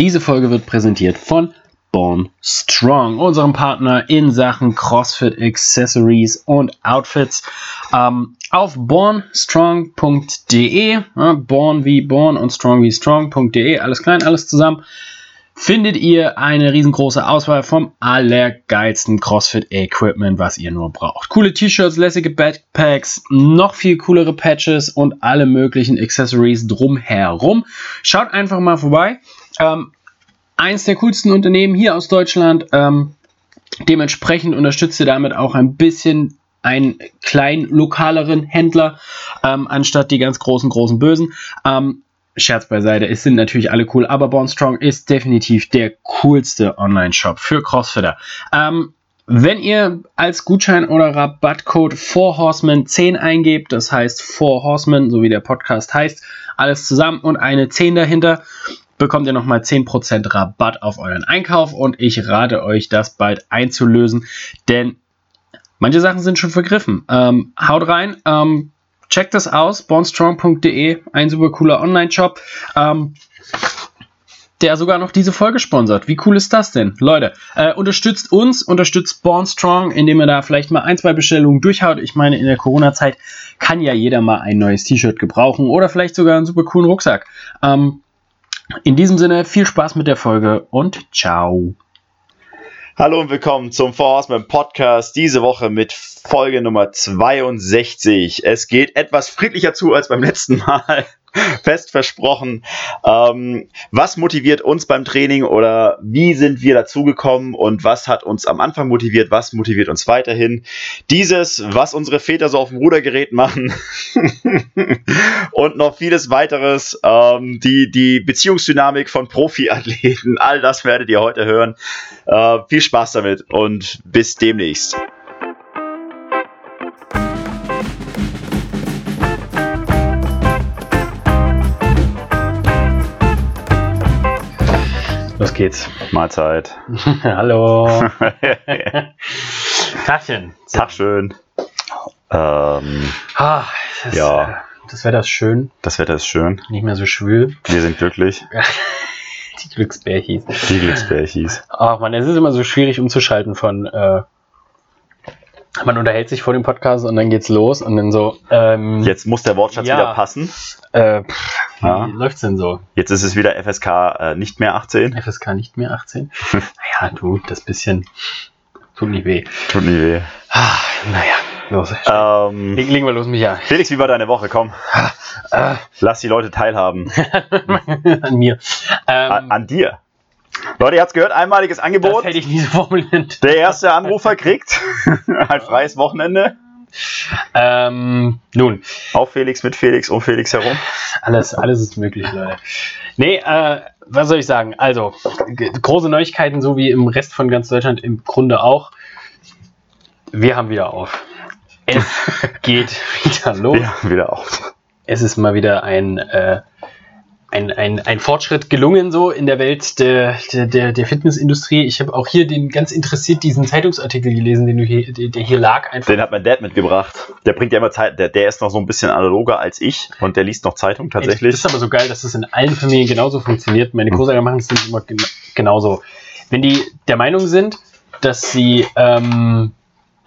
Diese Folge wird präsentiert von Born Strong, unserem Partner in Sachen CrossFit Accessories und Outfits. Ähm, auf bornstrong.de, ja, born wie born und strong wie strong.de, alles klein, alles zusammen, findet ihr eine riesengroße Auswahl vom allergeilsten CrossFit-Equipment, was ihr nur braucht. Coole T-Shirts, lässige Backpacks, noch viel coolere Patches und alle möglichen Accessories drumherum. Schaut einfach mal vorbei. Ähm, eins der coolsten Unternehmen hier aus Deutschland. Ähm, dementsprechend unterstützt ihr damit auch ein bisschen einen kleinen lokaleren Händler, ähm, anstatt die ganz großen, großen Bösen. Ähm, Scherz beiseite, es sind natürlich alle cool, aber Born Strong ist definitiv der coolste Online-Shop für Crossfitter. Ähm, wenn ihr als Gutschein oder Rabattcode 4Horsemen 10 eingebt, das heißt 4Horsemen, so wie der Podcast heißt, alles zusammen und eine 10 dahinter, bekommt ihr nochmal 10% Rabatt auf euren Einkauf und ich rate euch, das bald einzulösen, denn manche Sachen sind schon vergriffen. Ähm, haut rein, ähm, Checkt das aus, bornstrong.de, ein super cooler Online-Shop, ähm, der sogar noch diese Folge sponsert. Wie cool ist das denn? Leute, äh, unterstützt uns, unterstützt Bornstrong, indem ihr da vielleicht mal ein, zwei Bestellungen durchhaut. Ich meine, in der Corona-Zeit kann ja jeder mal ein neues T-Shirt gebrauchen oder vielleicht sogar einen super coolen Rucksack. Ähm, in diesem Sinne, viel Spaß mit der Folge und ciao. Hallo und willkommen zum Four Horsemen Podcast. Diese Woche mit Folge Nummer 62. Es geht etwas friedlicher zu als beim letzten Mal. fest versprochen. Ähm, was motiviert uns beim Training oder wie sind wir dazugekommen und was hat uns am Anfang motiviert, was motiviert uns weiterhin? Dieses, was unsere Väter so auf dem Rudergerät machen und noch vieles weiteres, ähm, die, die Beziehungsdynamik von Profiathleten, all das werdet ihr heute hören. Äh, viel Spaß damit und bis demnächst. Geht's. Mahlzeit. Hallo. Tagchen. Tag schön. Ähm, ah, das, ja. Äh, das Wetter ist schön. Das Wetter ist schön. Nicht mehr so schwül. Wir sind glücklich. Die Glücksbärchis. Die Glücksbärchis. Ach man, es ist immer so schwierig umzuschalten von äh, man unterhält sich vor dem Podcast und dann geht's los und dann so. Ähm, Jetzt muss der Wortschatz ja. wieder passen. Äh, wie Ja. läuft's denn so? Jetzt ist es wieder FSK äh, nicht mehr 18. FSK nicht mehr 18? naja, du, das bisschen tut nicht weh. Tut nie weh. Ah, naja, los. Ähm, Leg- Legen wir los, Micha. Felix, wie war deine Woche? Komm, Äh, lass die Leute teilhaben. an mir. Ähm, An, an dir. Leute, ihr habt's gehört, einmaliges das Angebot. hätte ich nie so formuliert. Der erste Anrufer kriegt ein freies Wochenende. Ähm, nun, Auf Felix, mit Felix, um Felix herum. alles, alles ist möglich, Leute. Nee, äh, was soll ich sagen? Also, große Neuigkeiten, so wie im Rest von ganz Deutschland im Grunde auch. Wir haben wieder auf. Es geht wieder los. Ja, wieder auf. Es ist mal wieder ein, äh, ein, ein, ein Fortschritt gelungen, so in der Welt der, der, der, Fitnessindustrie. Ich habe auch hier den ganz interessiert diesen Zeitungsartikel gelesen, den du hier, der, hier lag. Einfach. Den hat mein Dad mitgebracht. Der bringt ja immer Zeit. Der, der ist noch so ein bisschen analoger als ich und der liest noch Zeitung Das tatsächlich. ist aber so geil, dass das in allen Familien genauso funktioniert. Meine Großeltern machen es immer gen genauso. Wenn die der Meinung sind, dass sie ähm,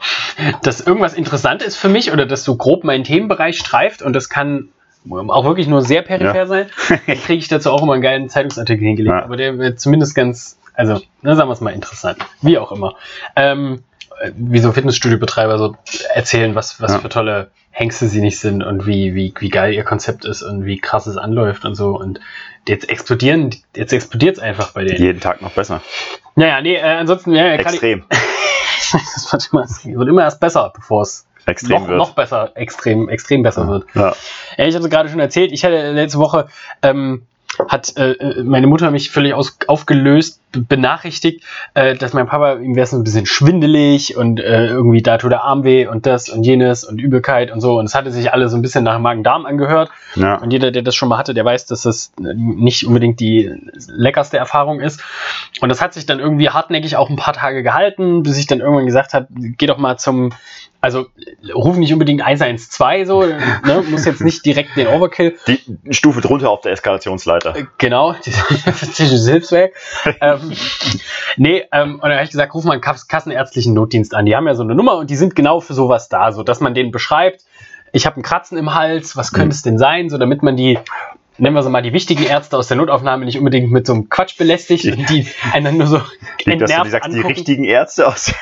dass irgendwas interessant ist für mich oder dass so grob meinen Themenbereich streift und das kann auch wirklich nur sehr peripher Ja. sein, dann kriege ich dazu auch immer einen geilen Zeitungsartikel hingelegt. Ja. Aber der wird zumindest ganz, also, na, sagen wir es mal interessant. Wie auch immer. Ähm, äh, wie so Fitnessstudio-Betreiber so erzählen, was, was Ja. für tolle Hengste sie nicht sind und wie, wie, wie geil ihr Konzept ist und wie krass es anläuft und so. Und jetzt explodieren, jetzt explodiert es einfach bei denen. Jeden Tag noch besser. Naja, nee, äh, ansonsten, ja, Extrem. Ich, das wird immer, es wird immer erst besser, bevor es Extrem noch, wird. noch besser, extrem, extrem besser wird. Ja. Ja, ich habe es gerade schon erzählt. Ich hatte letzte Woche, ähm, hat äh, meine Mutter mich völlig aus, aufgelöst benachrichtigt, äh, dass mein Papa, ihm wäre so ein bisschen schwindelig und äh, irgendwie da tut der Arm weh und das und jenes und Übelkeit und so. Und es hatte sich alle so ein bisschen nach Magen-Darm angehört. Ja. Und jeder, der das schon mal hatte, der weiß, dass das nicht unbedingt die leckerste Erfahrung ist. Und das hat sich dann irgendwie hartnäckig auch ein paar Tage gehalten, bis ich dann irgendwann gesagt habe, geh doch mal zum also ruf nicht unbedingt 112 so, ne? muss jetzt nicht direkt den Overkill. Die Stufe drunter auf der Eskalationsleiter. Äh, genau, das Hilfswerk. ähm, nee, ähm, und dann habe ich gesagt, ruf mal einen kassenärztlichen Notdienst an. Die haben ja so eine Nummer und die sind genau für sowas da, so dass man denen beschreibt, ich habe einen Kratzen im Hals, was könnte es denn sein, so damit man die nennen wir so mal die wichtigen Ärzte aus der Notaufnahme nicht unbedingt mit so einem Quatsch belästigt und die einen nur so entnervt dass du sagst, angucken. die richtigen Ärzte aus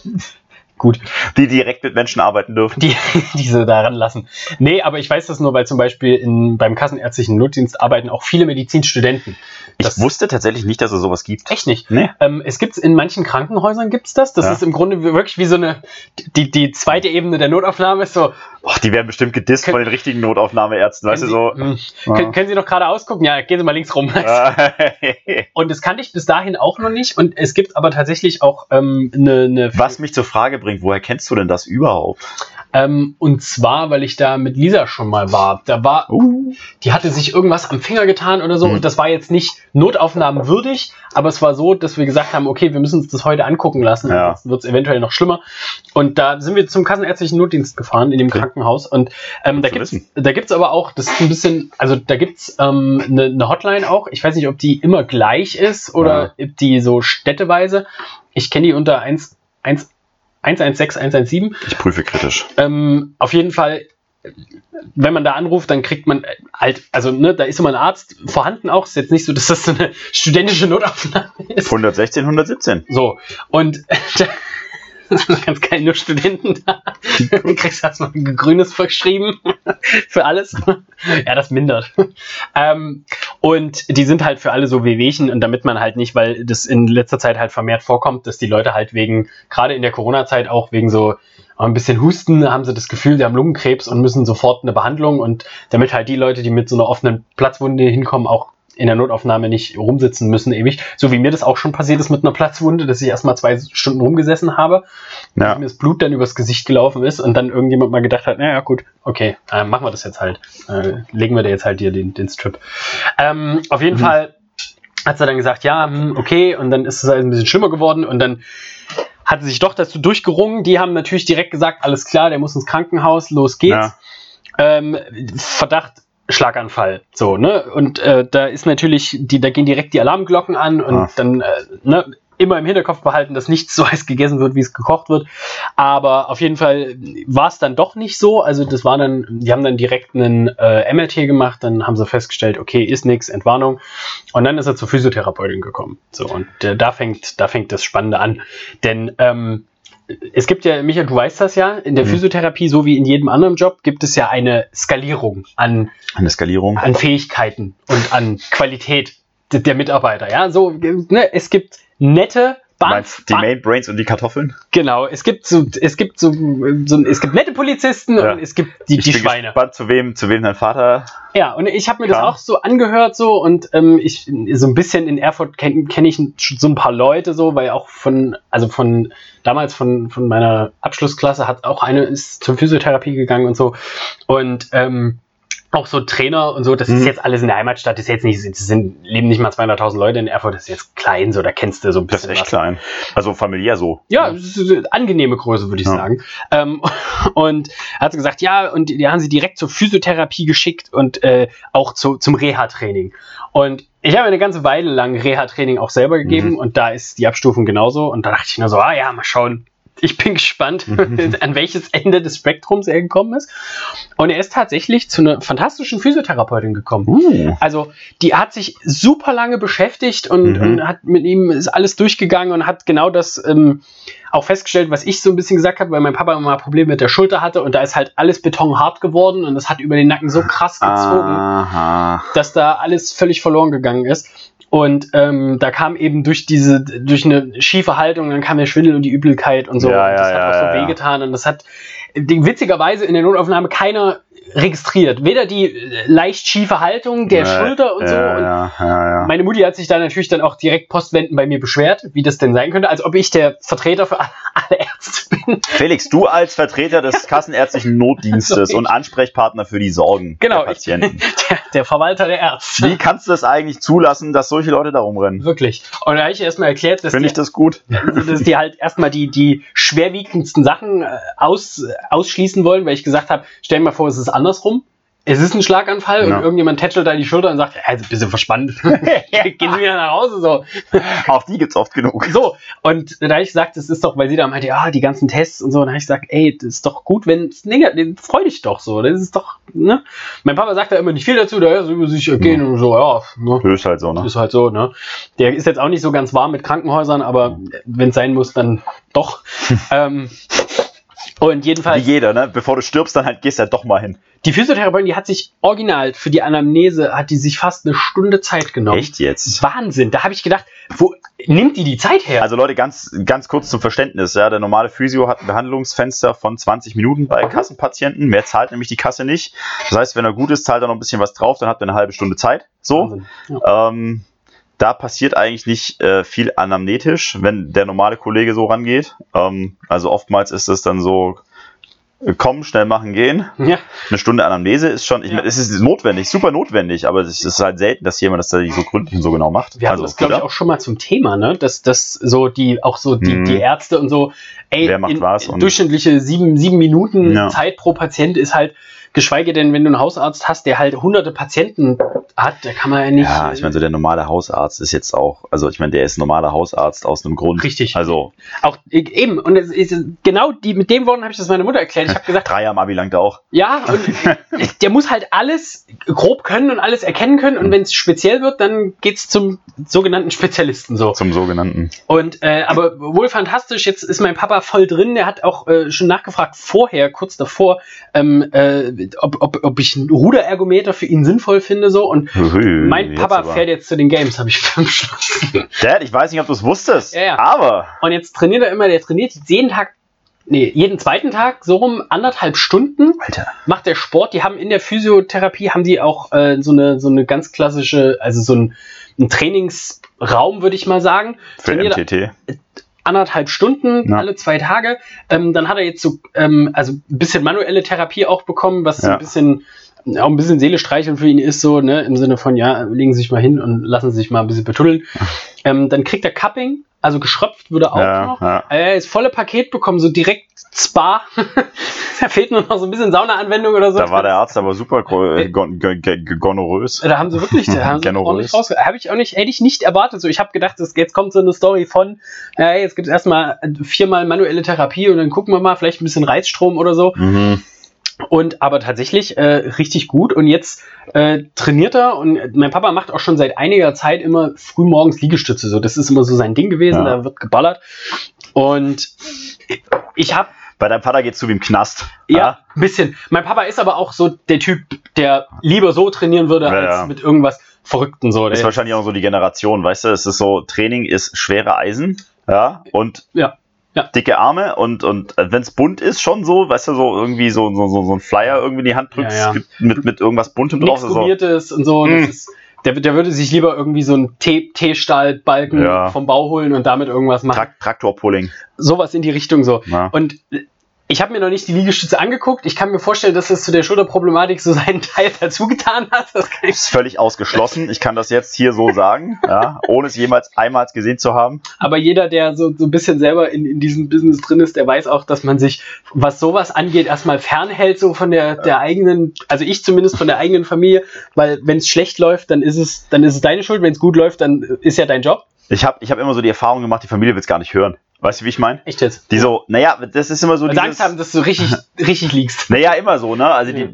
Gut. Die direkt mit Menschen arbeiten dürfen. Die, diese daran lassen. Nee, aber ich weiß das nur, weil zum Beispiel in, beim kassenärztlichen Notdienst arbeiten auch viele Medizinstudenten. Das ich wusste tatsächlich nicht, dass es sowas gibt. Echt nicht? Nee. Ähm, es gibt in manchen Krankenhäusern gibt's das. Das ja. ist im Grunde wirklich wie so eine, die, die zweite Ebene der Notaufnahme ist so. Och, die werden bestimmt gedisst von den richtigen Notaufnahmeärzten, weißt du so. Mh, ja. können, Sie noch gerade ausgucken? Ja, gehen Sie mal links rum. und das kannte ich bis dahin auch noch nicht. Und es gibt aber tatsächlich auch ähm, eine, eine. Was mich zur Frage bringt, woher kennst du denn das überhaupt? Ähm, und zwar, weil ich da mit Lisa schon mal war. Da war, uh. die hatte sich irgendwas am Finger getan oder so. Mhm. Und das war jetzt nicht notaufnahmenwürdig, aber es war so, dass wir gesagt haben, okay, wir müssen uns das heute angucken lassen. Ja. Sonst wird es eventuell noch schlimmer. Und da sind wir zum kassenärztlichen Notdienst gefahren in dem okay. Krankenhaus. Und ähm, da gibt's, da gibt's aber auch, das ist ein bisschen, also da gibt's ähm, eine, ne Hotline auch. Ich weiß nicht, ob die immer gleich ist oder ja. ob die so städteweise. Ich kenne die unter 1, 1 116, 117. Ich prüfe kritisch. Ähm, auf jeden Fall, wenn man da anruft, dann kriegt man halt, also ne, da ist immer ein Arzt vorhanden auch. Ist jetzt nicht so, dass das so eine studentische Notaufnahme ist. 116, 117. So, und ganz keine nur Studenten da. Du kriegst erstmal ein grünes verschrieben für alles. ja, das mindert. Ähm, und die sind halt für alle so Wehwehchen und damit man halt nicht, weil das in letzter Zeit halt vermehrt vorkommt, dass die Leute halt wegen, gerade in der Corona-Zeit auch wegen so ein bisschen Husten, haben sie das Gefühl, die haben Lungenkrebs und müssen sofort eine Behandlung und damit halt die Leute, die mit so einer offenen Platzwunde hinkommen, auch in der Notaufnahme nicht rumsitzen müssen ewig. So wie mir das auch schon passiert ist mit einer Platzwunde, dass ich erstmal zwei Stunden rumgesessen habe, ja. mir das Blut dann übers Gesicht gelaufen ist und dann irgendjemand mal gedacht hat, naja gut, okay, äh, machen wir das jetzt halt. Äh, legen wir dir jetzt halt hier den, den Strip. Ähm, auf jeden mhm. Fall hat sie dann gesagt, ja, hm, okay, und dann ist es halt ein bisschen schlimmer geworden und dann hat sie sich doch dazu durchgerungen. Die haben natürlich direkt gesagt, alles klar, der muss ins Krankenhaus, los geht's. Ja. Ähm, Verdacht Schlaganfall. So, ne? Und äh, da ist natürlich, die, da gehen direkt die Alarmglocken an und ah. dann, äh, ne, immer im Hinterkopf behalten, dass nichts so heiß gegessen wird, wie es gekocht wird. Aber auf jeden Fall war es dann doch nicht so. Also das war dann, die haben dann direkt einen äh, MRT gemacht, dann haben sie festgestellt, okay, ist nichts, Entwarnung. Und dann ist er zur Physiotherapeutin gekommen. So, und äh, da fängt, da fängt das Spannende an. Denn ähm, es gibt ja, Michael, du weißt das ja, in der mhm. Physiotherapie, so wie in jedem anderen Job, gibt es ja eine Skalierung an, eine Skalierung. an Fähigkeiten und an Qualität der Mitarbeiter. Ja, so, ne, es gibt nette Bahn, die Main Brains und die Kartoffeln? Genau, es gibt so, es gibt so, so es gibt nette Polizisten ja. und es gibt die, ich die bin Schweine. Gespannt, zu wem, zu wem dein Vater. Ja, und ich habe mir kam. das auch so angehört so und ähm, ich so ein bisschen in Erfurt kenne kenn ich so ein paar Leute so, weil auch von, also von damals von, von meiner Abschlussklasse hat auch eine ist zur Physiotherapie gegangen und so und ähm, auch so Trainer und so, das mhm. ist jetzt alles in der Heimatstadt, das ist jetzt nicht, es sind, leben nicht mal 200.000 Leute in Erfurt, das ist jetzt klein, so, da kennst du so ein bisschen. Das ist echt was. klein. Also familiär so. Ja, ja. angenehme Größe, würde ich ja. sagen. Ähm, und er hat gesagt, ja, und die haben sie direkt zur Physiotherapie geschickt und äh, auch zu, zum Reha-Training. Und ich habe eine ganze Weile lang Reha-Training auch selber gegeben mhm. und da ist die Abstufung genauso. Und da dachte ich nur so, ah ja, mal schauen, ich bin gespannt, an welches Ende des Spektrums er gekommen ist. Und er ist tatsächlich zu einer fantastischen Physiotherapeutin gekommen. Uh. Also, die hat sich super lange beschäftigt und, mhm. und, hat mit ihm ist alles durchgegangen und hat genau das ähm, auch festgestellt, was ich so ein bisschen gesagt habe, weil mein Papa immer Probleme mit der Schulter hatte und da ist halt alles betonhart geworden und es hat über den Nacken so krass gezogen, Aha. dass da alles völlig verloren gegangen ist. Und ähm, da kam eben durch diese, durch eine schiefe Haltung, dann kam der Schwindel und die Übelkeit und so. Ja, und das ja, hat auch so ja, wehgetan. Und das hat witzigerweise in der Notaufnahme keiner registriert. Weder die äh, leicht schiefe Haltung der Ja, Schulter und so. ja, Und ja, ja. meine Mutti hat sich da natürlich dann auch direkt postwendend bei mir beschwert, wie das denn sein könnte, als ob ich der Vertreter für alle, alle Ärzte bin. Felix, du als Vertreter des kassenärztlichen Notdienstes Also ich- und Ansprechpartner für die Sorgen Genau, der ich- Patienten. Der, der Verwalter der Ärzte. Wie kannst du das eigentlich zulassen, dass solche Leute da rumrennen? Wirklich. Und da habe ich erstmal erklärt, dass Finde die, ich das gut? dass die halt erstmal die, die schwerwiegendsten Sachen äh, aus, ausschließen wollen, weil ich gesagt habe, stell dir mal vor, es ist andersrum. Es ist ein Schlaganfall Ja. und irgendjemand tätschelt da die Schulter und sagt, also bist du verspannt. Gehen Sie wieder nach Hause. So. Auch die gibt's oft genug. so. Und da habe ich gesagt, es ist doch, weil sie da meinte, ja, die ganzen Tests und so. Und da habe ich gesagt, ey, das ist doch gut, wenn es negativ freu dich doch so. Das ist doch, ne? Mein Papa sagt da immer nicht viel dazu, da ist über sich ergehen und so, ja, ne? Das ist halt so, ne? Ist halt so, ne? Der ist jetzt auch nicht so ganz warm mit Krankenhäusern, aber wenn es sein muss, dann doch. ähm, und Wie jedenfalls, jeder, ne? Bevor du stirbst, dann halt gehst du halt doch mal hin. die Physiotherapeutin, die hat sich original für die Anamnese, hat die sich fast eine Stunde Zeit genommen. Echt jetzt? Wahnsinn. Da habe ich gedacht, wo nimmt die die Zeit her? Also Leute, ganz, ganz kurz zum Verständnis. Ja, der normale Physio hat ein Behandlungsfenster von 20 Minuten bei Kassenpatienten. Mehr zahlt nämlich die Kasse nicht. Das heißt, wenn er gut ist, zahlt er noch ein bisschen was drauf, dann habt ihr eine halbe Stunde Zeit. So. Ja. Ähm, da passiert eigentlich nicht äh, viel anamnetisch, wenn der normale Kollege so rangeht. Ähm, also oftmals ist es dann so, äh, kommen, schnell machen, gehen. ja. Eine Stunde Anamnese ist schon, ich Ja. meine, es ist notwendig, super notwendig, aber es ist halt selten, dass jemand das da so gründlich und so genau macht. Wir hatten das, glaube ich, auch schon mal zum Thema, ne? Dass das so die, auch so die, Mhm. die Ärzte und so, ey, Wer macht in, was und- durchschnittliche sieben, sieben Minuten Ja. Zeit pro Patient ist halt, geschweige denn, wenn du einen Hausarzt hast, der halt hunderte Patienten hat, da kann man ja nicht. Ja, ich meine, so der normale Hausarzt ist jetzt auch, also ich meine, der ist normaler Hausarzt aus einem Grund. Richtig. Also auch eben, und es ist genau die, mit den Worten habe ich das meiner Mutter erklärt. Ich habe gesagt, drei am Abi langt auch. ja, und der muss halt alles grob können und alles erkennen können. Mhm. Und wenn es speziell wird, dann geht's zum sogenannten Spezialisten so. Zum sogenannten. Und äh, aber wohl fantastisch, jetzt ist mein Papa voll drin, der hat auch äh, schon nachgefragt vorher, kurz davor, ähm, äh, ob, ob, ob ich einen Ruderergometer für ihn sinnvoll finde so und mein Jetzt Papa aber. fährt jetzt zu den Games, habe ich beschlossen. Dad, ich weiß nicht, ob du es wusstest, Ja, ja. aber Und jetzt trainiert er immer, der trainiert jeden Tag, nee, jeden zweiten Tag so rum anderthalb Stunden Alter, macht der Sport. Die haben in der Physiotherapie haben die auch äh, so eine so eine ganz klassische, also so ein, ein Trainingsraum, würde ich mal sagen. für Trainiert er MTT. Anderthalb Stunden Ja. alle zwei Tage. Ähm, dann hat er jetzt so ähm, also ein bisschen manuelle Therapie auch bekommen, was Ja. ein bisschen auch ein bisschen Seele streicheln für ihn ist, so, ne, im Sinne von, ja, legen Sie sich mal hin und lassen Sie sich mal ein bisschen betuddeln. Ähm, dann kriegt er Cupping, also geschröpft würde auch Ja, noch. ja. Er ist volle Paket bekommen, so direkt Spa. da fehlt nur noch so ein bisschen Saunaanwendung oder so. Da war der Arzt aber super äh, gon- gonorös. Da haben sie wirklich, da haben sie ordentlich raus. Habe ich auch nicht, hätte ich nicht erwartet. So, ich habe gedacht, jetzt kommt so eine Story von, äh, jetzt gibt es erstmal viermal manuelle Therapie und dann gucken wir mal, vielleicht ein bisschen Reizstrom oder so. Mhm. Und aber tatsächlich äh, richtig gut. Und jetzt äh, trainiert er und mein Papa macht auch schon seit einiger Zeit immer frühmorgens Liegestütze. So, das ist immer so sein Ding gewesen. Ja. Da wird geballert. Und ich habe Bei deinem Vater geht's zu wie im Knast. ja, ein bisschen. Mein Papa ist aber auch so der Typ, der lieber so trainieren würde, Ja, als ja. mit irgendwas Verrückten so. Das ist wahrscheinlich auch so die Generation, weißt du? Es ist so, Training ist schwere Eisen, ja, und Ja, ja. dicke Arme und, und wenn es bunt ist, schon so, weißt du, so irgendwie so, so, so, so ein Flyer irgendwie in die Hand drückst Ja, ja. mit, mit irgendwas Buntem drauf. nichts So, Gummiertes und so. Mm. Das ist, der, der würde sich lieber irgendwie so einen T-Stahlbalken vom Bau holen und damit irgendwas machen. Trak Traktorpulling. Sowas in die Richtung so. Und ich habe mir noch nicht die Liegestütze angeguckt. Ich kann mir vorstellen, dass das zu der Schulterproblematik so seinen Teil dazu getan hat. Das Ist völlig ausgeschlossen. Ich kann das jetzt hier so sagen, ja, ohne es jemals einmal gesehen zu haben. aber jeder, der so, so ein bisschen selber in, in diesem Business drin ist, der weiß auch, dass man sich, was sowas angeht, erstmal fernhält, so von der, der eigenen, also ich zumindest von der eigenen Familie, weil wenn es schlecht läuft, dann ist es, dann ist es deine Schuld. Wenn es gut läuft, dann ist ja dein Job. Ich habe ich hab immer so die Erfahrung gemacht, die Familie will es gar nicht hören. Weißt du, wie ich meine? Echt jetzt. Die so, naja, das ist immer so Weil sie Angst haben, dass du richtig, richtig liegst. Naja, immer so, ne? Also die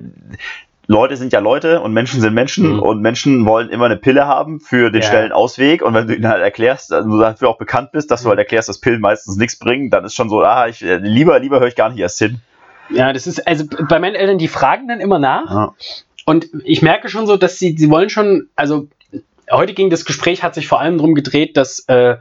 Leute sind ja Leute und Menschen sind Menschen Mhm. und Menschen wollen immer eine Pille haben für den Ja. schnellen Ausweg und wenn du ihnen halt erklärst, also du dafür auch bekannt bist, dass du Mhm. halt erklärst, dass Pillen meistens nichts bringen, dann ist schon so, ah, ich, äh, lieber, lieber höre ich gar nicht erst hin. Ja, das ist, also bei meinen Eltern, die fragen dann immer nach. Ja. Und ich merke schon so, dass sie, sie wollen schon, also heute ging das Gespräch, hat sich vor allem darum gedreht, dass, äh,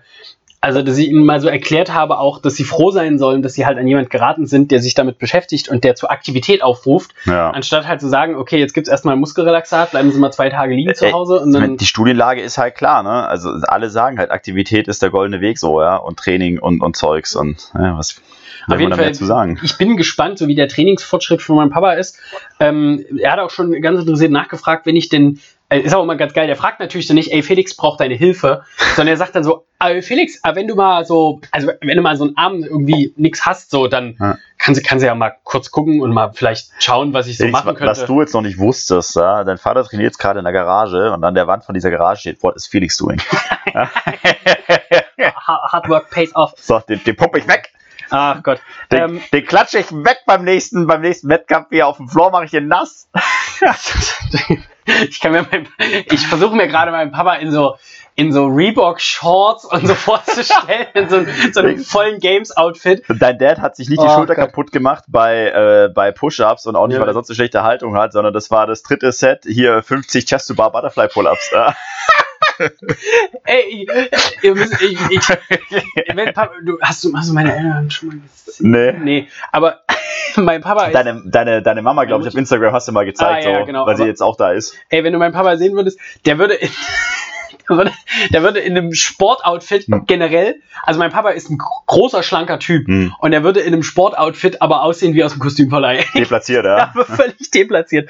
Also, dass ich ihnen mal so erklärt habe, auch, dass sie froh sein sollen, dass sie halt an jemand geraten sind, der sich damit beschäftigt und der zur Aktivität aufruft, Ja. anstatt halt zu sagen, okay, jetzt gibt's erstmal Muskelrelaxat, bleiben Sie mal zwei Tage liegen zu Ey, Hause und dann. die Studienlage ist halt klar, ne? Also alle sagen halt, Aktivität ist der goldene Weg so, ja, und Training und, und Zeugs und ja, was Auf jeden Fall, mehr zu sagen? ich bin gespannt, so wie der Trainingsfortschritt von meinem Papa ist. Ähm, er hat auch schon ganz interessiert nachgefragt, wenn ich denn, äh, ist auch immer ganz geil, der fragt natürlich dann nicht, ey Felix braucht deine Hilfe, sondern er sagt dann so, äh, Felix, äh, wenn du mal so, also wenn du mal so einen Abend irgendwie nichts hast, so, dann Ja. kannst, du- kannst du ja mal kurz gucken und mal vielleicht schauen, was ich so Felix, machen wa- was könnte. du jetzt noch nicht wusstest, ja, dein Vater trainiert jetzt gerade in der Garage und an der Wand von dieser Garage steht, what is Felix doing? Hard Work pays off. so, den, den pumpe ich weg. Ach Gott. Den, Ähm, den klatsche ich weg beim nächsten, beim nächsten Wettkampf hier auf dem Floor, mache ich den nass. ich kann mir mein, ich versuche mir gerade meinen Papa in so in so Reebok Shorts und so vorzustellen, in so, einem- so einem vollen Games Outfit. Dein Dad hat sich nicht die Oh Schulter Gott. kaputt gemacht bei, äh, bei Push-Ups und auch nicht, Ja. weil er sonst eine schlechte Haltung hat, sondern das war das dritte Set, hier 50 Chest-to-Bar Butterfly Pull-Ups. Ey, ihr müsst, ich, ich, wenn Papa, du, hast, du, hast du meine Eltern schon mal gesehen? Nee. Nee, aber mein Papa ist, Deine, deine, deine Mama, glaube ich, auf Instagram hast du mal gezeigt, Ah, ja, so, genau, weil sie jetzt auch da ist. ey, wenn du meinen Papa sehen würdest, der würde in, der würde, der würde in einem Sportoutfit Hm. generell, also mein Papa ist ein großer, schlanker Typ Hm. und der würde in einem Sportoutfit aber aussehen wie aus dem Kostümverleih. Deplatziert, Ja, ja. völlig deplatziert.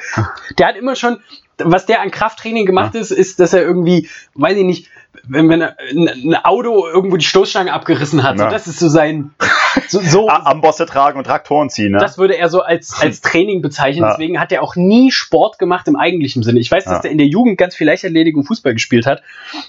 Der hat immer schon, was der an Krafttraining gemacht ist, ist, dass er irgendwie, weiß ich nicht, wenn, wenn er ein, Auto irgendwo die Stoßstange abgerissen hat. So, Ja. das ist so sein, so, so Ambosse tragen und Traktoren ziehen, ne? das würde er so als, als Training bezeichnen. Ja. Deswegen hat er auch nie Sport gemacht im eigentlichen Sinne. Ich weiß, dass Ja. er in der Jugend ganz viel Leichtathletik und Fußball gespielt hat.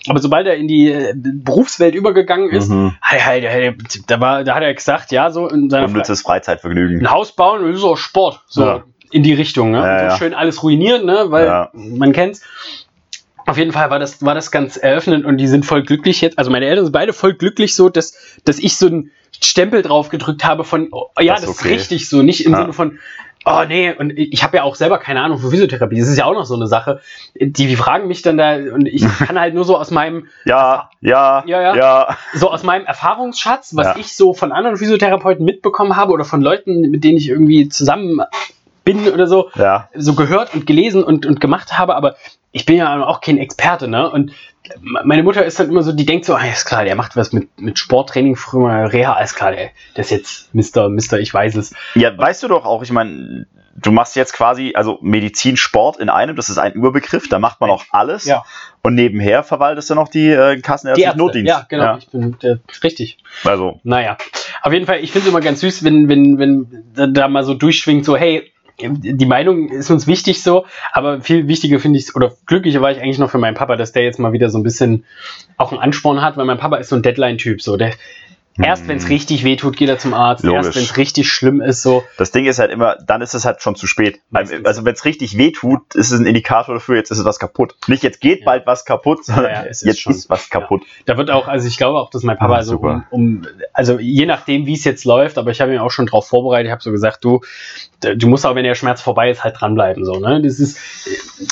Aber sobald er in die äh, Berufswelt übergegangen ist, Mhm. hat er halt, da, war, da hat er gesagt, ja, so in seiner Fre Unnützes Freizeitvergnügen. ein Haus bauen, das ist auch Sport. So Ja. In die Richtung. Ne? Ja, so ja. schön alles ruinieren, ne? weil Ja. man kennt's. Auf jeden Fall war das, war das ganz eröffnend und die sind voll glücklich jetzt. Also meine Eltern sind beide voll glücklich so, dass, dass ich so einen Stempel drauf gedrückt habe von, oh, ja, Das ist okay. richtig so, nicht im Ja. Sinne von, oh nee, und ich habe ja auch selber keine Ahnung von Physiotherapie. Das ist ja auch noch so eine Sache. Die, die fragen mich dann da und ich kann halt nur so aus meinem, Ja, ja, Ja, ja. ja. so aus meinem Erfahrungsschatz, was Ja. ich so von anderen Physiotherapeuten mitbekommen habe oder von Leuten, mit denen ich irgendwie zusammen bin oder so, ja. so gehört und gelesen und, und gemacht habe, aber ich bin ja auch kein Experte, ne? Und meine Mutter ist dann immer so, die denkt so, ah, ist klar, der macht was mit, mit Sporttraining, früher mal Reha, alles klar, der, der ist jetzt Mister, Mister, ich weiß es. Ja, weißt du doch auch, ich meine, du machst jetzt quasi, also Medizin, Sport in einem, das ist ein Überbegriff, da macht man auch alles. Ja. Und nebenher verwaltest du noch die äh, Die kassenärztlichen Notdienst. ja, genau, ich bin der, richtig. Also, Naja, auf jeden Fall, ich finde es immer ganz süß, wenn, wenn, wenn da mal so durchschwingt, so, hey, die Meinung ist uns wichtig so, aber viel wichtiger finde ich, oder glücklicher war ich eigentlich noch für meinen Papa, dass der jetzt mal wieder so ein bisschen auch einen Ansporn hat, weil mein Papa ist so ein Deadline-Typ, so, der, erst wenn es richtig wehtut, geht er zum Arzt, Hm. Logisch. erst wenn es richtig schlimm ist, so, das Ding ist halt immer, dann ist es halt schon zu spät. Meistens. Also, wenn es richtig weh tut, ist es ein Indikator dafür, jetzt ist es was kaputt. Nicht jetzt geht Ja. bald was kaputt, sondern Ja, ja, es ist jetzt schon. ist was kaputt. Da wird auch, also ich glaube auch, dass mein Papa Ah, so super. um, um, also je nachdem, wie es jetzt läuft, aber ich habe ihn auch schon drauf vorbereitet, ich habe so gesagt, du, du musst auch, wenn der Schmerz vorbei ist, halt dranbleiben, so, ne? Das ist,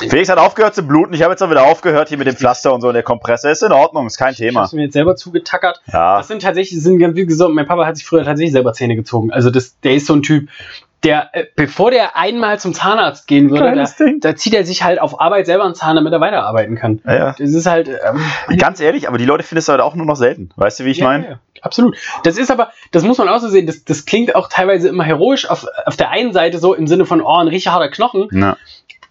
Felix hat aufgehört zu bluten, ich habe jetzt auch wieder aufgehört hier mit dem Pflaster und so und der Kompressor. Ist in Ordnung, ist kein ich Thema. habe mir jetzt selber zugetackert. Ja, Das sind tatsächlich, sind ganz wie gesagt, mein Papa hat sich früher tatsächlich selber Zähne gezogen. Also das, der ist so ein Typ, der, äh, bevor der einmal zum Zahnarzt gehen würde, da, da zieht er sich halt auf Arbeit selber einen Zahn, damit er weiterarbeiten kann. ja, ja. Das ist halt, ähm, Ganz ehrlich, aber die Leute findest du halt auch nur noch selten. Weißt du, wie ich Ja, meine? ja, ja, absolut. Das ist aber, das muss man auch so sehen, das, das klingt auch teilweise immer heroisch auf, auf der einen Seite so im Sinne von, oh, ein richtig harter Knochen. Ja.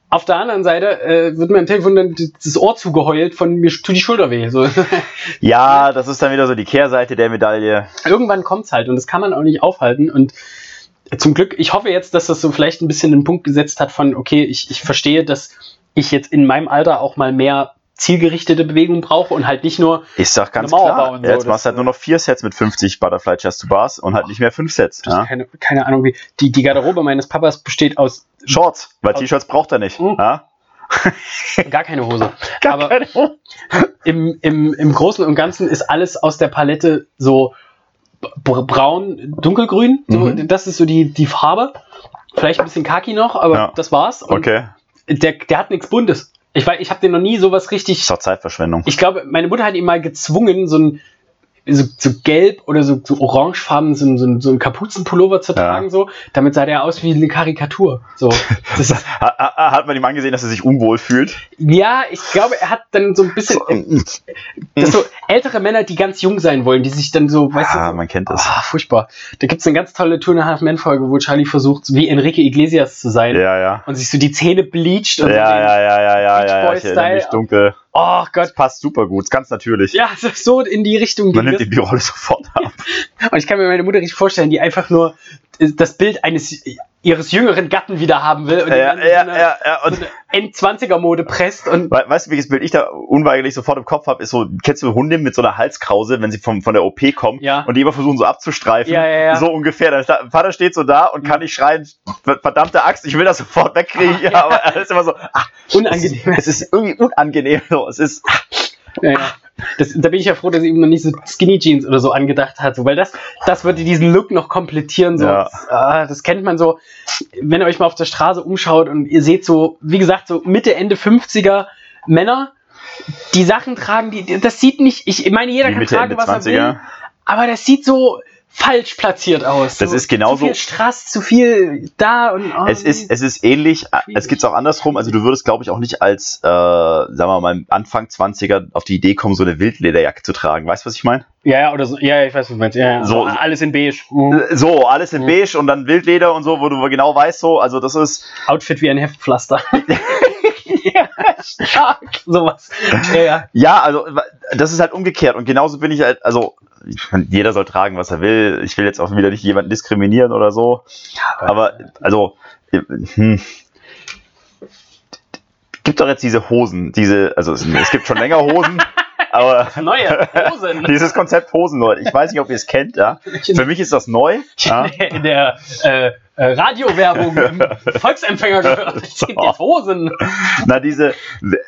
Auf der anderen Seite äh, wird mir am Telefon dann das Ohr zugeheult von mir tut die Schulter weh. So. ja, das ist dann wieder so die Kehrseite der Medaille. Irgendwann kommt's halt und das kann man auch nicht aufhalten. Und zum Glück, ich hoffe jetzt, dass das so vielleicht ein bisschen den Punkt gesetzt hat von, okay, ich, ich verstehe, dass ich jetzt in meinem Alter auch mal mehr zielgerichtete Bewegung brauche und halt nicht nur, Ich sag ganz klar, so, jetzt machst du halt nur noch vier Sets mit 50 Butterfly Chest to Bars und halt nicht mehr fünf Sets. Ja? keine, keine Ahnung wie, die, die Garderobe meines Papas besteht aus Shorts, weil T-Shirts braucht er nicht. Mhm. Ja? gar keine Hose. Gar Aber keine Ahnung. im, im, im Großen und Ganzen ist alles aus der Palette so braun, dunkelgrün. So, Mhm. Das ist so die, die Farbe. Vielleicht ein bisschen Kaki noch, aber Ja. das war's. Und Okay, der, der hat nichts Buntes. Ich, weiß, ich habe den noch nie sowas richtig. ist doch Zeitverschwendung. Ich glaube, meine Mutter hat ihn mal gezwungen, so ein. So, so gelb oder so, so orangefarben, so, so, so einen Kapuzenpullover zu Ja. tragen, so, damit sah der aus wie eine Karikatur. So. Das ist, Ha- ha- Hat man ihm angesehen, dass er sich unwohl fühlt? ja, ich glaube, er hat dann so ein bisschen, das so ältere Männer, die ganz jung sein wollen, die sich dann so, weißt Ja, du, man kennt das. Ah, furchtbar. Da gibt es eine ganz tolle Two and a Half Men Folge, wo Charlie versucht, wie Enrique Iglesias zu sein Ja, ja. und sich so die Zähne bleacht Ja, und so ja, den, ja, ja, ja, ja, ja, mich Style. dunkel. Oh Gott. Das passt super gut, ganz natürlich. Ja, so- in die Richtung Man nimmt die Rolle sofort ab. Und ich kann mir meine Mutter nicht vorstellen, die einfach nur das Bild eines ihres jüngeren Gatten wieder haben will und Ja, ja, so eine, ja, ja. Und so eine End-20er-Mode presst und We weißt du, welches Bild ich da unweigerlich sofort im Kopf habe? Ist so, kennst du Hunde mit so einer Halskrause, wenn sie vom, von der OP kommen Ja. und die immer versuchen so abzustreifen? Ja, ja, ja. So ungefähr. Der Vater steht so da und kann nicht schreien, "Ver- verdammte Axt, ich will das sofort wegkriegen. Ah, Ja, aber er ist immer so, ach, unangenehm. es ist irgendwie unangenehm. So. Es ist, Ja, ja. Das, da bin ich ja froh, dass sie ihm noch nicht so Skinny Jeans oder so angedacht hat, so, weil das, das würde diesen Look noch komplettieren. So. Ja. Das, ah, das kennt man so, wenn ihr euch mal auf der Straße umschaut und ihr seht so, wie gesagt, so Mitte, Ende 50er Männer, die Sachen tragen, die, das sieht nicht, ich meine, jeder Wie kann Mitte, tragen, Ende was er 20er. will, aber das sieht so falsch platziert aus. Das so, ist genauso- Zu viel Straß, zu viel da und. oh, es ist, es ist ähnlich, es gibt es auch andersrum. Also du würdest, glaube ich, auch nicht als, äh, sagen wir mal, Anfang 20er auf die Idee kommen, so eine Wildlederjacke zu tragen. Weißt du, was ich meine? ja, ja, oder so, ja, ja, ich weiß, was du meinst. Ja, ja. So- alles in beige. Mhm. So, alles in Mhm. beige und dann Wildleder und so, wo du genau weißt, so, also das ist, Outfit wie ein Heftpflaster. ja, stark. Sowas. Ja, ja. ja, also das ist halt umgekehrt und genauso bin ich halt, also jeder soll tragen, was er will. Ich will jetzt auch wieder nicht jemanden diskriminieren oder so, aber also, hm. Gibt doch jetzt diese Hosen, diese, also es, es gibt schon länger Hosen, aber Neue Hosen. dieses Konzept Hosen, Leute, ich weiß nicht, ob ihr es kennt, ja. Für mich ist das neu. Ja. In der äh, äh, Radiowerbung im Volksempfänger gehört. Es gibt jetzt Hosen. Na, diese,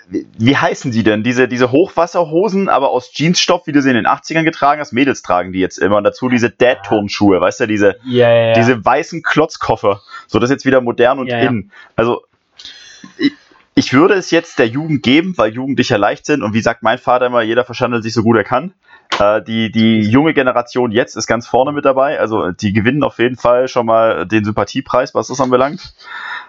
wie, heißen die denn? Diese, diese Hochwasserhosen, aber aus Jeansstoff, wie du sie in den 80ern getragen hast. Mädels tragen die jetzt immer. Und dazu diese Dad-Turnschuhe, weißt du, diese, Ja, ja, diese weißen Klotzkoffer. So, das ist jetzt wieder modern und in. Also, ich, ich würde es jetzt der Jugend geben, weil Jugendliche leicht sind. Und wie sagt mein Vater immer, jeder verschandelt sich so gut er kann. Äh, die, die junge Generation jetzt ist ganz vorne mit dabei. Also die gewinnen auf jeden Fall schon mal den Sympathiepreis, was das anbelangt.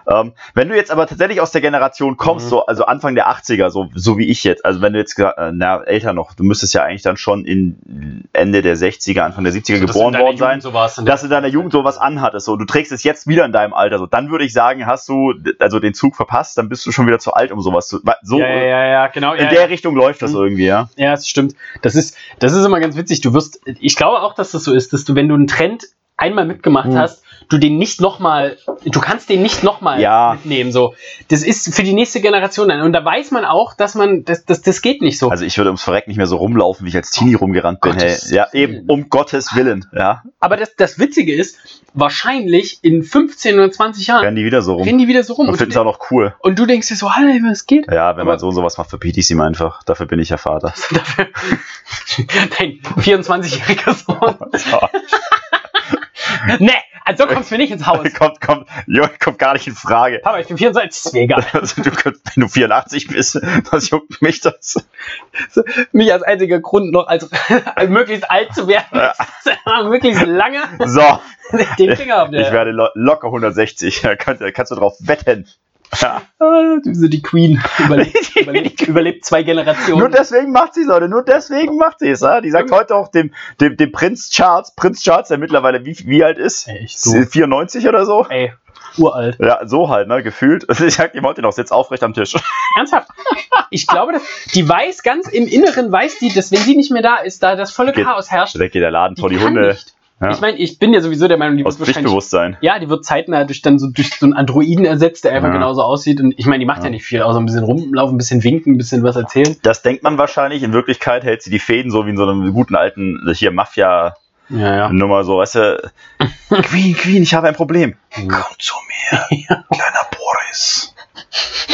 Ähm, wenn du jetzt aber tatsächlich aus der Generation kommst, Mhm. so, also Anfang der 80er, so, so wie ich jetzt, also wenn du jetzt, äh, na, älter noch, du müsstest ja eigentlich dann schon in Ende der 60er, Anfang der 70er geboren worden sein So dass du in deiner Jugend sowas anhattest, so du trägst es jetzt wieder in deinem Alter, so dann würde ich sagen, hast du also den Zug verpasst, dann bist du schon wieder zu alt, um sowas zu. So ja, ja, ja, genau. in der. Richtung läuft das Mhm. irgendwie, ja. Ja, das stimmt. Das ist, das ist immer ganz witzig. Du wirst, ich glaube auch, dass das so ist, dass du, wenn du einen Trend einmal mitgemacht Mhm. hast, du den nicht nochmal, du kannst den nicht nochmal Ja. mitnehmen. So, das ist für die nächste Generation dann. Und da weiß man auch, dass man, das, das, das geht nicht so. Also ich würde ums Verreck nicht mehr so rumlaufen, wie ich als Teenie rumgerannt bin. Hey. Ja, eben, um Gottes Willen, ja. Aber das, das Witzige ist, wahrscheinlich in 15 oder 20 Jahren Rennen die wieder so rum. rennen die wieder so rum. und Und, finden es auch noch cool. und du denkst dir so, Alter, was geht? Ja, wenn Aber- man so und sowas macht, verbiete ich es ihm einfach. Dafür bin ich ja Vater. Dafür- Dein 24-jähriger Sohn. ne, also so kommst du mir nicht ins Haus. kommt, kommt, jo, kommt gar nicht in Frage. Papa, ich bin 24, ist mir egal. Also, du, wenn du 84 bist, was juckt mich das? Mich als einziger Grund noch als, als möglichst alt zu werden, möglichst lange So, den Finger auf der. ich werde lo locker 160. Da kannst, da kannst du drauf wetten. Ja. Ah, so die Queen. Überlebt, überlebt, überlebt zwei Generationen. Nur deswegen macht sie es, Leute. Nur deswegen macht sie es. Ja? Die sagt heute auch dem, dem, dem Prinz Charles, Prinz Charles, der mittlerweile wie, wie alt ist? Ich so. 94 oder so? Ey, uralt. Ja, so halt, ne, gefühlt. Also ich sag, die wollte noch, sitzt aufrecht am Tisch. Ernsthaft. Ich glaube, dass, die weiß ganz im Inneren, weiß die, dass wenn sie nicht mehr da ist, da das volle Chaos herrscht. Da geht der Laden vor die kann Hunde. Nicht. Ja. Ich meine, ich bin ja sowieso der Meinung, die Aus wird wahrscheinlich Pflichtbewusstsein. Ja, die wird zeitnah durch dann so durch so einen Androiden ersetzt, der einfach Ja. genauso aussieht. Und ich meine, die macht ja. Ja. nicht viel, außer ein bisschen rumlaufen, ein bisschen winken, ein bisschen was erzählen. Das denkt man wahrscheinlich. In Wirklichkeit hält sie die Fäden so wie in so einem guten alten, hier Mafia-Nummer, Ja, ja. so, weißt du. Queen, Queen, ich habe ein Problem. Mhm. Komm zu mir, kleiner Boris.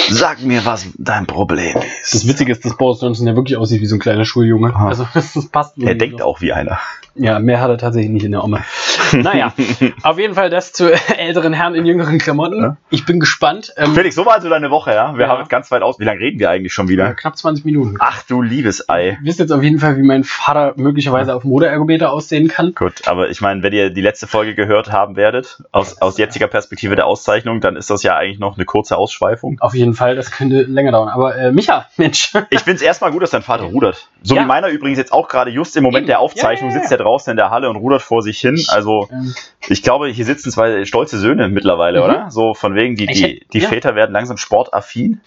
Sag mir, was dein Problem ist. Das Witzige ist, dass Boris Johnson ja wirklich aussieht wie so ein kleiner Schuljunge. Ah. Also das passt. er denkt auch wie einer. Ja, mehr hat er tatsächlich nicht in der Omme. naja, auf jeden Fall das zu älteren Herren in jüngeren Klamotten. Ja. Ich bin gespannt. Ähm, Felix, so war also deine Woche, ja? Wir Ja. haben jetzt ganz weit aus. Wie lange reden wir eigentlich schon wieder? knapp 20 Minuten. Ach du liebes Ei. Ihr wisst jetzt auf jeden Fall, wie mein Vater möglicherweise auf Modeergometer aussehen kann. Gut, aber ich meine, wenn ihr die letzte Folge gehört haben werdet, aus, aus jetziger Perspektive der Auszeichnung, dann ist das ja eigentlich noch eine kurze Ausschweifung. Auf jeden Fall, das könnte länger dauern. Aber äh, Micha, Mensch. Ich finde es erstmal gut, dass dein Vater rudert. So Ja. wie meiner übrigens jetzt auch gerade just im Moment Eben. der Aufzeichnung Ja, ja, ja. sitzt er draußen in der Halle und rudert vor sich hin. Also ich glaube, hier sitzen zwei stolze Söhne mittlerweile, Mhm. oder? So von wegen, die, die, die ja. Väter werden langsam sportaffin.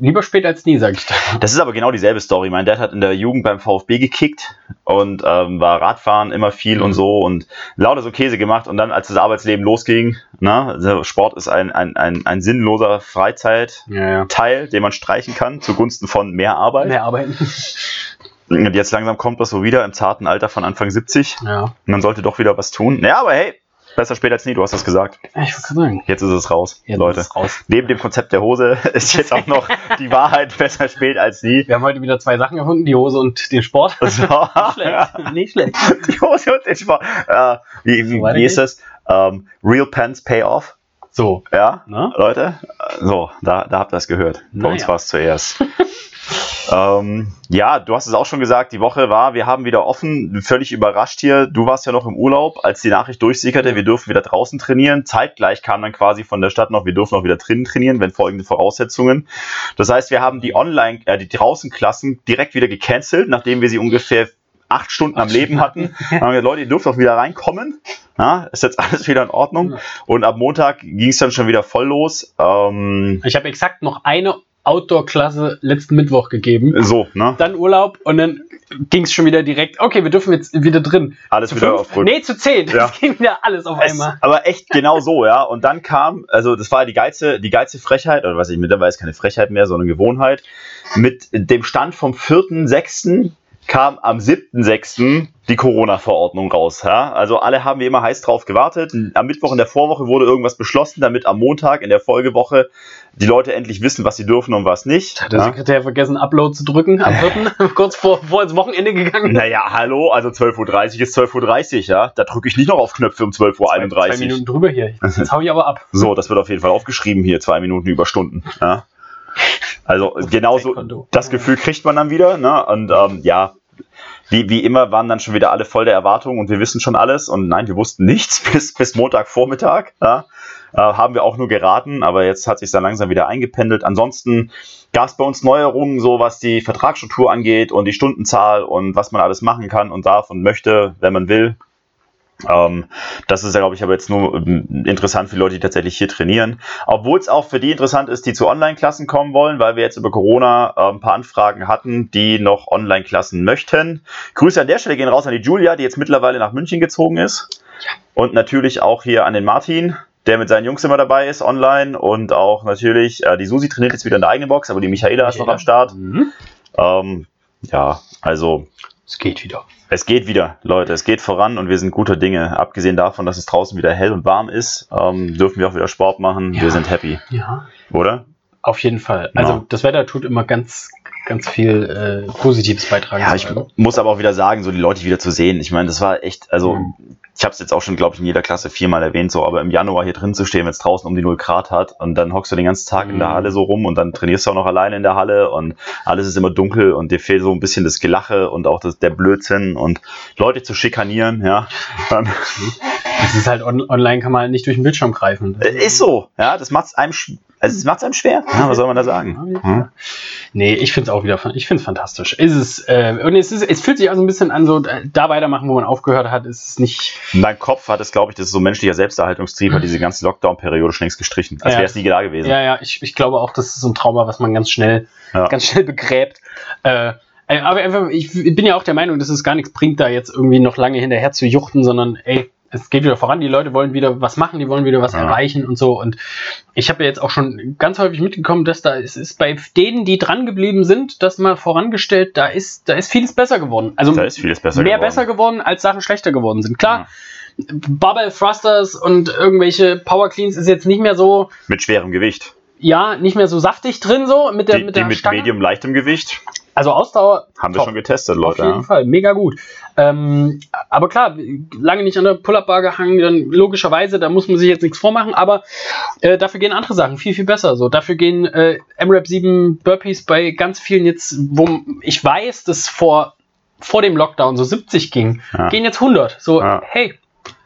lieber spät als nie, sag ich da. Das ist aber genau dieselbe Story. Mein Dad hat in der Jugend beim VfB gekickt und ähm, war Radfahren immer viel und Mhm. so und lauter so Käse gemacht. Und dann, als das Arbeitsleben losging, na, also Sport ist ein, ein, ein, ein sinnloser Freizeitteil, Ja, ja. den man streichen kann, zugunsten von mehr Arbeit. Mehr arbeiten. Und jetzt langsam kommt das so wieder im zarten Alter von Anfang 70. Ja. Man sollte doch wieder was tun. Ja, aber hey, besser spät als nie, du hast das gesagt. Ich wollte gerade sagen. Jetzt ist es raus, Jetzt Leute. ist es raus. Neben dem Konzept der Hose ist jetzt auch noch die Wahrheit besser spät als nie. Wir haben heute wieder zwei Sachen erfunden, die Hose und den Sport. So. Nicht schlecht. Nicht schlecht. Die Hose und den Sport. Äh, wie, So wie ist das? Ähm, Real Pants Pay Off. So. Ja, Ne? Leute. So, da, da habt ihr es gehört. Bei Naja. uns war es zuerst. ähm, ja, du hast es auch schon gesagt, die Woche war, wir haben wieder offen, völlig überrascht hier. Du warst ja noch im Urlaub, als die Nachricht durchsickerte, wir dürfen wieder draußen trainieren. Zeitgleich kam dann quasi von der Stadt noch, wir dürfen auch wieder drinnen trainieren, wenn folgende Voraussetzungen. Das heißt, wir haben die Online, äh, die Draußenklassen direkt wieder gecancelt, nachdem wir sie ungefähr acht Stunden am Leben hatten. Dann haben wir Leute, ihr dürft auch wieder reinkommen. Ja, ist jetzt alles wieder in Ordnung. Ja. Und ab Montag ging es dann schon wieder voll los. Ähm, Ich habe exakt noch eine Outdoor-Klasse letzten Mittwoch gegeben. so, ne? Dann Urlaub und dann ging es schon wieder direkt. Okay, wir dürfen jetzt wieder drin. Alles Zu wieder fünf? auf Grund. Nee, zu zehn. Ja. Das ging wieder alles auf Es, einmal. aber echt genau so, ja. Und dann kam, also das war die geilste, die geilste Frechheit, oder was ich mittlerweile ist keine Frechheit mehr, sondern Gewohnheit. Mit dem Stand vom 4.6. kam am 7.6. die Corona-Verordnung raus. Ja? Also alle haben wie immer heiß drauf gewartet. Am Mittwoch in der Vorwoche wurde irgendwas beschlossen, damit am Montag in der Folgewoche die Leute endlich wissen, was sie dürfen und was nicht. Hat der ja? Sekretär vergessen, Upload zu drücken am 4. kurz vor, vor ins Wochenende gegangen. Naja, hallo, also 12.30 Uhr ist 12.30 Uhr, ja. Da drücke ich nicht noch auf Knöpfe um 12.31 Zwei Uhr. Minuten drüber hier. Jetzt hau ich aber ab. So, das wird auf jeden Fall aufgeschrieben hier, zwei Minuten Überstunden. Ja. Also genauso, das Gefühl kriegt man dann wieder. Ne? Und ähm, ja, wie, wie immer waren dann schon wieder alle voll der Erwartungen und wir wissen schon alles. Und nein, wir wussten nichts bis, bis Montagvormittag. Ja? Äh, haben wir auch nur geraten, aber jetzt hat sich dann langsam wieder eingependelt. Ansonsten gab es bei uns Neuerungen, so was die Vertragsstruktur angeht und die Stundenzahl und was man alles machen kann und darf und möchte, wenn man will. Ähm, das ist ja, glaube ich, aber jetzt nur ähm, interessant für Leute, die tatsächlich hier trainieren. Obwohl es auch für die interessant ist, die zu Online-Klassen kommen wollen, weil wir jetzt über Corona äh, ein paar Anfragen hatten, die noch Online-Klassen möchten. Grüße an der Stelle gehen raus an die Julia, die jetzt mittlerweile nach München gezogen ist. Und natürlich auch hier an den Martin, der mit seinen Jungs immer dabei ist, online. Und auch natürlich, äh, die Susi trainiert jetzt wieder in der eigenen Box, aber die Michaela ist noch am Start. Mhm. Ähm, ja, also Es geht wieder. Es geht wieder, Leute, es geht voran und wir sind guter Dinge. Abgesehen davon, dass es draußen wieder hell und warm ist, ähm, dürfen wir auch wieder Sport machen. Ja. Wir sind happy, Ja. oder? Auf jeden Fall. Also Ja. das Wetter tut immer ganz, ganz viel äh, Positives beitragen. Ja, ich allem. muss aber auch wieder sagen, so die Leute wieder zu sehen. Ich meine, das war echt, also Mhm. ich habe es jetzt auch schon, glaube ich, in jeder Klasse viermal erwähnt, so, aber im Januar hier drin zu stehen, wenn es draußen um die 0 Grad hat und dann hockst du den ganzen Tag in der Mhm. Halle so rum und dann trainierst du auch noch alleine in der Halle und alles ist immer dunkel und dir fehlt so ein bisschen das Gelache und auch das, der Blödsinn und Leute zu schikanieren, ja. Dann, Es ist halt on online kann man halt nicht durch den Bildschirm greifen. Äh, Ist so, ja, das macht es einem, also es macht's einem schwer. Ja, was soll man da sagen? Hm? Nee, ich finde es auch wieder, ich finde es fantastisch. Ist es, äh, und es, ist, es fühlt sich auch so ein bisschen an, so äh, da weitermachen, wo man aufgehört hat, ist es nicht. Mein Kopf hat es, glaube ich, das ist so menschlicher Selbsterhaltungstrieb, hat diese ganze Lockdown-Periode schon längst gestrichen. Als Ja. wäre es nie da gewesen. Ja, ja, ich, ich glaube auch, das ist so ein Trauma, was man ganz schnell, Ja. ganz schnell begräbt. Äh, äh, aber einfach, ich bin ja auch der Meinung, dass es gar nichts bringt, da jetzt irgendwie noch lange hinterher zu juchten, sondern ey, es geht wieder voran, die Leute wollen wieder was machen, die wollen wieder was Ja. erreichen und so. Und ich habe ja jetzt auch schon ganz häufig mitgekommen, dass da es ist bei denen, die dran geblieben sind, das mal vorangestellt, da ist, da ist vieles besser geworden. Also Da ist vieles besser mehr geworden. besser geworden, als Sachen schlechter geworden sind. Klar, Bubble Thrusters und irgendwelche Power Cleans ist jetzt nicht mehr so, Mit schwerem Gewicht. ja, nicht mehr so saftig drin, so mit der, die mit die der mit Stange. medium leichtem Gewicht. Also Ausdauer. Haben wir top. schon getestet, Auf Leute. jeden Ja? Fall, mega gut. Ähm, aber klar, lange nicht an der Pull-Up-Bar gehangen, dann logischerweise, da muss man sich jetzt nichts vormachen, aber äh, dafür gehen andere Sachen viel, viel besser. So, dafür gehen äh, MRAP 7 Burpees bei ganz vielen jetzt, wo ich weiß, dass vor, vor dem Lockdown so 70 ging, Ja. gehen jetzt 100. So, Ja. hey,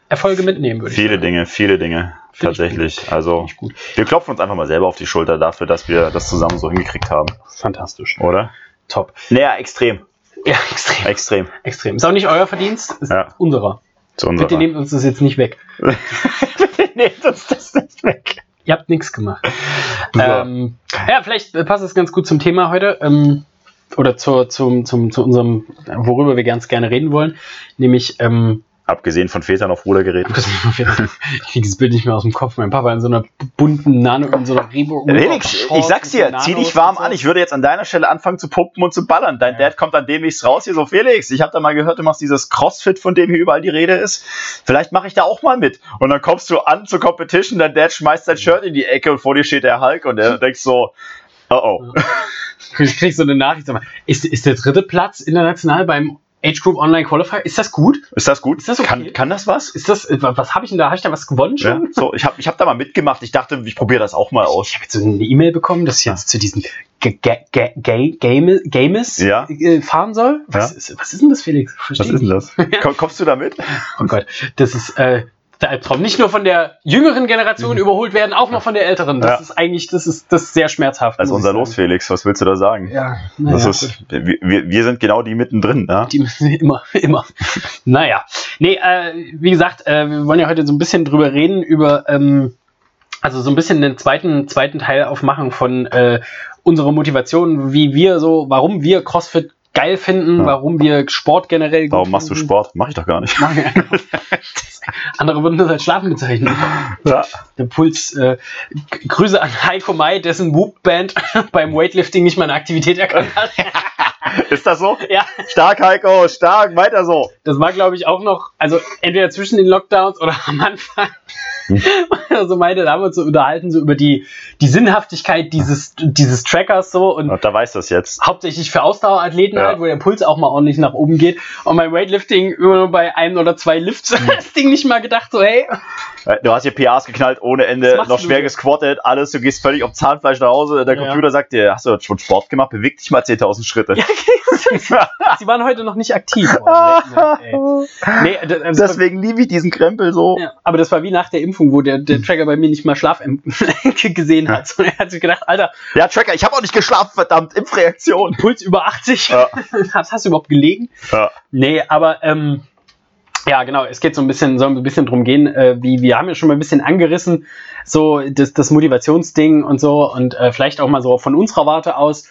Erfolge mitnehmen, würde ich Viele. Dinge, viele Dinge. Find ich Tatsächlich. Also, wir klopfen uns einfach mal selber auf die Schulter dafür, dass wir das zusammen so hingekriegt haben. Fantastisch. Oder? Top. Naja, extrem. Ja, extrem. Extrem. Extrem. Ist auch nicht euer Verdienst, ist Ja. unserer. Zu unserer. Bitte nehmt uns das jetzt nicht weg. Bitte nehmt uns das nicht weg. Ihr habt nichts gemacht. Ähm, ja, vielleicht passt es ganz gut zum Thema heute. Ähm, oder zu, zum, zum, zu unserem, worüber wir ganz gerne reden wollen. Nämlich, ähm, Abgesehen von Vätern auf Rudergeräten. ich kriege das Bild nicht mehr aus dem Kopf. Mein Papa in so einer bunten Nano, in so einer Rebo. Felix, ich sag's dir, zieh dich warm an. Ich würde jetzt an deiner Stelle anfangen zu pumpen und zu ballern. Dein Ja. Dad kommt dann demnächst raus hier so, Felix, ich habe da mal gehört, du machst dieses Crossfit, von dem hier überall die Rede ist. Vielleicht mache ich da auch mal mit. Und dann kommst du an zur Competition, dein Dad schmeißt sein Shirt in die Ecke und vor dir steht der Hulk und er denkt so, oh oh. Ich krieg so eine Nachricht. Ist, ist der dritte Platz international beim Age Group Online Qualifier? Ist das gut? Ist das gut? Ist das okay? kann, kann das was? Ist das, äh, was habe ich denn da? Habe ich da was gewonnen Ja, schon? so, ich habe ich hab da mal mitgemacht. Ich dachte, ich probiere das auch mal aus. Ich habe jetzt so eine E-Mail bekommen, dass ich jetzt zu diesen Ga- Ga- Ga- Ga- Game- Games Ja. äh, fahren soll. Was, Ja. ist, was ist denn das, Felix? Versteh Was ist denn das? kommst du da mit? Oh Gott, das ist äh, der Albtraum. Nicht nur von der jüngeren Generation überholt werden, auch noch von der älteren. Das Mhm. Ja. ist eigentlich, das ist, das ist sehr schmerzhaft. Das ist muss unser Los. Felix. Was willst du da sagen? Ja, das naja, ist, wir, wir sind genau die mittendrin. Ne? Die müssen immer, immer. Naja. Nee, äh, wie gesagt, äh, wir wollen ja heute so ein bisschen drüber reden, über, ähm, also so ein bisschen den zweiten, zweiten Teil aufmachen von äh, unserer Motivation, wie wir so, warum wir CrossFit geil finden, Ja. warum wir Sport generell gut Warum machst du. Sport? Mach ich doch gar nicht. Andere würden das als Schlafen bezeichnen. Ja. Der Puls, äh, Grüße an Heiko Mai, dessen Whoop-Band beim Weightlifting nicht mal eine Aktivität erkannt hat. Ist das so? ja. Stark, Heiko, stark, weiter so. Das war, glaube ich, auch noch, also entweder zwischen den Lockdowns oder am Anfang. Also meinte, da haben wir uns so unterhalten, so über die, die Sinnhaftigkeit dieses, dieses Trackers so und Und da weißt du es jetzt. hauptsächlich für Ausdauerathleten Ja. halt, wo der Puls auch mal ordentlich nach oben geht. Und beim Weightlifting immer nur bei ein oder zwei Lifts das Ding nicht mal gedacht, so hey, Du hast hier PAs geknallt ohne Ende, noch schwer gesquattet, alles, du gehst völlig auf Zahnfleisch nach Hause. Der Ja. Computer sagt dir, hast du schon Sport gemacht? Beweg dich mal 10.000 Schritte. Ja, sie waren heute noch nicht aktiv. Oh, nee, das, das war- Deswegen liebe ich diesen Krempel so. Ja, aber das war wie nach der Impfung, wo der, der Tracker bei mir nicht mal Schlaf gesehen hat. Und er hat sich gedacht, Alter, Ja, Tracker, ich habe auch nicht geschlafen, verdammt, Impfreaktion. Puls über 80. Ja. hast, hast du überhaupt gelegen? Ja. Nee, aber ähm, ja, genau, es geht so ein bisschen, soll ein bisschen drum gehen, äh, wie wir haben ja schon mal ein bisschen angerissen, so das, das Motivationsding und so und äh, vielleicht auch mal so von unserer Warte aus,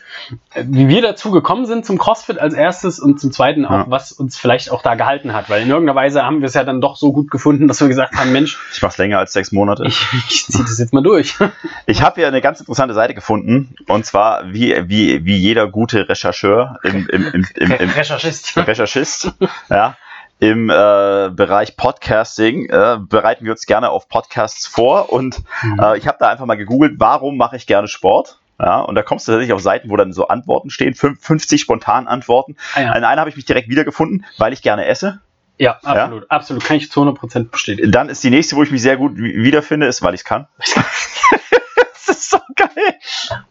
äh, wie wir dazu gekommen sind zum CrossFit als erstes und zum zweiten auch, Ja. was uns vielleicht auch da gehalten hat, weil in irgendeiner Weise haben wir es ja dann doch so gut gefunden, dass wir gesagt haben, Mensch, Ich mach's länger als sechs Monate. ich, ich ziehe das jetzt mal durch. Ich habe hier eine ganz interessante Seite gefunden. Und zwar, wie, wie, wie jeder gute Rechercheur im, im, im, im, im Recherchist. Recherchist, ja, im äh, Bereich Podcasting äh, bereiten wir uns gerne auf Podcasts vor. Und äh, ich habe da einfach mal gegoogelt, warum mache ich gerne Sport? Ja, und da kommst du tatsächlich auf Seiten, wo dann so Antworten stehen, fünf- 50 spontan Antworten. Ah, ja. An einer habe ich mich direkt wiedergefunden, weil ich gerne esse. Ja, absolut, absolut. Kann ich zu 100% bestätigen. Dann ist die nächste, wo ich mich sehr gut wi- wiederfinde, ist, weil ich es kann. das ist so geil.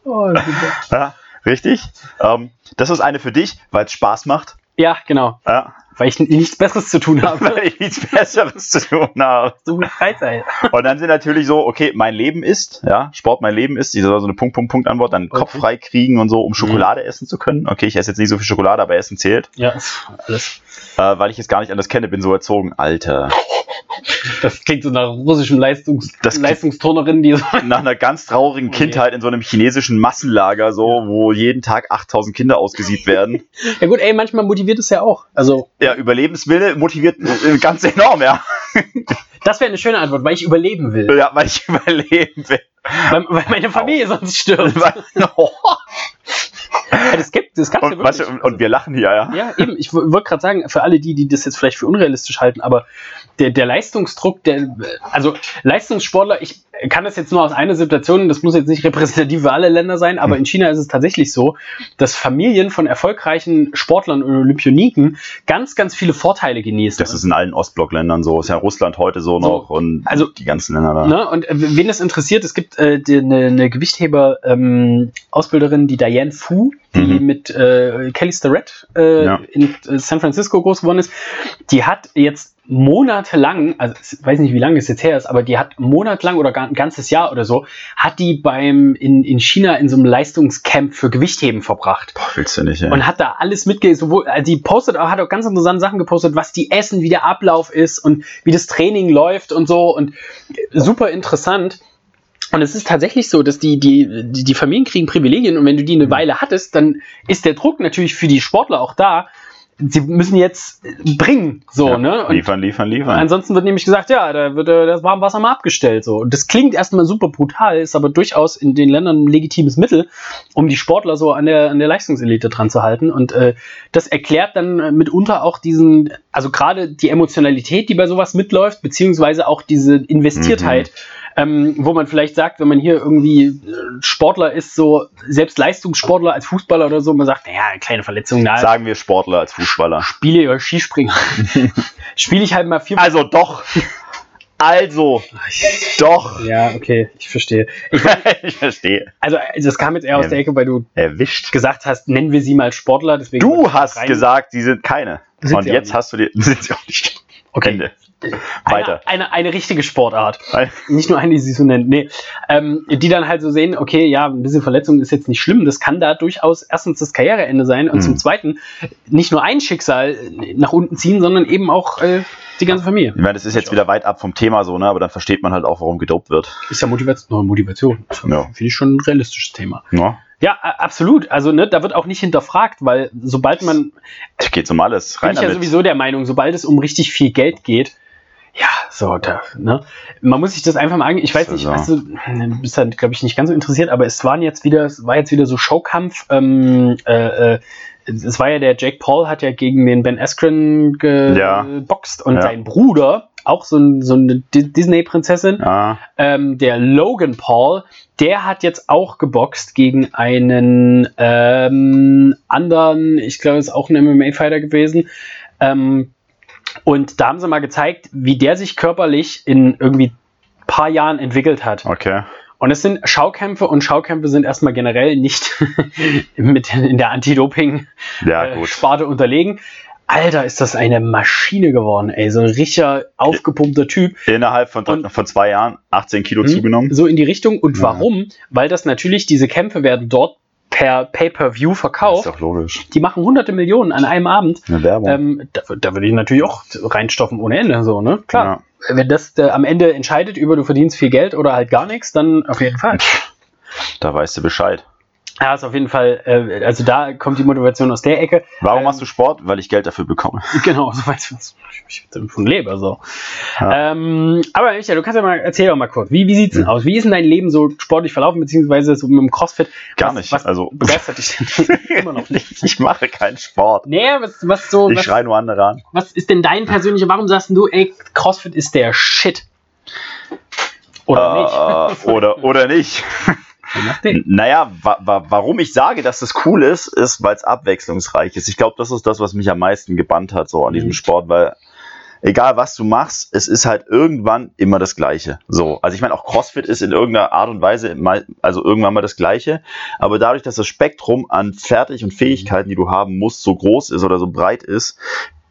Oh, Ja, richtig. Ähm, das ist eine für dich, weil es Spaß macht. Ja, genau. Ja, Weil ich nichts Besseres zu tun habe. weil ich nichts Besseres zu tun habe. So viel Freizeit. Und dann sind natürlich so, okay, mein Leben ist, ja, Sport mein Leben ist, diese so eine Punkt, Punkt, Punkt Antwort, dann Kopf frei kriegen und so, um Schokolade essen zu können. Okay, ich esse jetzt nicht so viel Schokolade, aber Essen zählt, Ja, alles. äh, weil ich es gar nicht anders kenne, bin so erzogen. Alter. Das klingt so nach russischen Leistungs Das Leistungsturnerin, die so. Nach einer ganz traurigen Oh. Kindheit in so einem chinesischen Massenlager, so, wo jeden Tag 8000 Kinder ausgesiebt werden. Ja gut, ey, manchmal motiviert es ja auch. Also, Ja, Überlebenswille motiviert äh, ganz enorm, ja. das wäre eine schöne Antwort, weil ich überleben will. Ja, weil ich überleben will. weil, weil meine Familie sonst stirbt. Ja, das gibt das gab's und, ja wirklich. und wir lachen hier, ja. Ja, eben. Ich wollte gerade sagen, für alle die, die das jetzt vielleicht für unrealistisch halten, aber der, der Leistungsdruck, der, also Leistungssportler, ich kann das jetzt nur aus einer Situation, das muss jetzt nicht repräsentativ für alle Länder sein, aber Hm. in China ist es tatsächlich so, dass Familien von erfolgreichen Sportlern und Olympioniken ganz, ganz viele Vorteile genießen. Das ist in allen Ostblockländern so. Ist ja Russland heute so noch und also- die ganzen Länder da. Ne? Und äh, wen das interessiert, es gibt äh, die- eine, eine Gewichtheber-Ausbilderin, die Diane Fu, die Mhm. mit äh, Kelly Starrett äh, Ja. in äh, San Francisco groß geworden ist. Die hat jetzt monatelang, also ich weiß nicht, wie lange es jetzt her ist, aber die hat monatelang oder gar ein ganzes Jahr oder so, hat die beim in, in China in so einem Leistungscamp für Gewichtheben verbracht. Boah, willst du nicht, ey. Und hat da alles mitge... Sowohl, also die postet, auch- hat auch ganz interessante Sachen gepostet, was die essen, wie der Ablauf ist und wie das Training läuft und so. Und super interessant. Und es ist tatsächlich so, dass die, die, die, die Familien kriegen Privilegien und wenn du die eine Weile hattest, dann ist der Druck natürlich für die Sportler auch da. Sie müssen jetzt bringen, so, Ja, ne? Und liefern, liefern, liefern. Ansonsten wird nämlich gesagt, ja, da wird äh, das Warmwasser mal abgestellt. So. Und das klingt erstmal super brutal, ist aber durchaus in den Ländern ein legitimes Mittel, um die Sportler so an der, an der Leistungselite dran zu halten. Und äh, das erklärt dann äh, mitunter auch diesen, also gerade die Emotionalität, die bei sowas mitläuft, beziehungsweise auch diese Investiertheit. Ähm, wo man vielleicht sagt, wenn man hier irgendwie äh, Sportler ist, so selbst Leistungssportler als Fußballer oder so, man sagt, naja, eine kleine Verletzung, na, Sagen wir Sportler als Fußballer. Spiele oder Skispringer. Spiele ich halt mal vier Also doch. Also, doch. Ja, okay, ich verstehe. Ich, ich verstehe. also, also, das kam jetzt eher aus der Ecke, weil du Erwischt. gesagt hast, nennen wir sie mal Sportler. Du hast rein- gesagt, sie sind keine. Sind Und jetzt hast du die. Sind sie auch nicht. Okay. Ende. Eine, Weiter. eine, eine richtige Sportart. Nicht nur eine, die sie so nennt. Nee. Ähm, die dann halt so sehen, okay, ja, ein bisschen Verletzung ist jetzt nicht schlimm. Das kann da durchaus erstens das Karriereende sein und Mhm. zum Zweiten nicht nur ein Schicksal nach unten ziehen, sondern eben auch äh, die ganze Familie. Ich meine, das ist jetzt wieder weit ab vom Thema so, ne? Aber dann versteht man halt auch, warum gedopt wird. Ist ja Motivation. Motivation. Ja. Finde ich schon ein realistisches Thema. Ja. Ja, absolut. Also, ne, da wird auch nicht hinterfragt, weil sobald man, Geht um alles. bin Rein ich ja sowieso der Meinung, sobald es um richtig viel Geld geht, ja, so, da, ne, man muss sich das einfach mal angehen. Ich weiß So, nicht, so. weißt du, bist dann, glaube ich, nicht ganz so interessiert, aber es waren jetzt wieder, es war jetzt wieder so Showkampf, ähm, äh, äh, es war ja der Jake Paul hat ja gegen den Ben Askren Ja. geboxt und Ja. sein Bruder, auch so, ein, so eine Di- Disney-Prinzessin, Ja. ähm, der Logan Paul, der hat jetzt auch geboxt gegen einen ähm, anderen, ich glaube, es ist auch ein MMA-Fighter gewesen. Ähm, und da haben sie mal gezeigt, wie der sich körperlich in irgendwie paar Jahren entwickelt hat. Okay. Und es sind Schaukämpfe und Schaukämpfe sind erstmal generell nicht mit in der Ja, gut. Anti-Doping-Sparte unterlegen. Alter, ist das eine Maschine geworden, ey. So ein richtiger aufgepumpter Typ. Innerhalb von, Und- von zwei Jahren 18 Kilo Hm, zugenommen. So in die Richtung. Und Ja. warum? Weil das natürlich, diese Kämpfe werden dort per Pay-Per-View Ist verkauft. doch logisch. Die machen hunderte Millionen an einem Abend. Eine Werbung. Ähm, da, da würde ich natürlich auch reinstoffen ohne Ende, so, ne? Klar. Ja. Wenn das äh, am Ende entscheidet über du verdienst viel Geld oder halt gar nichts, dann auf jeden Fall. Da weißt du Bescheid. Ja, ist auf jeden Fall, äh, also da kommt die Motivation aus der Ecke. Warum Ähm, machst du Sport? Weil ich Geld dafür bekomme. Genau, so weißt du, was ich davon lebe. So. Ja. Ähm, aber Michael, du kannst ja mal, erzähl doch mal kurz, wie, wie sieht's denn Ja. aus? Wie ist denn dein Leben so sportlich verlaufen, beziehungsweise so mit dem CrossFit? Gar was, nicht, Was also- begeistert dich denn immer noch nicht? Ich mache keinen Sport. Nee, was, was so, Ich was, schreie nur andere an. was ist denn dein persönlicher, warum sagst du, ey, CrossFit ist der Shit? Oder Äh, oder, oder nicht. nicht? Je nachdem. Naja, wa wa warum ich sage, dass das cool ist, ist, weil es abwechslungsreich ist. Ich glaube, das ist das, was mich am meisten gebannt hat, so an diesem. Sport, weil egal was du machst, es ist halt irgendwann immer das Gleiche. So, also ich meine, auch CrossFit ist in irgendeiner Art und Weise mal, also irgendwann mal das Gleiche, aber dadurch, dass das Spektrum an Fertig- und Fähigkeiten, die du haben musst, so groß ist oder so breit ist,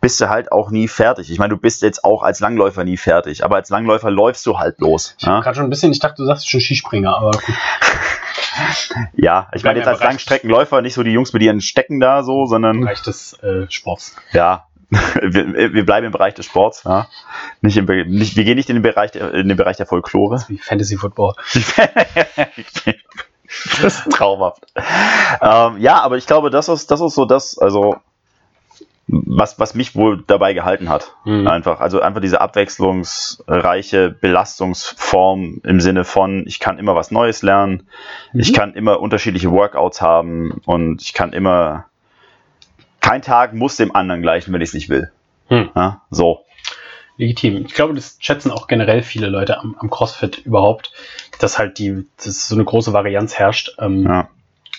bist du halt auch nie fertig. Ich meine, du bist jetzt auch als Langläufer nie fertig, aber als Langläufer läufst du halt los. Ich Ja, gerade schon ein bisschen, ich dachte, du sagst schon Skispringer, aber gut. ja ich meine jetzt als. Langstreckenläufer nicht so die Jungs mit ihren Stecken da so, sondern Bereich des äh, Sports. ja, wir, wir bleiben im Bereich des Sports. Ja. Nicht im, nicht, wir gehen nicht in den Bereich der, in den Bereich der Folklore. Wie Fantasy Football. das ist traumhaft. Ähm, ja, aber ich glaube, das ist, das ist so das, also was, was mich wohl dabei gehalten hat. Mhm. Einfach. Also einfach diese abwechslungsreiche Belastungsform im Sinne von, ich kann immer was Neues lernen, mhm. ich kann immer unterschiedliche Workouts haben und ich kann immer. Kein Tag muss dem anderen gleichen, wenn ich es nicht will. Mhm. Ja, so. Legitim. Ich glaube, das schätzen auch generell viele Leute am, am CrossFit überhaupt, dass halt die, dass so eine große Varianz herrscht. Ähm, ja.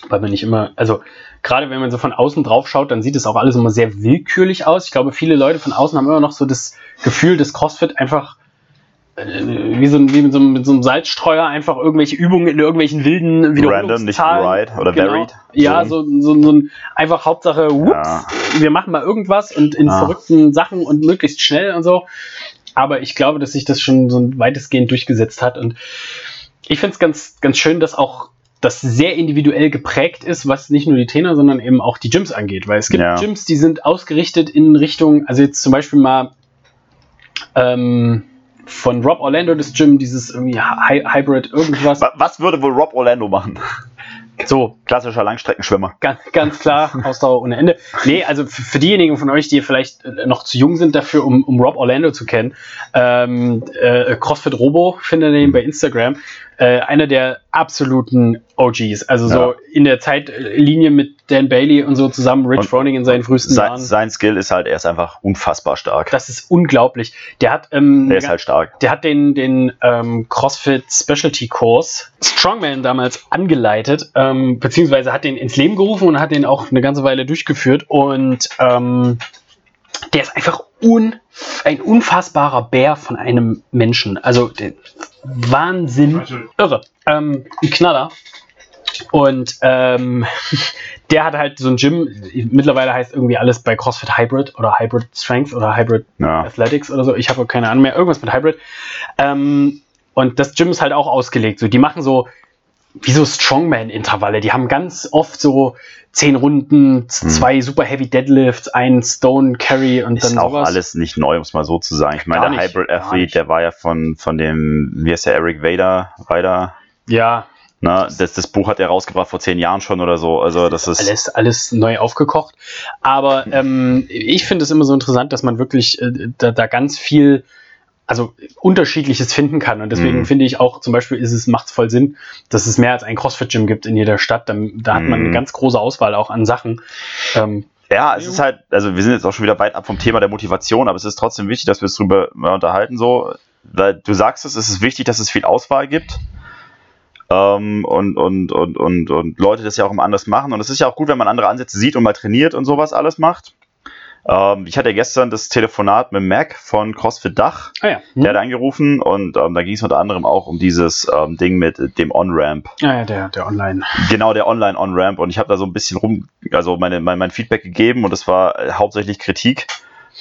Weil man nicht immer, also gerade wenn man so von außen drauf schaut, dann sieht es auch alles immer sehr willkürlich aus. Ich glaube, viele Leute von außen haben immer noch so das Gefühl, dass CrossFit einfach äh, wie, so, wie mit, so, mit so einem Salzstreuer einfach irgendwelche Übungen in irgendwelchen wilden Wiederholungszahlen. Random, nicht right oder genau. varied. Ja, so, so, so ein einfach Hauptsache, whoops, ja. wir machen mal irgendwas und in ja. verrückten Sachen und möglichst schnell und so. Aber ich glaube, dass sich das schon so weitestgehend durchgesetzt hat und ich finde es ganz, ganz schön, dass auch das sehr individuell geprägt ist, was nicht nur die Trainer, sondern eben auch die Gyms angeht. Weil es gibt ja. Gyms, die sind ausgerichtet in Richtung, also jetzt zum Beispiel mal ähm, von Rob Orlando das Gym, dieses irgendwie Hybrid irgendwas. Was würde wohl Rob Orlando machen? So. Klassischer Langstreckenschwimmer. Ganz, ganz klar, Ausdauer ohne Ende. Nee, also für diejenigen von euch, die vielleicht äh, noch zu jung sind dafür, um, um Rob Orlando zu kennen, ähm, äh, CrossFit Robo findet ihr ihn bei Instagram äh, einer der absoluten OGs. Also ja. so in der Zeitlinie mit Dan Bailey und so zusammen, Rich Froning in seinen frühesten sein, Jahren. Sein Skill ist halt, er ist einfach unfassbar stark. Das ist unglaublich. Der hat, ähm, der ist halt stark. Der hat den, den ähm, CrossFit Specialty Kurs Strongman damals angeleitet, ähm, beziehungsweise hat den ins Leben gerufen und hat den auch eine ganze Weile durchgeführt und ähm, der ist einfach un, ein unfassbarer Bär von einem Menschen. Also der, Wahnsinn. Irre. Ähm, ein Knaller. Und ähm, der hat halt so ein Gym, mittlerweile heißt irgendwie alles bei CrossFit Hybrid oder Hybrid Strength oder Hybrid ja. Athletics oder so. Ich habe keine Ahnung mehr, irgendwas mit Hybrid. Ähm, und das Gym ist halt auch ausgelegt. So, die machen so wie so Strongman-Intervalle. Die haben ganz oft so zehn Runden, hm. zwei super Heavy Deadlifts, ein Stone Carry und ist dann auch alles nicht neu, um es mal so zu sagen. Ich meine, der Hybrid Athlete, der war ja von, von dem, wie heißt der, Eric Vader, Vader? Ja. Na, das, das Buch hat er rausgebracht vor zehn Jahren schon oder so. Also das ist alles, alles neu aufgekocht. Aber ähm, ich finde es immer so interessant, dass man wirklich äh, da, da ganz viel also unterschiedliches finden kann. Und deswegen mhm. finde ich auch, zum Beispiel ist es, macht es voll Sinn, dass es mehr als ein CrossFit-Gym gibt in jeder Stadt. Da, da hat man eine mhm. ganz große Auswahl auch an Sachen. Ähm, ja, es ist halt, also wir sind jetzt auch schon wieder weit ab vom Thema der Motivation, aber es ist trotzdem wichtig, dass wir uns darüber unterhalten, so, weil du sagst es, es ist wichtig, dass es viel Auswahl gibt. Ähm, und, und, und, und, und Leute das ja auch immer anders machen. Und es ist ja auch gut, wenn man andere Ansätze sieht und mal trainiert und sowas alles macht. Ähm, ich hatte gestern das Telefonat mit Mac von CrossFit Dach. Ah, ja. hm. Der hat angerufen und ähm, da ging es unter anderem auch um dieses ähm, Ding mit dem On-Ramp. Ah, ja, der, der Online. Genau, der Online-On-Ramp. Und ich habe da so ein bisschen rum, also meine, mein, mein Feedback gegeben und das war äh, hauptsächlich Kritik.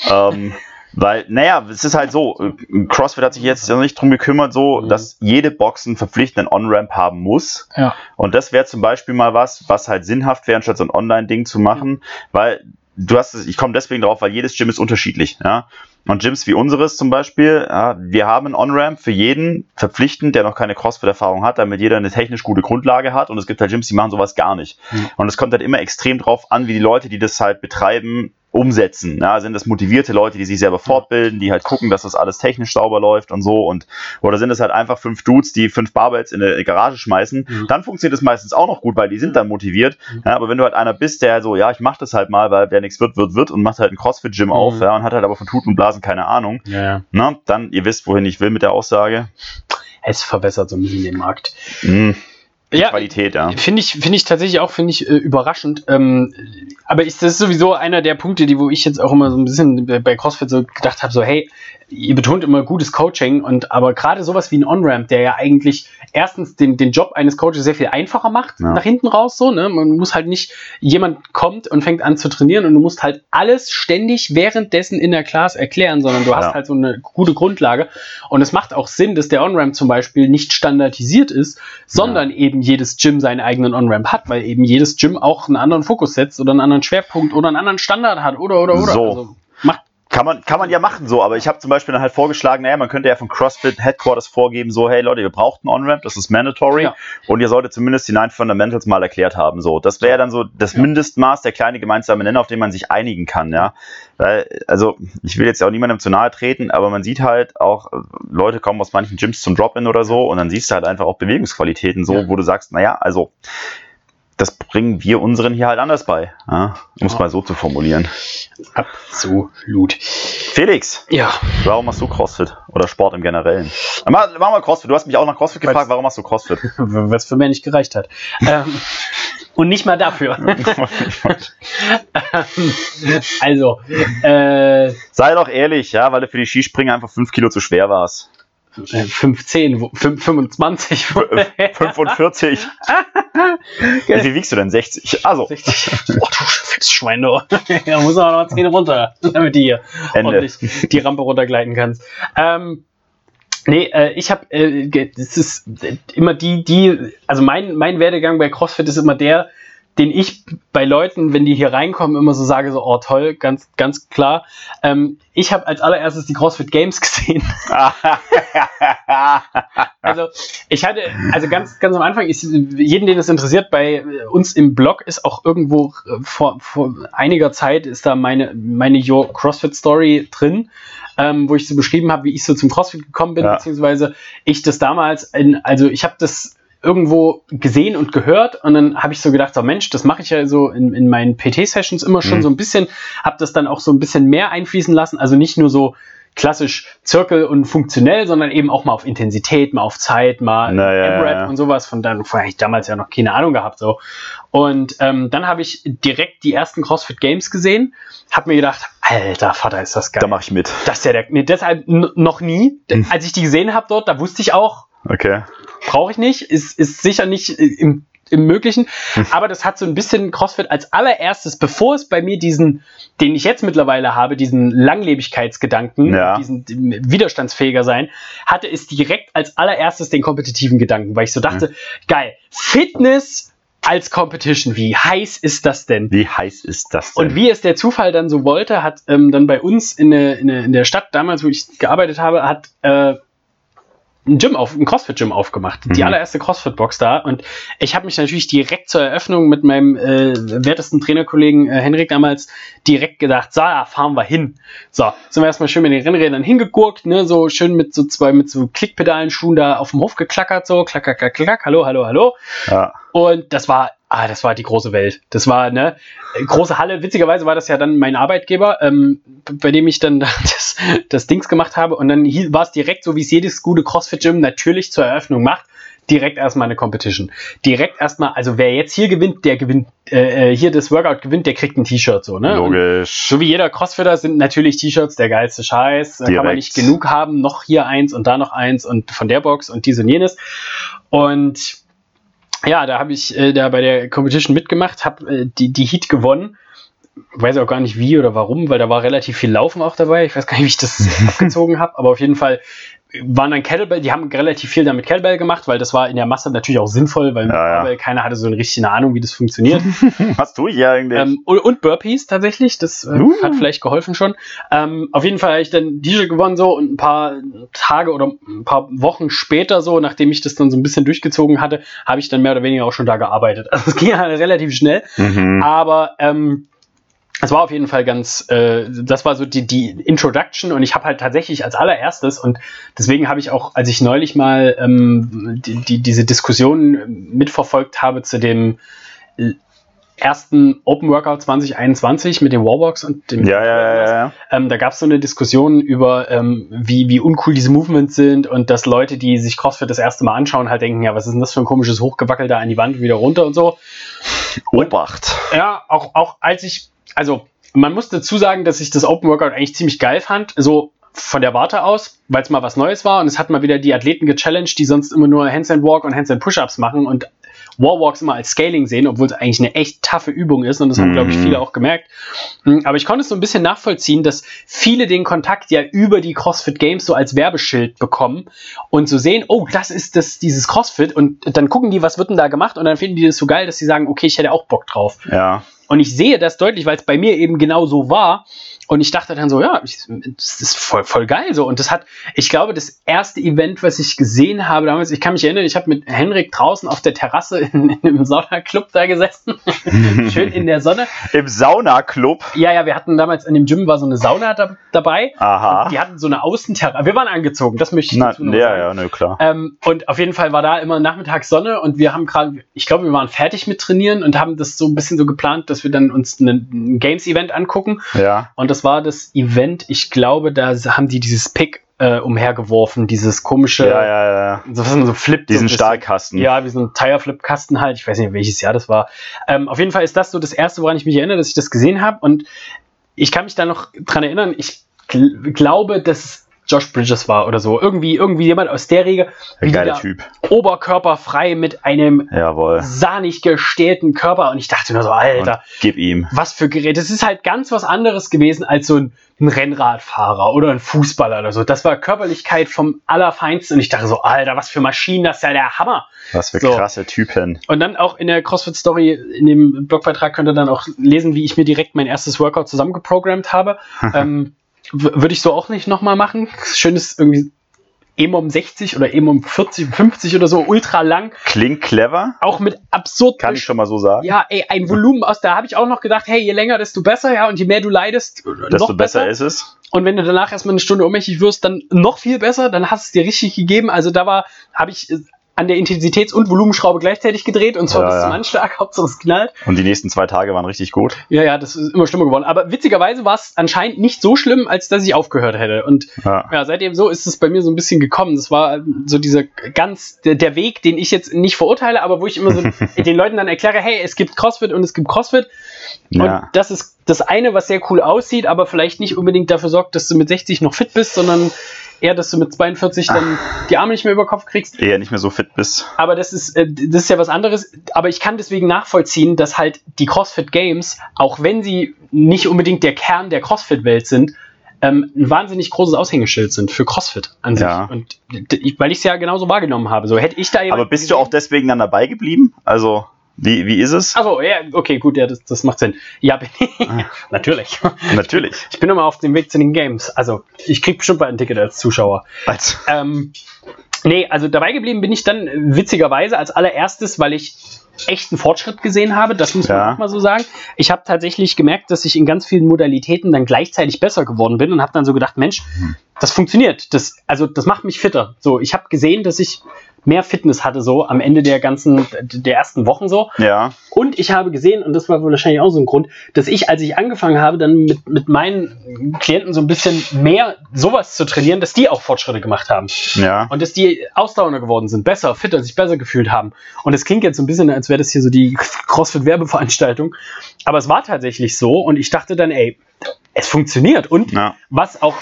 Ähm, weil, naja, es ist halt so, äh, CrossFit hat sich jetzt noch nicht drum gekümmert, so, mhm. dass jede Box einen verpflichtenden On-Ramp haben muss. Ja. Und das wäre zum Beispiel mal was, was halt sinnhaft wäre, anstatt so ein Online-Ding zu machen, mhm. weil du hast es, ich komme deswegen drauf, weil jedes Gym ist unterschiedlich. Ja? Und Gyms wie unseres zum Beispiel, ja, wir haben ein On-Ramp für jeden verpflichtend, der noch keine CrossFit-Erfahrung hat, damit jeder eine technisch gute Grundlage hat. Und es gibt halt Gyms, die machen sowas gar nicht. Mhm. Und es kommt halt immer extrem drauf an, wie die Leute, die das halt betreiben, umsetzen. Ja, sind das motivierte Leute, die sich selber fortbilden, die halt gucken, dass das alles technisch sauber läuft und so und oder sind es halt einfach fünf Dudes, die fünf Barbells in eine Garage schmeißen, mhm. dann funktioniert es meistens auch noch gut, weil die sind dann motiviert. Mhm. Ja, aber wenn du halt einer bist, der so, ja, ich mach das halt mal, weil wer nichts wird, wird, wird und macht halt ein Crossfit-Gym mhm. auf, ja, und hat halt aber von Tuten und Blasen keine Ahnung. Ja. Na, dann, ihr wisst, wohin ich will mit der Aussage. Es verbessert so ein bisschen den Markt. Mhm die ja, Qualität, ja. Finde ich, finde ich tatsächlich auch, finde ich äh, überraschend. Ähm, aber ich, das ist sowieso einer der Punkte, die, wo ich jetzt auch immer so ein bisschen bei CrossFit so gedacht habe, so, hey, ihr betont immer gutes Coaching und aber gerade sowas wie ein On-Ramp, der ja eigentlich erstens den, den Job eines Coaches sehr viel einfacher macht, ja. nach hinten raus, so, ne? Man muss halt nicht, jemand kommt und fängt an zu trainieren und du musst halt alles ständig währenddessen in der Class erklären, sondern du hast ja. halt so eine gute Grundlage. Und es macht auch Sinn, dass der On-Ramp zum Beispiel nicht standardisiert ist, sondern ja. Eben jedes Gym seinen eigenen On-Ramp hat, weil eben jedes Gym auch einen anderen Fokus setzt oder einen anderen Schwerpunkt oder einen anderen Standard hat oder oder oder. So. Also, Kann man, kann man ja machen so, aber ich habe zum Beispiel dann halt vorgeschlagen, naja, man könnte ja von CrossFit Headquarters vorgeben, so, hey Leute, wir brauchen On-Ramp, das ist mandatory ja. und ihr solltet zumindest die Nine Fundamentals mal erklärt haben. So, das wäre dann so das ja. Mindestmaß, der kleine gemeinsame Nenner, auf den man sich einigen kann, ja. Weil, also, ich will jetzt auch niemandem zu nahe treten, aber man sieht halt auch, Leute kommen aus manchen Gyms zum Drop-In oder so und dann siehst du halt einfach auch Bewegungsqualitäten so, ja. wo du sagst, naja, also das bringen wir unseren hier halt anders bei. Ja? Um es mal so zu formulieren. Absolut. Felix. Ja. Warum machst du CrossFit? Oder Sport im Generellen? Mach, mach mal CrossFit. Du hast mich auch nach CrossFit gefragt. Weil's, warum machst du CrossFit? Weil es für mich nicht gereicht hat. ähm, und nicht mal dafür. also. Äh, Sei doch ehrlich, ja, weil du für die Skispringer einfach 5 Kilo zu schwer warst. 15, 25. 45. Wie viel wiegst du denn? 60? Also. 60. Oh, du Schwein, du. da muss aber noch 10 runter, damit du hier Ende. die Rampe runtergleiten kannst. Ähm, Nee, äh, ich habe, äh, es ist immer die, die, also mein, mein Werdegang bei CrossFit ist immer der, den ich bei Leuten, wenn die hier reinkommen, immer so sage, so, oh toll, ganz, ganz klar. Ähm, ich habe als allererstes die CrossFit Games gesehen. also ich hatte, also ganz, ganz am Anfang, ist, jeden, den das interessiert, bei uns im Blog ist auch irgendwo äh, vor, vor einiger Zeit ist da meine, meine Your CrossFit Story drin. Ähm, wo ich so beschrieben habe, wie ich so zum CrossFit gekommen bin, ja. beziehungsweise ich das damals, in, also ich habe das irgendwo gesehen und gehört und dann habe ich so gedacht, so Mensch, das mache ich ja so in, in meinen PT-Sessions immer schon mhm. so ein bisschen, habe das dann auch so ein bisschen mehr einfließen lassen, also nicht nur so klassisch Zirkel und funktionell, sondern eben auch mal auf Intensität, mal auf Zeit, mal naja, ja, und sowas. Von dann vorher ich damals ja noch keine Ahnung gehabt so. Und ähm, dann habe ich direkt die ersten CrossFit Games gesehen, habe mir gedacht, alter Vater, ist das geil. Da mache ich mit. Das ist ja der, nee, deshalb noch nie. Mhm. Als ich die gesehen habe dort, da wusste ich auch, Okay. Brauche ich nicht, ist, ist sicher nicht im, im Möglichen, hm. aber das hat so ein bisschen CrossFit als allererstes, bevor es bei mir diesen, den ich jetzt mittlerweile habe, diesen Langlebigkeitsgedanken, ja. diesen widerstandsfähiger sein, hatte es direkt als allererstes den kompetitiven Gedanken, weil ich so dachte, mhm. geil, Fitness als Competition, wie heiß ist das denn? Wie heiß ist das denn? Und wie es der Zufall dann so wollte, hat ähm, dann bei uns in, der, in, der, in der Stadt damals, wo ich gearbeitet habe, hat äh, ein Gym auf, ein CrossFit-Gym aufgemacht. Mhm. Die allererste CrossFit-Box da. Und ich habe mich natürlich direkt zur Eröffnung mit meinem äh, wertesten Trainerkollegen äh, Henrik damals direkt gedacht, so, da fahren wir hin. So, sind wir erstmal schön mit den Rennrädern hingegurkt, ne, so schön mit so zwei, mit so Klickpedalenschuhen da auf dem Hof geklackert, so, klack, klack, klack, klack, hallo, hallo, hallo. Ja. Und das war ah, das war die große Welt. Das war eine große Halle. Witzigerweise war das ja dann mein Arbeitgeber, ähm, bei dem ich dann das, das Dings gemacht habe. Und dann war es direkt so, wie es jedes gute CrossFit-Gym natürlich zur Eröffnung macht. Direkt erstmal eine Competition. Direkt erstmal, also wer jetzt hier gewinnt, der gewinnt, äh, äh hier das Workout gewinnt, der kriegt ein T-Shirt so, ne? Logisch. Und so wie jeder Crossfitter sind natürlich T-Shirts der geilste Scheiß. Da kann man nicht genug haben, noch hier eins und da noch eins und von der Box und dies und jenes. Und ja, da habe ich äh, da bei der Competition mitgemacht, habe äh, die, die Heat gewonnen. Weiß auch gar nicht wie oder warum, weil da war relativ viel Laufen auch dabei. Ich weiß gar nicht, wie ich das abgezogen habe, aber auf jeden Fall waren dann Kettlebell, die haben relativ viel damit Kettlebell gemacht, weil das war in der Masse natürlich auch sinnvoll, weil ja, ja. keiner hatte so eine richtige Ahnung, wie das funktioniert. Was tue ich ja eigentlich? Ähm, und, und, Burpees tatsächlich, das äh, uh. hat vielleicht geholfen schon. Ähm, auf jeden Fall habe ich dann DJ gewonnen so und ein paar Tage oder ein paar Wochen später so, nachdem ich das dann so ein bisschen durchgezogen hatte, habe ich dann mehr oder weniger auch schon da gearbeitet. Also es ging halt relativ schnell, mhm. aber ähm, es war auf jeden Fall ganz, äh, das war so die, die Introduction und ich habe halt tatsächlich als allererstes und deswegen habe ich auch, als ich neulich mal ähm, die, die, diese Diskussion mitverfolgt habe zu dem ersten Open Workout 2021 mit den Warbox und dem ja, ja, ja, ja. Ähm, da gab es so eine Diskussion über ähm, wie, wie uncool diese Movements sind und dass Leute, die sich CrossFit das erste Mal anschauen, halt denken, ja, was ist denn das für ein komisches Hochgewackel da an die Wand wieder runter und so. Obacht. Und, ja, auch, auch als ich also man muss dazu sagen, dass ich das Open Workout eigentlich ziemlich geil fand. So von der Warte aus, weil es mal was Neues war und es hat mal wieder die Athleten gechallenged, die sonst immer nur Handstand Walk und Handstand Push-Ups machen und Warwalks immer als Scaling sehen, obwohl es eigentlich eine echt taffe Übung ist und das haben, glaube ich, mhm. viele auch gemerkt. Hm, aber ich konnte es so ein bisschen nachvollziehen, dass viele den Kontakt ja über die CrossFit Games so als Werbeschild bekommen und so sehen, oh, das ist das, dieses CrossFit und dann gucken die, was wird denn da gemacht und dann finden die das so geil, dass sie sagen, okay, ich hätte auch Bock drauf. Ja. Und ich sehe das deutlich, weil es bei mir eben genau so war. Und ich dachte dann so, ja, ich, das ist voll, voll geil so. Und das hat, ich glaube, das erste Event, was ich gesehen habe damals, ich kann mich erinnern, ich habe mit Henrik draußen auf der Terrasse in, in einem Saunaclub da gesessen. Schön in der Sonne. Im Saunaclub? Ja, ja, wir hatten damals in dem Gym war so eine Sauna da, dabei. Aha. Die hatten so eine Außenterrasse. Wir waren angezogen, das möchte ich Na, dazu noch ja, sagen. ja, ne, klar. Ähm, und auf jeden Fall war da immer nachmittags Sonne und wir haben gerade, ich glaube, wir waren fertig mit Trainieren und haben das so ein bisschen so geplant, dass wir dann uns ein, ein Games-Event angucken. Ja. Und das war das Event, ich glaube, da haben die dieses Pick äh, umhergeworfen, dieses komische, Ja, ja, ja. so, was so Flip. so Diesen bisschen. Stahlkasten. Ja, wie so ein Tire-Flip-Kasten halt. Ich weiß nicht, welches Jahr das war. Ähm, auf jeden Fall ist das so das erste, woran ich mich erinnere, dass ich das gesehen habe. Und ich kann mich da noch dran erinnern, ich gl glaube, dass es Josh Bridges war oder so. Irgendwie, irgendwie jemand aus der Riege. Ein geiler Typ. Oberkörperfrei mit einem Jawohl. sahnig gestählten Körper. Und ich dachte nur so, Alter, Und gib ihm. was für Gerät. Das ist halt ganz was anderes gewesen als so ein, ein Rennradfahrer oder ein Fußballer oder so. Das war Körperlichkeit vom Allerfeinsten. Und ich dachte so, Alter, was für Maschinen, das ist ja der Hammer. Was für So. krasse Typen. Und dann auch in der CrossFit-Story, in dem Blogbeitrag könnt ihr dann auch lesen, wie ich mir direkt mein erstes Workout zusammengeprogrammt habe. ähm, Würde ich so auch nicht nochmal machen. Schönes irgendwie EMOM 60 oder EMOM 40, 50 oder so, ultra lang. Klingt clever. Auch mit absurd Kann ich schon mal so sagen. ja, ey, ein Volumen aus, da habe ich auch noch gedacht, hey, je länger, desto besser, ja, und je mehr du leidest, Desto noch besser ist es. Und wenn du danach erstmal eine Stunde ohnmächtig wirst, dann noch viel besser, dann hast du es dir richtig gegeben. Also da war, habe ich an der Intensitäts- und Volumenschraube gleichzeitig gedreht und zwar Ja, bis ja. zum Anschlag, Hauptsache es knallt. Und die nächsten zwei Tage waren richtig gut. Ja, ja, das ist immer schlimmer geworden. Aber witzigerweise war es anscheinend nicht so schlimm, als dass ich aufgehört hätte. Und Ja. ja, seitdem so ist es bei mir so ein bisschen gekommen. Das war so dieser ganz, der, der Weg, den ich jetzt nicht verurteile, aber wo ich immer so den Leuten dann erkläre, hey, es gibt CrossFit und es gibt CrossFit. Und das ist das eine, was sehr cool aussieht, aber vielleicht nicht unbedingt dafür sorgt, dass du mit 60 noch fit bist, sondern eher, dass du mit 42 dann die Arme nicht mehr über Kopf kriegst. Eher nicht mehr so fit bist. Aber das ist, äh, das ist ja was anderes. Aber ich kann deswegen nachvollziehen, dass halt die CrossFit Games, auch wenn sie nicht unbedingt der Kern der CrossFit-Welt sind, ähm, ein wahnsinnig großes Aushängeschild sind für CrossFit an sich. Ja. Und weil ich es ja genauso wahrgenommen habe. So hätte ich da Aber bist du gesehen- auch deswegen dann dabei geblieben? Also, wie, wie ist es? Achso, ja, okay, gut, ja, das, das macht Sinn. Ja, bin natürlich. Natürlich. Ich bin immer auf dem Weg zu den Games. Also, ich krieg bestimmt bald ein Ticket als Zuschauer. Als, Ähm, nee, also dabei geblieben bin ich dann äh, witzigerweise als allererstes, weil ich echten Fortschritt gesehen habe. Das muss man Ja. auch mal so sagen. Ich habe tatsächlich gemerkt, dass ich in ganz vielen Modalitäten dann gleichzeitig besser geworden bin und habe dann so gedacht, Mensch, das funktioniert. Das, also das macht mich fitter. So, ich habe gesehen, dass ich mehr Fitness hatte so am Ende der ganzen der ersten Wochen so. ja. Und ich habe gesehen, und das war wahrscheinlich auch so ein Grund, dass ich, als ich angefangen habe, dann mit, mit meinen Klienten so ein bisschen mehr sowas zu trainieren, dass die auch Fortschritte gemacht haben. Ja. Und dass die ausdauernder geworden sind, besser, fitter, sich besser gefühlt haben. Und es klingt jetzt so ein bisschen, als wäre das hier so die CrossFit-Werbeveranstaltung. Aber es war tatsächlich so. Und ich dachte dann, ey, es funktioniert. Und Ja. was auch,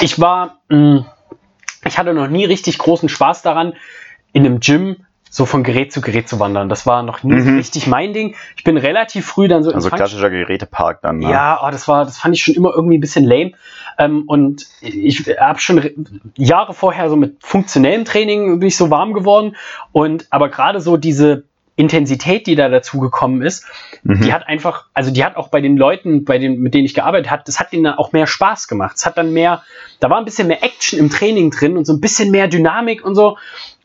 ich war, mh, ich hatte noch nie richtig großen Spaß daran, in einem Gym so von Gerät zu Gerät zu wandern. Das war noch nie Mhm. richtig mein Ding. Ich bin relativ früh dann so Also klassischer Gerätepark dann. Ne? ja, oh, das war, das fand ich schon immer irgendwie ein bisschen lame. Ähm, und ich habe schon re- Jahre vorher so mit funktionellem Training bin ich so warm geworden. Und aber gerade so diese Intensität, die da dazu gekommen ist, Mhm. die hat einfach, also die hat auch bei den Leuten, bei denen, mit denen ich gearbeitet habe, das hat denen dann auch mehr Spaß gemacht. Es hat dann mehr, da war ein bisschen mehr Action im Training drin und so ein bisschen mehr Dynamik und so.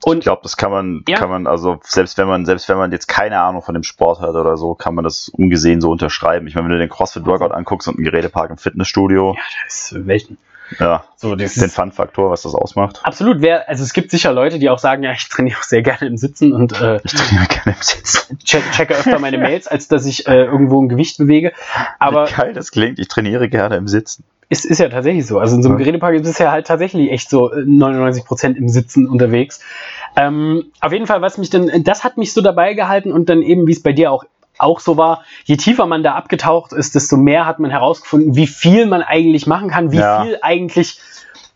Ich Und glaube, das kann man, Ja. kann man, also selbst wenn man, selbst wenn man jetzt keine Ahnung von dem Sport hat oder so, kann man das ungesehen so unterschreiben. Ich meine, wenn du den CrossFit-Workout anguckst und einen Gerätepark im Fitnessstudio, ja, das ist Welten. ja, So, das den Fun-Faktor, was das ausmacht. absolut, wer, also es gibt sicher Leute, die auch sagen, ja, ich trainiere auch sehr gerne im Sitzen und äh, Ich trainiere gerne im Sitzen. check, checke öfter meine Mails, als dass ich äh, irgendwo ein Gewicht bewege. Aber Wie geil das klingt, ich trainiere gerne im Sitzen. Es ist ja tatsächlich so. Also in so einem Ja. Gerätepark ist es ja halt tatsächlich echt so äh, 99% im Sitzen unterwegs. Ähm, auf jeden Fall, was mich dann, das hat mich so dabei gehalten und dann eben, wie es bei dir auch auch so war, je tiefer man da abgetaucht ist, desto mehr hat man herausgefunden, wie viel man eigentlich machen kann, wie Ja. viel eigentlich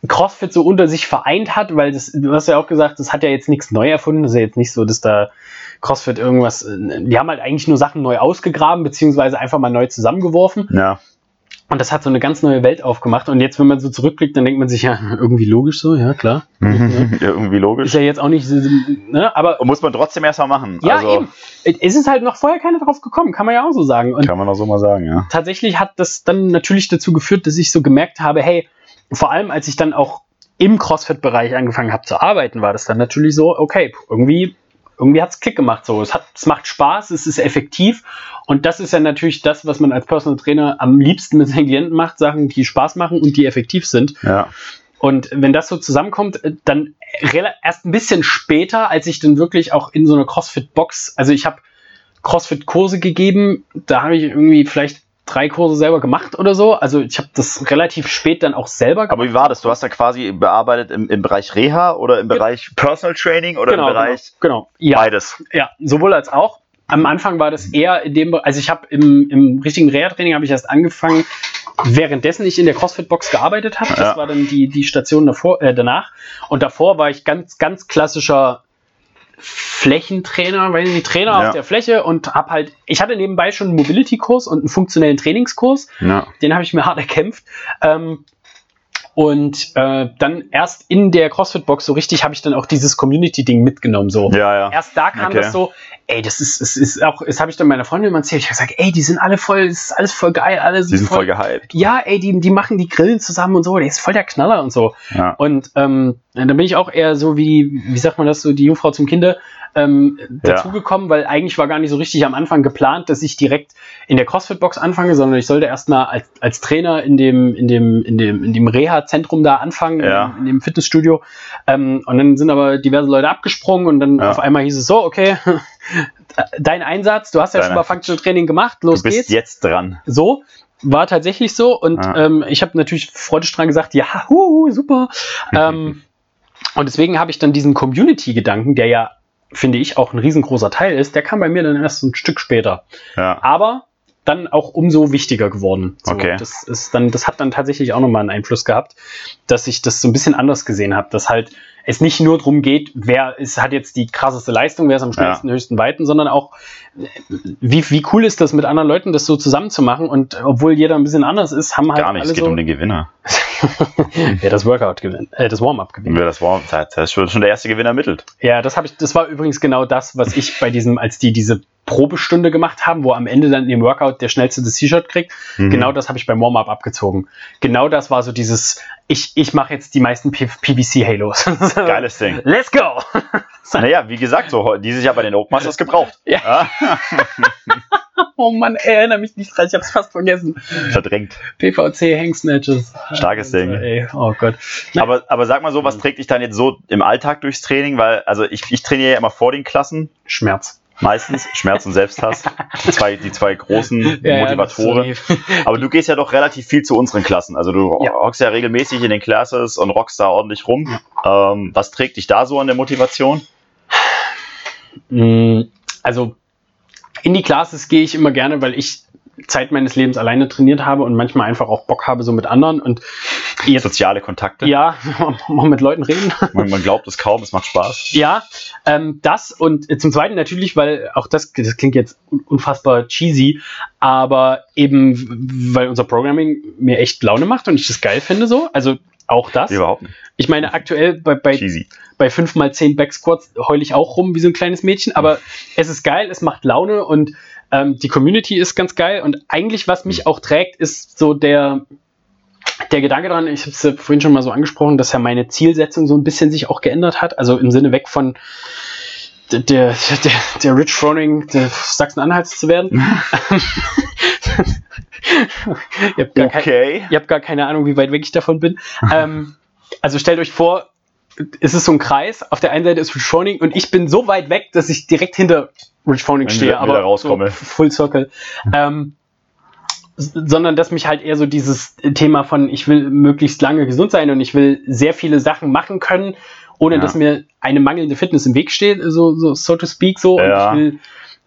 CrossFit so unter sich vereint hat, weil das, du hast ja auch gesagt, das hat ja jetzt nichts neu erfunden, das ist ja jetzt nicht so, dass da CrossFit irgendwas, äh, die haben halt eigentlich nur Sachen neu ausgegraben, beziehungsweise einfach mal neu zusammengeworfen. Ja, Und das hat so eine ganz neue Welt aufgemacht. Und jetzt, wenn man so zurückblickt, dann denkt man sich ja, irgendwie logisch so, ja klar. ja, irgendwie logisch. Ist ja jetzt auch nicht, so, ne? aber Und muss man trotzdem erstmal machen. ja, also, eben. Es ist halt noch vorher keiner drauf gekommen, kann man ja auch so sagen. Und Kann man auch so mal sagen, ja. tatsächlich hat das dann natürlich dazu geführt, dass ich so gemerkt habe, hey, vor allem als ich dann auch im CrossFit-Bereich angefangen habe zu arbeiten, war das dann natürlich so, okay, irgendwie, irgendwie hat es Klick gemacht. So. Es, hat, es macht Spaß, es ist effektiv und das ist ja natürlich das, was man als Personal Trainer am liebsten mit seinen Klienten macht, Sachen, die Spaß machen und die effektiv sind. Ja. Und wenn das so zusammenkommt, äh, dann erst ein bisschen später, als ich dann wirklich auch in so einer CrossFit-Box, also ich habe CrossFit-Kurse gegeben, da habe ich irgendwie vielleicht drei Kurse selber gemacht oder so. Also ich habe das relativ spät dann auch selber gemacht. Aber wie war das? Du hast da quasi bearbeitet im, im Bereich Reha oder im Bereich Personal Training oder genau, im Bereich genau, genau. Ja, beides? ja, sowohl als auch. Am Anfang war das eher in dem, also ich habe im, im richtigen Reha-Training habe ich erst angefangen, währenddessen ich in der CrossFit-Box gearbeitet habe. Das Ja. war dann die, die Station davor, äh, danach. Und davor war ich ganz, ganz klassischer Flächentrainer, weiß ich Trainer Ja. auf der Fläche und habe halt, ich hatte nebenbei schon einen Mobility-Kurs und einen funktionellen Trainingskurs. Ja. Den habe ich mir hart erkämpft. Ähm, und äh, dann erst in der CrossFit-Box so richtig habe ich dann auch dieses Community-Ding mitgenommen. So. Ja, ja. Erst da kam Okay. das so, ey, das ist, es ist auch, das habe ich dann meiner Freundin immer erzählt. Ich habe gesagt, ey, die sind alle voll, das ist alles voll geil, alle Die sind voll gehypt. ja, ey, die, die machen die Grillen zusammen und so, der ist voll der Knaller und so. Ja. Und ähm, dann bin ich auch eher so wie, wie sagt man das, so die Jungfrau zum Kinde ähm, dazugekommen, weil eigentlich war gar nicht so richtig am Anfang geplant, dass ich direkt in der CrossFit-Box anfange, sondern ich sollte erstmal als, als Trainer in dem, in dem, in dem, in dem Reha-Zentrum da anfangen, Ja. in, dem, in dem Fitnessstudio. Ähm, und dann sind aber diverse Leute abgesprungen und dann Ja. auf einmal hieß es so, okay, dein Einsatz, du hast ja Deiner- schon mal Functional Training gemacht, los Du bist geht's jetzt dran. so. War tatsächlich so und Ja. ähm, ich habe natürlich freudig dran gesagt, ja, huhu, super. ähm, und deswegen habe ich dann diesen Community-Gedanken, der ja, finde ich, auch ein riesengroßer Teil ist, der kam bei mir dann erst ein Stück später. Ja. Aber dann auch umso wichtiger geworden. So, Okay. Das ist dann, das hat dann tatsächlich auch nochmal einen Einfluss gehabt, dass ich das so ein bisschen anders gesehen habe, dass halt es nicht nur darum geht, wer ist, hat jetzt die krasseste Leistung, wer ist am schnellsten, höchsten, weiten, sondern auch, wie, wie cool ist das mit anderen Leuten, das so zusammenzumachen und obwohl jeder ein bisschen anders ist, haben halt Gar nicht, alle es geht so, um den Gewinner. wer das Workout gewinnt, äh, das Warm-up gewinnt. Wer das war, das ist schon schon der erste Gewinner ermittelt. Ja, das habe ich, das war übrigens genau das, was ich bei diesem, als die diese Probestunde gemacht haben, wo am Ende dann im Workout der schnellste das T-Shirt kriegt, Mhm. genau das habe ich beim Warm-up abgezogen. Genau das war so dieses, ich, ich mache jetzt die meisten PVC-Halos. Geiles Ding. Let's go! Naja, wie gesagt, so dieses Jahr bei den Oak Masters gebraucht. Ja. oh Mann, ey, erinnere mich nicht dran, ich habe es fast vergessen. Verdrängt. PVC Hangsnatches. Starkes Also, Ding. Ey, oh Gott. Aber, aber sag mal so, was trägt dich dann jetzt so im Alltag durchs Training? Weil, also ich, ich trainiere ja immer vor den Klassen, Schmerz. Meistens. Schmerz und Selbsthass. Die zwei, die zwei großen Ja, ja, Motivatoren. das- Aber du gehst ja doch relativ viel zu unseren Klassen. Also du Ja. hockst ja regelmäßig in den Classes und rockst da ordentlich rum. Ähm, was trägt dich da so an der Motivation? Mm, Also in die Classes gehe ich immer gerne, weil ich Zeit meines Lebens alleine trainiert habe und manchmal einfach auch Bock habe, so mit anderen. Und jetzt, Soziale Kontakte. ja, mal mit Leuten reden. Man, man glaubt es kaum, es macht Spaß. Ja, ähm, das und zum Zweiten natürlich, weil auch das, das klingt jetzt un- unfassbar cheesy, aber eben, weil unser Programming mir echt Laune macht und ich das geil finde so. Also auch das. Überhaupt nicht. Ich meine, aktuell bei, bei, Cheesy. bei 5 mal 10 Backsquats heule ich auch rum wie so ein kleines Mädchen, aber es ist geil, es macht Laune und ähm, die Community ist ganz geil und eigentlich, was mich auch trägt, ist so der, der Gedanke daran, ich habe es ja vorhin schon mal so angesprochen, dass ja meine Zielsetzung so ein bisschen sich auch geändert hat, also im Sinne weg von der, der, der, Rich Froning Sachsen-Anhalts zu werden. ihr, habt gar kein, Okay. ihr habt gar keine Ahnung, wie weit weg ich davon bin. ähm, also stellt euch vor, es ist so ein Kreis. Auf der einen Seite ist Rich Froning und ich bin so weit weg, dass ich direkt hinter Rich Froning stehe, aber rauskomme. so Full Circle. Ähm, sondern dass mich halt eher so dieses Thema von, ich will möglichst lange gesund sein und ich will sehr viele Sachen machen können, ohne Ja. dass mir eine mangelnde Fitness im Weg steht, so, so, so to speak, so. Ja. Und ich will,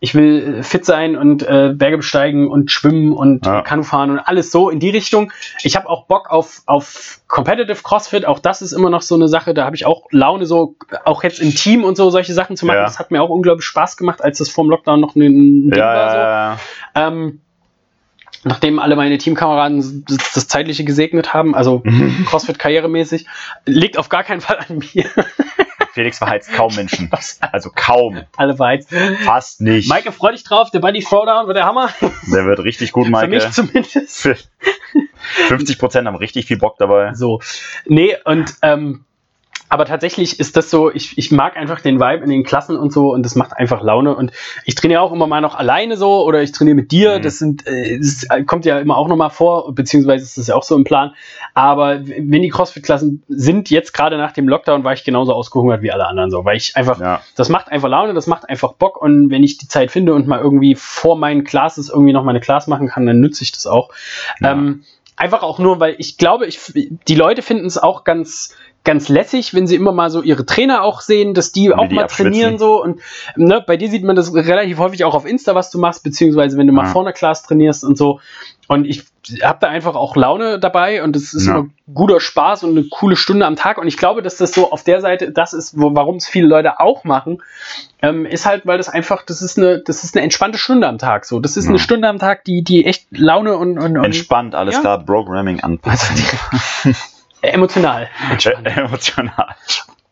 ich will äh, fit sein und äh, Berge besteigen und schwimmen und Ja. Kanu fahren und alles so in die Richtung. Ich habe auch Bock auf, auf Competitive CrossFit, auch das ist immer noch so eine Sache, da habe ich auch Laune, so auch jetzt im Team und so solche Sachen zu machen. Ja. Das hat mir auch unglaublich Spaß gemacht, als das vor dem Lockdown noch ein Ding Ja, war. So. Ähm, nachdem alle meine Teamkameraden das, das Zeitliche gesegnet haben, also CrossFit-Karrieremäßig, liegt auf gar keinen Fall an mir. Felix verheizt kaum Menschen. Also kaum. Alle verheizt. Fast nicht. Maike, freu dich drauf, der Buddy Throwdown wird der Hammer. Der wird richtig gut, Maike. Für mich zumindest. 50% haben richtig viel Bock dabei. So. Nee, und ähm, aber tatsächlich ist das so, ich, ich mag einfach den Vibe in den Klassen und so und das macht einfach Laune. Und ich trainiere auch immer mal noch alleine so oder ich trainiere mit dir. Mhm. Das sind, äh, das kommt ja immer auch noch mal vor, beziehungsweise ist das ja auch so im Plan. Aber wenn die CrossFit-Klassen sind, jetzt gerade nach dem Lockdown, war ich genauso ausgehungert wie alle anderen so, weil ich einfach, ja. das macht einfach Laune, das macht einfach Bock und wenn ich die Zeit finde und mal irgendwie vor meinen Classes irgendwie noch meine Class machen kann, dann nütze ich das auch. Ja. Ähm, einfach auch nur, weil ich glaube, ich, die Leute finden es auch ganz, ganz lässig, wenn sie immer mal so ihre Trainer auch sehen, dass die auch die mal trainieren so und ne, bei dir sieht man das relativ häufig auch auf Insta, was du machst, beziehungsweise wenn du mal ja. vorne Class trainierst und so und ich habe da einfach auch Laune dabei und es ist ja. immer guter Spaß und eine coole Stunde am Tag und ich glaube, dass das so auf der Seite das ist, warum es viele Leute auch machen, ähm, ist halt, weil das einfach, das ist eine, das ist eine entspannte Stunde am Tag so, das ist ja. eine Stunde am Tag, die, die echt Laune und, und, und entspannt alles klar, Programming anpassen. Also Emotional. emotional.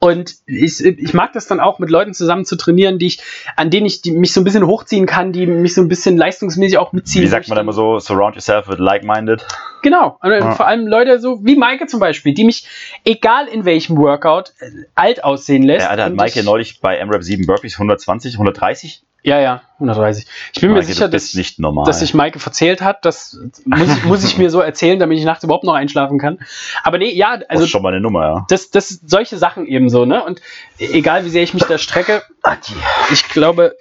Und ich, ich mag das dann auch, mit Leuten zusammen zu trainieren, die ich, an denen ich die, mich so ein bisschen hochziehen kann, die mich so ein bisschen leistungsmäßig auch mitziehen. Wie sagt man da immer so, surround yourself with like-minded? Genau. Und ja. vor allem Leute so wie Maike zum Beispiel, die mich, egal in welchem Workout, äh, alt aussehen lässt. Ja, da hat Maike neulich bei MRAP 7 Burpees 120, 130 ja, ja, 130. Ich bin Maike, mir sicher, dass, dass sich Maike verzählt hat. Das muss, muss ich mir so erzählen, damit ich nachts überhaupt noch einschlafen kann. Aber nee, ja, also. Das ist schon mal eine Nummer, ja. Das, das, solche Sachen eben so, ne? Und egal wie sehr ich mich da strecke, ich glaube,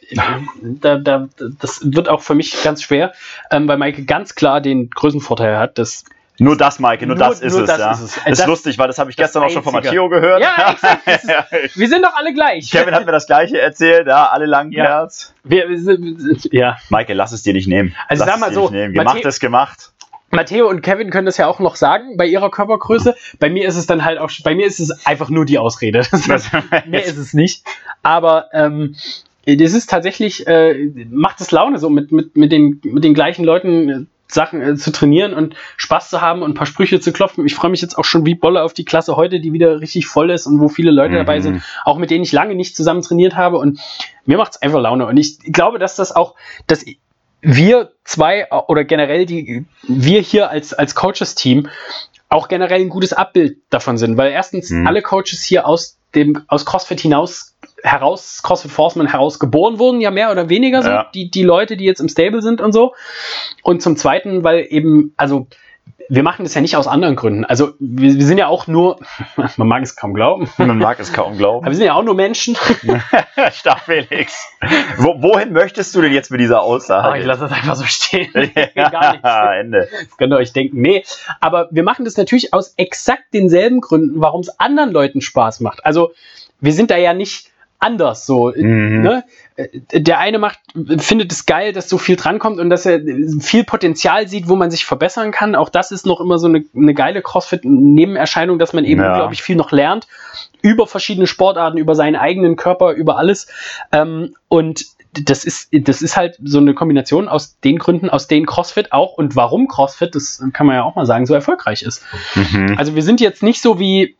da, da, das wird auch für mich ganz schwer, ähm, weil Maike ganz klar den Größenvorteil hat, dass nur das, Maike, nur, nur das ist nur es. Das ja. ist, es. ist das, lustig, weil das habe ich gestern auch schon von Matteo gehört. Ja, exakt. Ist, wir sind doch alle gleich. Kevin hat mir das gleiche erzählt, ja, alle langen ja. Herz. Wir, wir sind, ja. Maike, lass es dir nicht nehmen. Also lass sag mal so, gemacht Matteo, ist gemacht. Matteo und Kevin können das ja auch noch sagen bei ihrer Körpergröße. Bei mir ist es dann halt auch, bei mir ist es einfach nur die Ausrede. mehr ist es nicht. Aber ähm, das ist tatsächlich, äh, macht es Laune, so mit, mit, mit, den, mit den gleichen Leuten Sachen äh, zu trainieren und Spaß zu haben und ein paar Sprüche zu klopfen. Ich freue mich jetzt auch schon wie Bolle auf die Klasse heute, die wieder richtig voll ist und wo viele Leute mhm. dabei sind, auch mit denen ich lange nicht zusammen trainiert habe. Und mir macht es einfach Laune. Und ich glaube, dass das auch, dass wir zwei oder generell die, wir hier als, als Coaches-Team auch generell ein gutes Abbild davon sind, weil erstens mhm. alle Coaches hier aus dem, aus CrossFit hinaus heraus, CrossFit Forceman heraus geboren wurden, ja mehr oder weniger so, ja. die, die Leute, die jetzt im Stable sind und so. Und zum Zweiten, weil eben, also wir machen das ja nicht aus anderen Gründen. Also wir, wir, sind ja auch nur, man mag es kaum glauben. Man mag es kaum glauben. Aber wir sind ja auch nur Menschen. Stark, Felix. Wo, wohin möchtest du denn jetzt mit dieser Aussage? Oh, ich lasse das einfach so stehen. ja, Gar nicht. Ende. Das könnt ihr euch denken. Nee, aber wir machen das natürlich aus exakt denselben Gründen, warum es anderen Leuten Spaß macht. Also wir sind da ja nicht anders so. Mhm. Ne? Der eine macht, findet es geil, dass so viel drankommt und dass er viel Potenzial sieht, wo man sich verbessern kann. Auch das ist noch immer so eine, eine geile CrossFit-Nebenerscheinung, dass man eben, ja. glaube ich, viel noch lernt über verschiedene Sportarten, über seinen eigenen Körper, über alles. Ähm, und das ist, das ist halt so eine Kombination aus den Gründen, aus denen CrossFit auch und warum CrossFit, das kann man ja auch mal sagen, so erfolgreich ist. Mhm. Also wir sind jetzt nicht so wie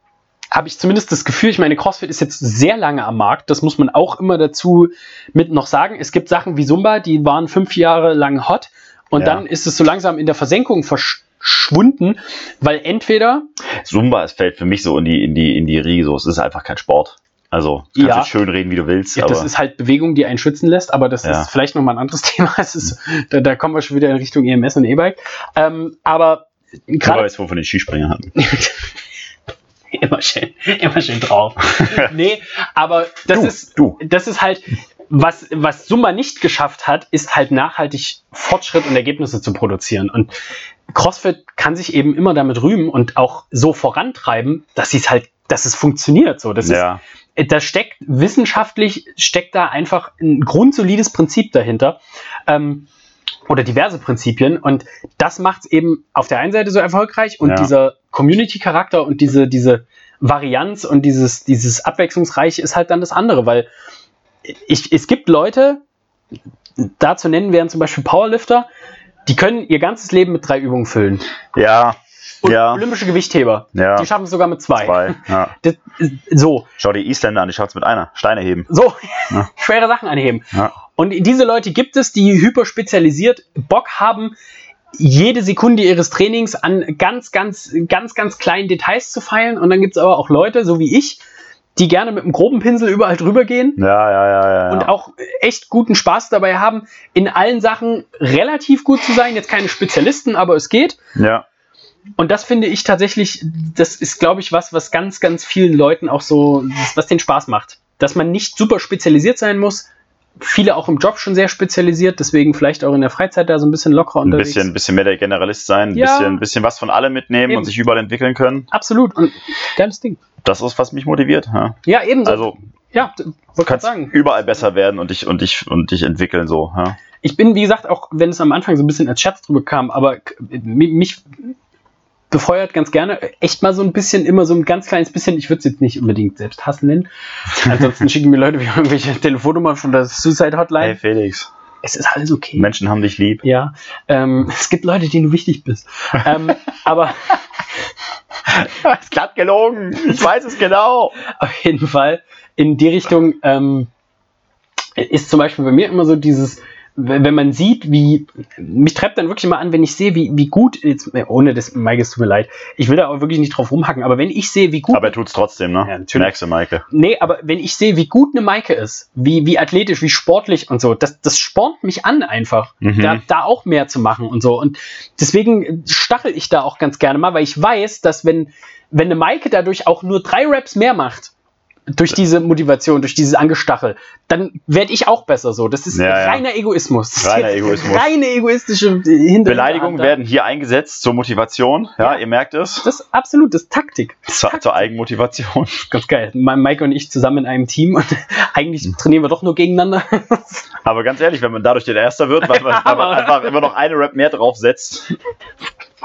habe ich zumindest das Gefühl, ich meine, CrossFit ist jetzt sehr lange am Markt. Das muss man auch immer dazu mit noch sagen. Es gibt Sachen wie Zumba, die waren fünf Jahre lang hot und ja. dann ist es so langsam in der Versenkung verschwunden, weil entweder Zumba es fällt für mich so in die in die in die Riege so. Es ist einfach kein Sport. Also kannst ja. schön reden, wie du willst. Ja, das ist halt Bewegung, die einen schützen lässt, aber das ja. ist vielleicht nochmal ein anderes Thema. Es ist, da, da kommen wir schon wieder in Richtung EMS und E-Bike. Ähm, aber gerade. jetzt, wo wir von den Skispringern hatten. immer schön, immer schön drauf. nee, aber das du, ist, du. das ist halt, was, was Summa nicht geschafft hat, ist halt nachhaltig Fortschritt und Ergebnisse zu produzieren. Und CrossFit kann sich eben immer damit rühmen und auch so vorantreiben, dass es halt, dass es funktioniert. So, das ja. ist, da steckt wissenschaftlich steckt da einfach ein grundsolides Prinzip dahinter. Ähm, oder diverse Prinzipien und das macht es eben auf der einen Seite so erfolgreich und ja. dieser Community-Charakter und diese, diese Varianz und dieses, dieses Abwechslungsreiche ist halt dann das andere, weil ich, es gibt Leute, da zu nennen wären zum Beispiel Powerlifter, die können ihr ganzes Leben mit drei Übungen füllen. Ja. Und ja. olympische Gewichtheber, Ja. die schaffen es sogar mit zwei. Zwei. Ja. Das, so, Schau die Isländer an, die schaut's mit einer. Steine heben. so, Ja. schwere Sachen anheben. Ja. Und diese Leute gibt es, die hyperspezialisiert Bock haben, jede Sekunde ihres Trainings an ganz, ganz, ganz, ganz kleinen Details zu feilen. Und dann gibt es aber auch Leute, so wie ich, die gerne mit einem groben Pinsel überall drüber gehen Ja, ja, ja, ja. und auch echt guten Spaß dabei haben, in allen Sachen relativ gut zu sein. Jetzt keine Spezialisten, aber es geht. ja. Und das finde ich tatsächlich, das ist, glaube ich, was, was ganz, ganz vielen Leuten auch so, was den Spaß macht. Dass man nicht super spezialisiert sein muss. Viele auch im Job schon sehr spezialisiert, deswegen vielleicht auch in der Freizeit da so ein bisschen lockerer Ein unterwegs. bisschen, bisschen mehr der Generalist sein, ein Ja. bisschen, bisschen was von allem mitnehmen Eben. und sich überall entwickeln können. Absolut. Und geiles Ding. Das ist, was mich motiviert. Ja. Ja, ebenso. Also ja, du kannst sagen. überall besser werden und dich, und dich, und dich entwickeln so. Ja. Ich bin, wie gesagt, auch wenn es am Anfang so ein bisschen als Scherz drüber kam, aber mich befeuert ganz gerne echt mal so ein bisschen, immer so ein ganz kleines bisschen, ich würde es jetzt nicht unbedingt selbst hassen nennen. Ansonsten schicken mir Leute wieder irgendwelche Telefonnummern von der Suicide Hotline. Hey Felix, Es ist alles okay. Menschen haben dich lieb. Ja, ähm, es gibt Leute, denen du wichtig bist. ähm, aber ist glatt gelogen. Ich weiß es genau. auf jeden Fall in die Richtung ähm, ist zum Beispiel bei mir immer so dieses, wenn man sieht, wie, mich treibt dann wirklich mal an, wenn ich sehe, wie, wie gut, jetzt, ohne das, Maike, es tut mir leid, ich will da auch wirklich nicht drauf rumhacken, aber wenn ich sehe, wie gut, Aber er tut's trotzdem, ne? Ja, natürlich. Merkst du, Maike. nee, aber wenn ich sehe, wie gut eine Maike ist, wie, wie athletisch, wie sportlich und so, das, das spornt mich an einfach, Mhm. da, da auch mehr zu machen und so und deswegen stachel ich da auch ganz gerne mal, weil ich weiß, dass wenn, wenn eine Maike dadurch auch nur drei Raps mehr macht, durch diese Motivation, durch dieses Angestachel, dann werde ich auch besser so. Das ist Ja, ja. reiner Egoismus. Das ist Reiner Egoismus. Reine egoistische Hinter Beleidigungen werden hier eingesetzt zur Motivation. Ja, Ja. ihr merkt es. Das ist absolut, das ist Taktik. Das ist Taktik. zur Eigenmotivation. Ganz geil. Maike und ich zusammen in einem Team und eigentlich trainieren wir doch nur gegeneinander. Aber ganz ehrlich, wenn man dadurch der Erster wird, weil man, weil man einfach immer noch eine Rap mehr draufsetzt,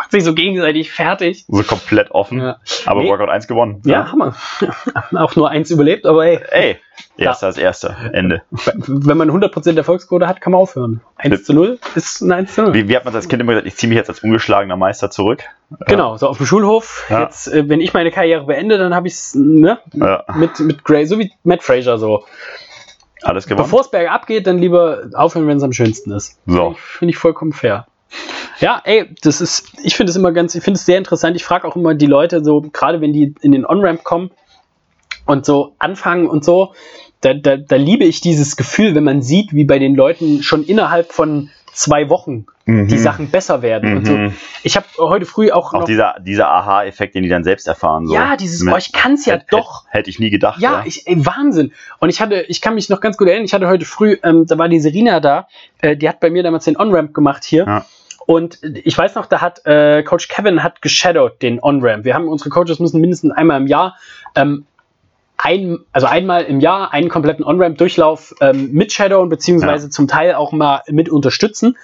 Macht sich so gegenseitig fertig. so komplett offen. Ja. Aber Nee. Workout 1 gewonnen. Ja, Hammer. Auch nur eins überlebt, aber hey, Ey, Erster als Erster. Ende. wenn man 100% Erfolgsquote hat, kann man aufhören. 1 zu 0 ist ein 1 zu 0. Wie, wie hat man als Kind immer gesagt, ich ziehe mich jetzt als ungeschlagener Meister zurück? Genau, so auf dem Schulhof. Ja. Jetzt, äh, wenn ich meine Karriere beende, dann habe ich es ne, Ja, mit, mit Gray, so wie Matt Fraser so. alles gewonnen. Bevor es bergab geht, dann lieber aufhören, wenn es am schönsten ist. So. Finde ich vollkommen fair. Ja, ey, das ist, ich finde es immer ganz, ich finde es sehr interessant. Ich frage auch immer die Leute so, gerade wenn die in den On-Ramp kommen und so anfangen und so, da, da, da liebe ich dieses Gefühl, wenn man sieht, wie bei den Leuten schon innerhalb von zwei Wochen die Mhm. Sachen besser werden. Und so. Mhm. Ich habe heute früh auch, Auch noch, dieser, dieser Aha-Effekt, den die dann selbst erfahren. So. ja, dieses, Mit- oh, ich kann es ja hätte, doch. Hätte, ich nie gedacht. Ja, ich, ey, Wahnsinn. Und ich hatte, ich kann mich noch ganz gut erinnern, ich hatte heute früh, ähm, da war die Serena da, äh, die hat bei mir damals den On-Ramp gemacht hier. Ja. Und ich weiß noch, da hat äh, Coach Kevin hat geshadowed den On-Ramp. Wir haben unsere Coaches müssen mindestens einmal im Jahr ähm, ein, also einmal im Jahr einen kompletten On-Ramp-Durchlauf ähm, mit Shadowen, beziehungsweise zum Teil auch mal mit unterstützen.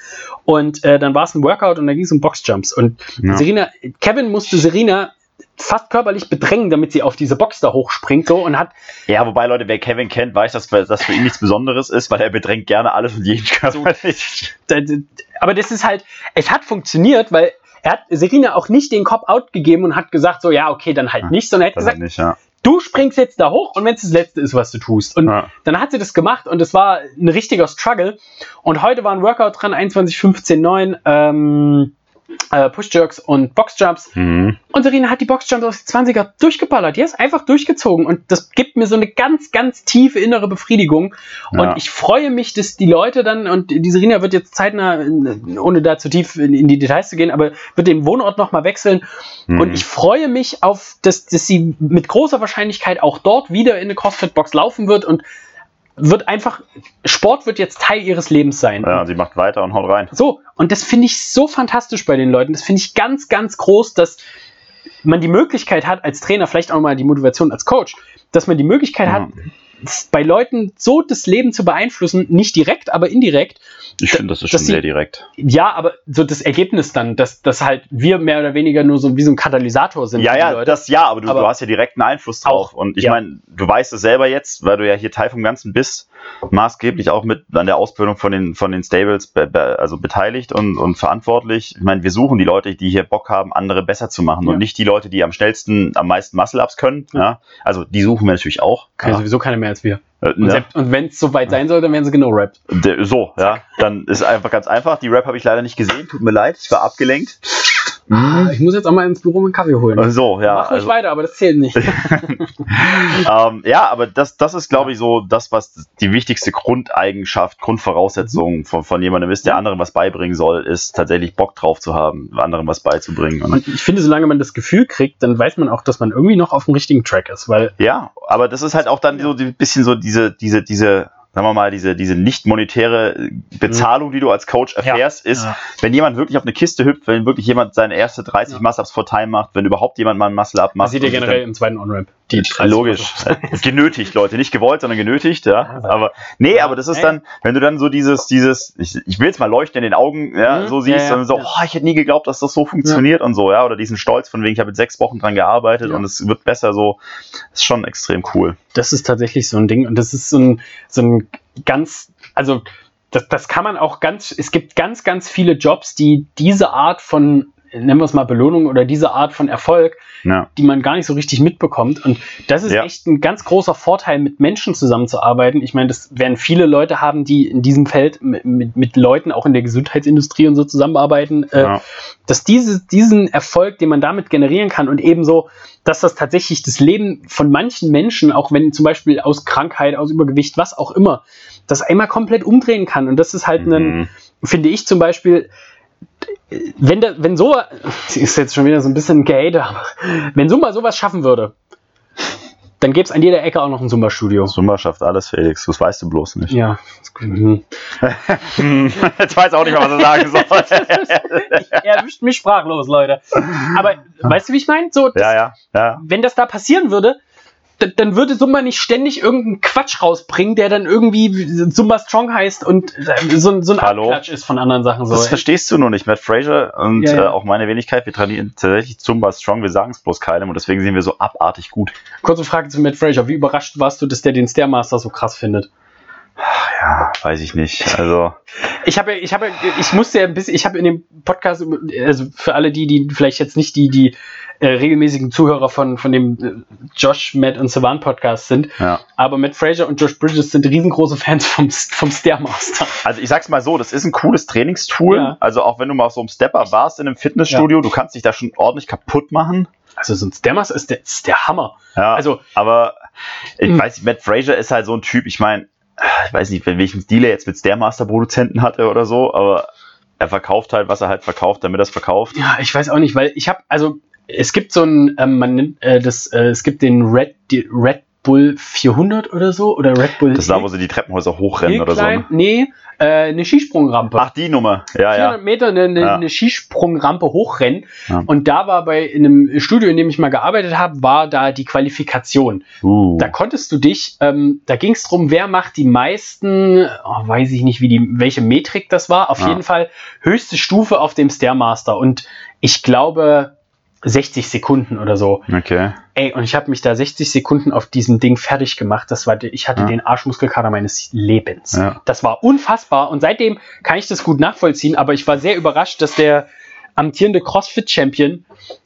Und äh, dann war es ein Workout und da ging es um Boxjumps. Und Ja. Serena, Kevin musste Serena fast körperlich bedrängen, damit sie auf diese Box da hochspringt so und hat Ja, wobei, Leute, wer Kevin kennt, weiß, dass das für ihn nichts Besonderes ist, weil er bedrängt gerne alles und jeden körperlich. da- aber das ist halt, es hat funktioniert, weil er hat Serena auch nicht den Cop-Out gegeben und hat gesagt, so, ja, okay, dann halt nicht, sondern er hat Das gesagt, halt nicht, ja. du springst jetzt da hoch und wenn es das Letzte ist, was du tust. Und Ja. dann hat sie das gemacht und es war ein richtiger Struggle. Und heute war ein Workout dran, 21, 15, 9, ähm, äh, Push-Jerks und Box-Jumps. Mhm. Und Serena hat die Boxjumps aus den 20er durchgeballert. Die ist einfach durchgezogen. Und das gibt mir so eine ganz, ganz tiefe innere Befriedigung. Ja. Und ich freue mich, dass die Leute dann, und die Serena wird jetzt zeitnah, ohne da zu tief in, in die Details zu gehen, aber wird den Wohnort nochmal wechseln. Mhm. Und ich freue mich auf, dass, dass sie mit großer Wahrscheinlichkeit auch dort wieder in eine CrossFit-Box laufen wird und wird einfach, Sport wird jetzt Teil ihres Lebens sein. Ja, sie macht weiter und haut rein. So, und das finde ich so fantastisch bei den Leuten. Das finde ich ganz, ganz groß, dass man die Möglichkeit hat, als Trainer, vielleicht auch mal die Motivation als Coach, dass man die Möglichkeit hat, bei Leuten so das Leben zu beeinflussen, nicht direkt, aber indirekt. Ich finde, das ist schon dass sehr sie- direkt. Ja, aber so das Ergebnis dann, dass, dass halt wir mehr oder weniger nur so wie so ein Katalysator sind. Ja, ja, Leute. das ja, aber du, Aber du hast ja direkten Einfluss drauf. Auch, Und ich ja. meine, du weißt es selber jetzt, weil du ja hier Teil vom Ganzen bist, maßgeblich auch mit an der Ausbildung von den, von den Stables be, be, also beteiligt und, und verantwortlich. Ich meine, wir suchen die Leute, die hier Bock haben, andere besser zu machen Ja. und nicht die Leute, die am schnellsten, am meisten Muscle-Ups können. Ja. Also die suchen wir natürlich auch. Kann Ja. sowieso keiner mehr als wir. Äh, Und, ne? selbst- und wenn es soweit sein soll, dann werden sie genau rappt. So, ja, dann ist einfach ganz einfach. Die Rap habe ich leider nicht gesehen, tut mir leid, ich war abgelenkt. Ich muss jetzt auch mal ins Büro mit Kaffee holen. So, ja. Mach ruhig also- weiter, aber das zählt nicht. ähm, ja, aber das, das ist, glaube ich, so das, was die wichtigste Grundeigenschaft, Grundvoraussetzung von, von jemandem ist, der anderen was beibringen soll, ist tatsächlich Bock drauf zu haben, anderen was beizubringen. Und ich finde, solange man das Gefühl kriegt, dann weiß man auch, dass man irgendwie noch auf dem richtigen Track ist, weil ja, aber das ist halt auch dann so ein bisschen so diese, diese, diese, sagen wir mal, diese, diese nicht monetäre Bezahlung, die du als Coach erfährst, ist, Ja. wenn jemand wirklich auf eine Kiste hüpft, wenn wirklich jemand seine erste 30 Ja. Muscle-Ups vor Time macht, wenn überhaupt jemand mal ein Muscle-Up man macht. sieht ja und sich dann- generell im zweiten On-Ramp. Die 30 Logisch. oder genötigt, Leute. Nicht gewollt, sondern genötigt, ja. aber- nee, Ja, aber das ist dann, wenn du dann so dieses, dieses, ich, ich will jetzt mal leuchten in den Augen, ja, Mhm. so siehst, Ja, ja, und so, ja. oh, ich hätte nie geglaubt, dass das so funktioniert und so, ja. Oder diesen Stolz von wegen, ich habe jetzt sechs Wochen dran gearbeitet Ja. und es wird besser so. ist schon extrem cool. Das ist tatsächlich so ein Ding und das ist so ein, so ein ganz, also das, das kann man auch ganz, es gibt ganz, ganz viele Jobs, die diese Art von, nennen wir es mal Belohnung oder diese Art von Erfolg, Ja. die man gar nicht so richtig mitbekommt. Und das ist Ja. echt ein ganz großer Vorteil, mit Menschen zusammenzuarbeiten. Ich meine, das werden viele Leute haben, die in diesem Feld mit, mit, mit Leuten auch in der Gesundheitsindustrie und so zusammenarbeiten, äh, Ja. dass diese, diesen Erfolg, den man damit generieren kann und ebenso, dass das tatsächlich das Leben von manchen Menschen, auch wenn zum Beispiel aus Krankheit, aus Übergewicht, was auch immer, das einmal komplett umdrehen kann. Und das ist halt ein, Mhm. finde ich zum Beispiel, wenn, da, wenn so, ist jetzt schon wieder so ein bisschen Gehate, aber wenn so mal sowas schaffen würde, dann gäbe es an jeder Ecke auch noch ein Zumba-Studio. Summa schafft alles, Felix. Das weißt du bloß nicht. Ja, Jetzt weiß auch nicht mehr, was er sagen soll. er erwischt mich sprachlos, Leute. Aber weißt du, wie ich meine? So, das, ja, ja, ja. wenn das da passieren würde, dann würde Sumba nicht ständig irgendeinen Quatsch rausbringen, der dann irgendwie Sumba Strong heißt und äh, so, ein- so ein Hallo? Abklatsch ist von anderen Sachen. So. Das verstehst du nur nicht. Matt Fraser und Ja, ja. Äh, auch meine Wenigkeit, wir trainieren tatsächlich Zumba Strong, wir sagen es bloß keinem und deswegen sind wir so abartig gut. Kurze Frage zu Matt Fraser. Wie überrascht warst du, dass der den Stairmaster so krass findet? Ja, weiß ich nicht. Also, Ich habe, ich habe, ich musste ja ein bisschen, ich habe in dem Podcast, also für alle die, die vielleicht jetzt nicht die, die äh, regelmäßigen Zuhörer von, von dem äh, Josh, Matt und Savan Podcast sind, ja. aber Matt Fraser und Josh Bridges sind riesengroße Fans vom, vom Stairmaster. Also ich sag's mal so, das ist ein cooles Trainingstool. Ja. Also auch wenn du mal auf so einem Stepper warst in einem Fitnessstudio, du kannst dich da schon ordentlich kaputt machen. Also so ein Stairmaster ist der, ist der Hammer. Ja, Also- aber ich Mhm. weiß Matt Fraser ist halt so ein Typ, ich meine, ich weiß nicht, welchen Deal er jetzt mit Stairmaster-Produzenten hatte oder so, aber er verkauft halt, was er halt verkauft, damit er es verkauft. Ja, ich weiß auch nicht, weil ich habe, also es gibt so ein, ähm, man nennt äh, das, äh, es gibt den Red, die Red Bull 400 oder so oder Red Bull. Das ist da, wo sie die Treppenhäuser hochrennen oder so. Ne? Nee, äh, eine Skisprungrampe. Ach, die Nummer. Ja, 400 ja. Meter eine, eine, Ja. eine Skisprungrampe hochrennen. Ja. Und da war bei in einem Studio, in dem ich mal gearbeitet habe, war da die Qualifikation. Uh. Da konntest du dich, ähm, da ging es darum, wer macht die meisten, oh, weiß ich nicht, wie die, welche Metrik das war. Auf Ja. jeden Fall höchste Stufe auf dem Stairmaster. Und ich glaube 60 Sekunden oder so. Okay. Ey, und ich habe mich da 60 Sekunden auf diesem Ding fertig gemacht. Das war, ich hatte Ja. den Arschmuskelkater meines Lebens. Ja. Das war unfassbar. Und seitdem kann ich das gut nachvollziehen. Aber ich war sehr überrascht, dass der amtierende CrossFit-Champion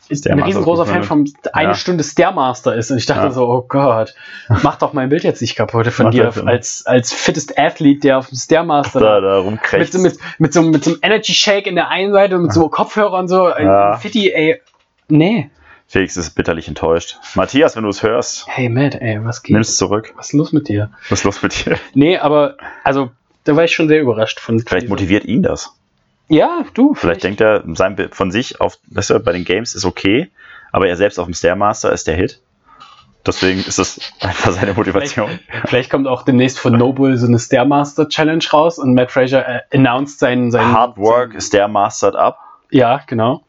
ein Stairmaster riesengroßer Fan vom eine Ja. Stunde Stairmaster ist. Und ich dachte so, oh Gott, mach doch mein Bild jetzt nicht kaputt von dir als, als fittest Athlet, der auf dem Stairmaster Da, da mit, rumkriegt. so, mit, mit, so, mit so einem Energy Shake in der einen Seite und mit so Kopfhörer und so. Ja. Fitti, ey. Nee. Felix ist bitterlich enttäuscht. Matthias, wenn du es hörst, Hey Matt, ey, was geht? nimm es zurück. Was ist los mit dir? Was ist los mit dir? Nee, aber also da war ich schon sehr überrascht von. Vielleicht motiviert ihn das. Ja, du. Vielleicht denkt er sein von sich auf, weißt du, bei den Games ist okay, aber er selbst auf dem Stairmaster ist der Hit. Deswegen ist das einfach seine Motivation. Vielleicht, vielleicht kommt auch demnächst von Noble so eine Stairmaster Challenge raus und Matt Fraser äh, announced seinen, seinen Hard Work, Stairmastered up. Ja, genau.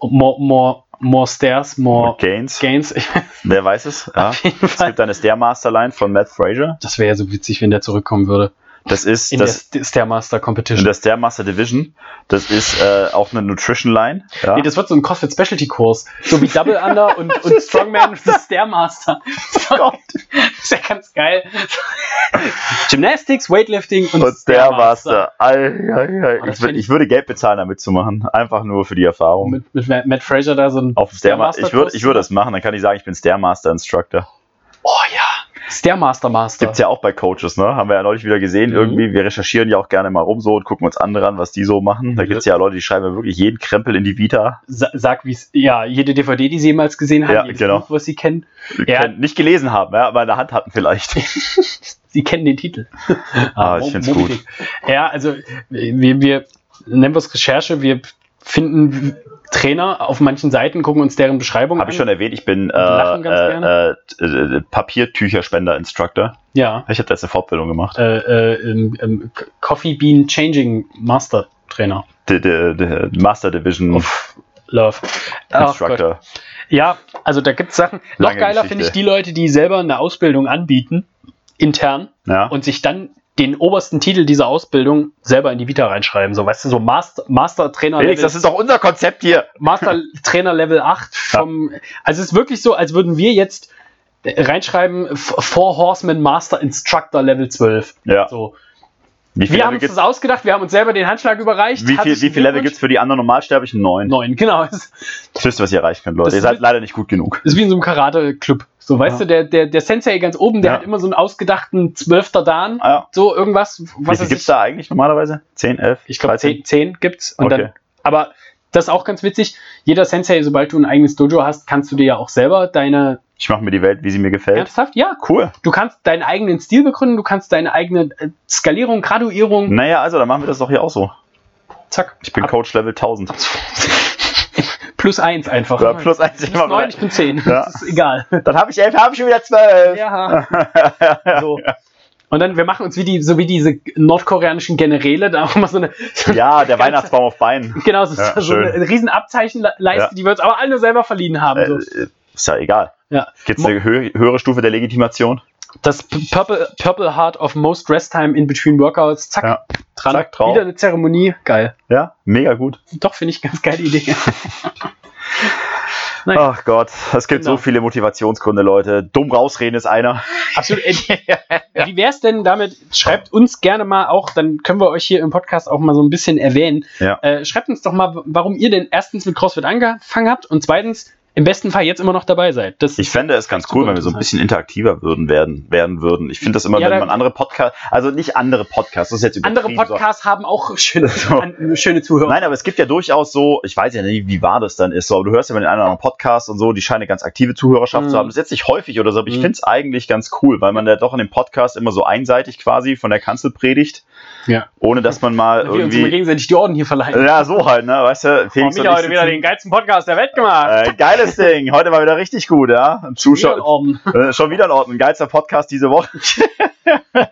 More, more, more stairs, more Gains. gains. Wer weiß es? Ja. Auf jeden Es gibt eine Stairmaster-Line von Matt Fraser. Das wäre ja so witzig, wenn der zurückkommen würde. Das ist In das, der St- Stairmaster Competition. der Stairmaster Division. Das ist äh, auch eine Nutrition-Line. Ja. Nee, das wird so ein CrossFit Specialty Kurs. So wie Double Under und, und Strongman und Stairmaster. Gott. Das ist ja ganz geil. Gymnastics, Weightlifting und, Und Stairmaster. Ei, ei, ei. Oh, das Ich, find- ich würde Geld bezahlen, damit zu machen. Einfach nur für die Erfahrung. Mit, mit Matt Fraser da so ein Auf dem Stairmaster. Ich würde ich würd das machen, dann kann ich sagen, ich bin Stairmaster-Instructor. Oh ja. Stairmaster Master. Gibt's ja auch bei Coaches, ne? Haben wir ja neulich wieder gesehen. Mhm. Irgendwie, wir recherchieren ja auch gerne mal rum so und gucken uns andere an, was die so machen. Da gibt's ja Leute, die schreiben ja wirklich jeden Krempel in die Vita. Sa sag, wie es. Ja, jede DVD, die sie jemals gesehen haben, Ja, jedes genau. Buch, was sie kennen. Ja. Nicht gelesen haben, ja, aber in der Hand hatten vielleicht. Sie kennen den Titel. Ah, ich find's Moby gut. Ja, also wir, wir nennen wir es Recherche, wir finden Trainer auf manchen Seiten, gucken uns deren Beschreibung Habe an. ich schon erwähnt, ich bin äh, äh, äh, Papiertücherspender-Instructor. Ja. Ich habe da jetzt eine Fortbildung gemacht. Äh, äh, ähm, K- Coffee Bean Changing Master Trainer. Die, die, die Master Division Of Love. Instructor. Ja, also da gibt es Sachen. Noch Lange geiler Geschichte. finde ich die Leute, die selber eine Ausbildung anbieten, intern, Ja. und sich dann den obersten Titel dieser Ausbildung selber in die Vita reinschreiben. So, weißt du, so Master, Master Trainer Felix, Level, das ist doch unser Konzept hier. Master Trainer Level 8 vom. Also es ist wirklich so, als würden wir jetzt äh, reinschreiben, Four Horsemen Master Instructor Level 12. Ja. So. Wie Wir haben uns das ausgedacht, wir haben uns selber den Handschlag überreicht. wie viel, Herzlichen wie viel Level Glückwunsch. gibt's für die anderen Normalsterblichen? Neun. Neun, genau. Das wisst ihr, was ihr erreichen könnt, Leute. Ihr seid leider nicht gut genug. Das ist wie in so einem Karate-Club. So, weißt Ja. du, der, der, der Sensei ganz oben, der Ja. hat immer so einen ausgedachten Zwölfter Dan. Ah, ja. So irgendwas. Wie Was viel weiß gibt's da eigentlich normalerweise? 10, 11? Ich glaube, 13? 10, 10 gibt's. Und Okay. dann, aber das ist auch ganz witzig. Jeder Sensei, sobald du ein eigenes Dojo hast, kannst du dir ja auch selber deine. Ich mache mir die Welt, wie sie mir gefällt. Ernsthaft? Ja. Cool. Du kannst deinen eigenen Stil begründen, du kannst deine eigene äh, Skalierung, Graduierung. Naja, also, dann machen wir das doch hier auch so. Zack. Ich bin Ab- Coach Level 1000. plus eins einfach. Ja, plus eins. Du bist neun, ich bin zehn. Ja. Das ist egal. Dann habe ich 11, habe ich schon wieder 12. Ja. So. Und dann, wir machen uns wie die, so wie diese nordkoreanischen Generäle, da auch mal so eine, so Ja, der Weihnachtsbaum auf Beinen. genau, so, Ja, so eine riesen Abzeichenleiste, Ja. die wir uns aber alle nur selber verliehen haben. So. Äh, ist ja egal. Ja. Gibt es eine hö höhere Stufe der Legitimation? Das Purple, Purple Heart of Most Rest Time in Between Workouts, zack, Ja. dran. Zack, drauf. Wieder eine Zeremonie, geil. Ja, mega gut. Doch, finde ich ganz geile Idee. Nein, Ach Gott, es gibt Genau. so viele Motivationsgründe, Leute. Dumm rausreden ist einer. absolut. Äh, Wie wäre es denn damit? Schreibt uns gerne mal auch, dann können wir euch hier im Podcast auch mal so ein bisschen erwähnen. Ja. Äh, schreibt uns doch mal, warum ihr denn erstens mit CrossFit angefangen habt und zweitens im besten Fall jetzt immer noch dabei seid. Das Ich fände es ganz cool, wenn wir so ein bisschen interaktiver würden werden, werden würden. Ich finde das immer, Ja, wenn man andere Podcasts, also nicht andere Podcasts, das ist jetzt andere übertrieben, so. Podcasts haben auch schöne, So. schöne Zuhörer. Nein, aber es gibt ja durchaus so, ich weiß ja nicht, wie wahr das dann ist, so, aber du hörst ja bei den anderen Podcasts und so, die scheinen eine ganz aktive Zuhörerschaft Mhm. zu haben. Das ist jetzt nicht häufig oder so, aber ich Mhm. finde es eigentlich ganz cool, weil man ja doch in dem Podcast immer so einseitig quasi von der Kanzel predigt, Ja. ohne dass man mal wir uns immer irgendwie. gegenseitig die Orden hier verleihen. Ja, so halt, ne? Weißt du, Oh, Felix Micha und ich heute wieder den geilsten Podcast der Welt gemacht. äh, geiles Ding, heute mal wieder richtig gut, ja? Wieder ein Zuschauer, Orden. äh, schon wieder ein Ort, ein geilster Podcast diese Woche.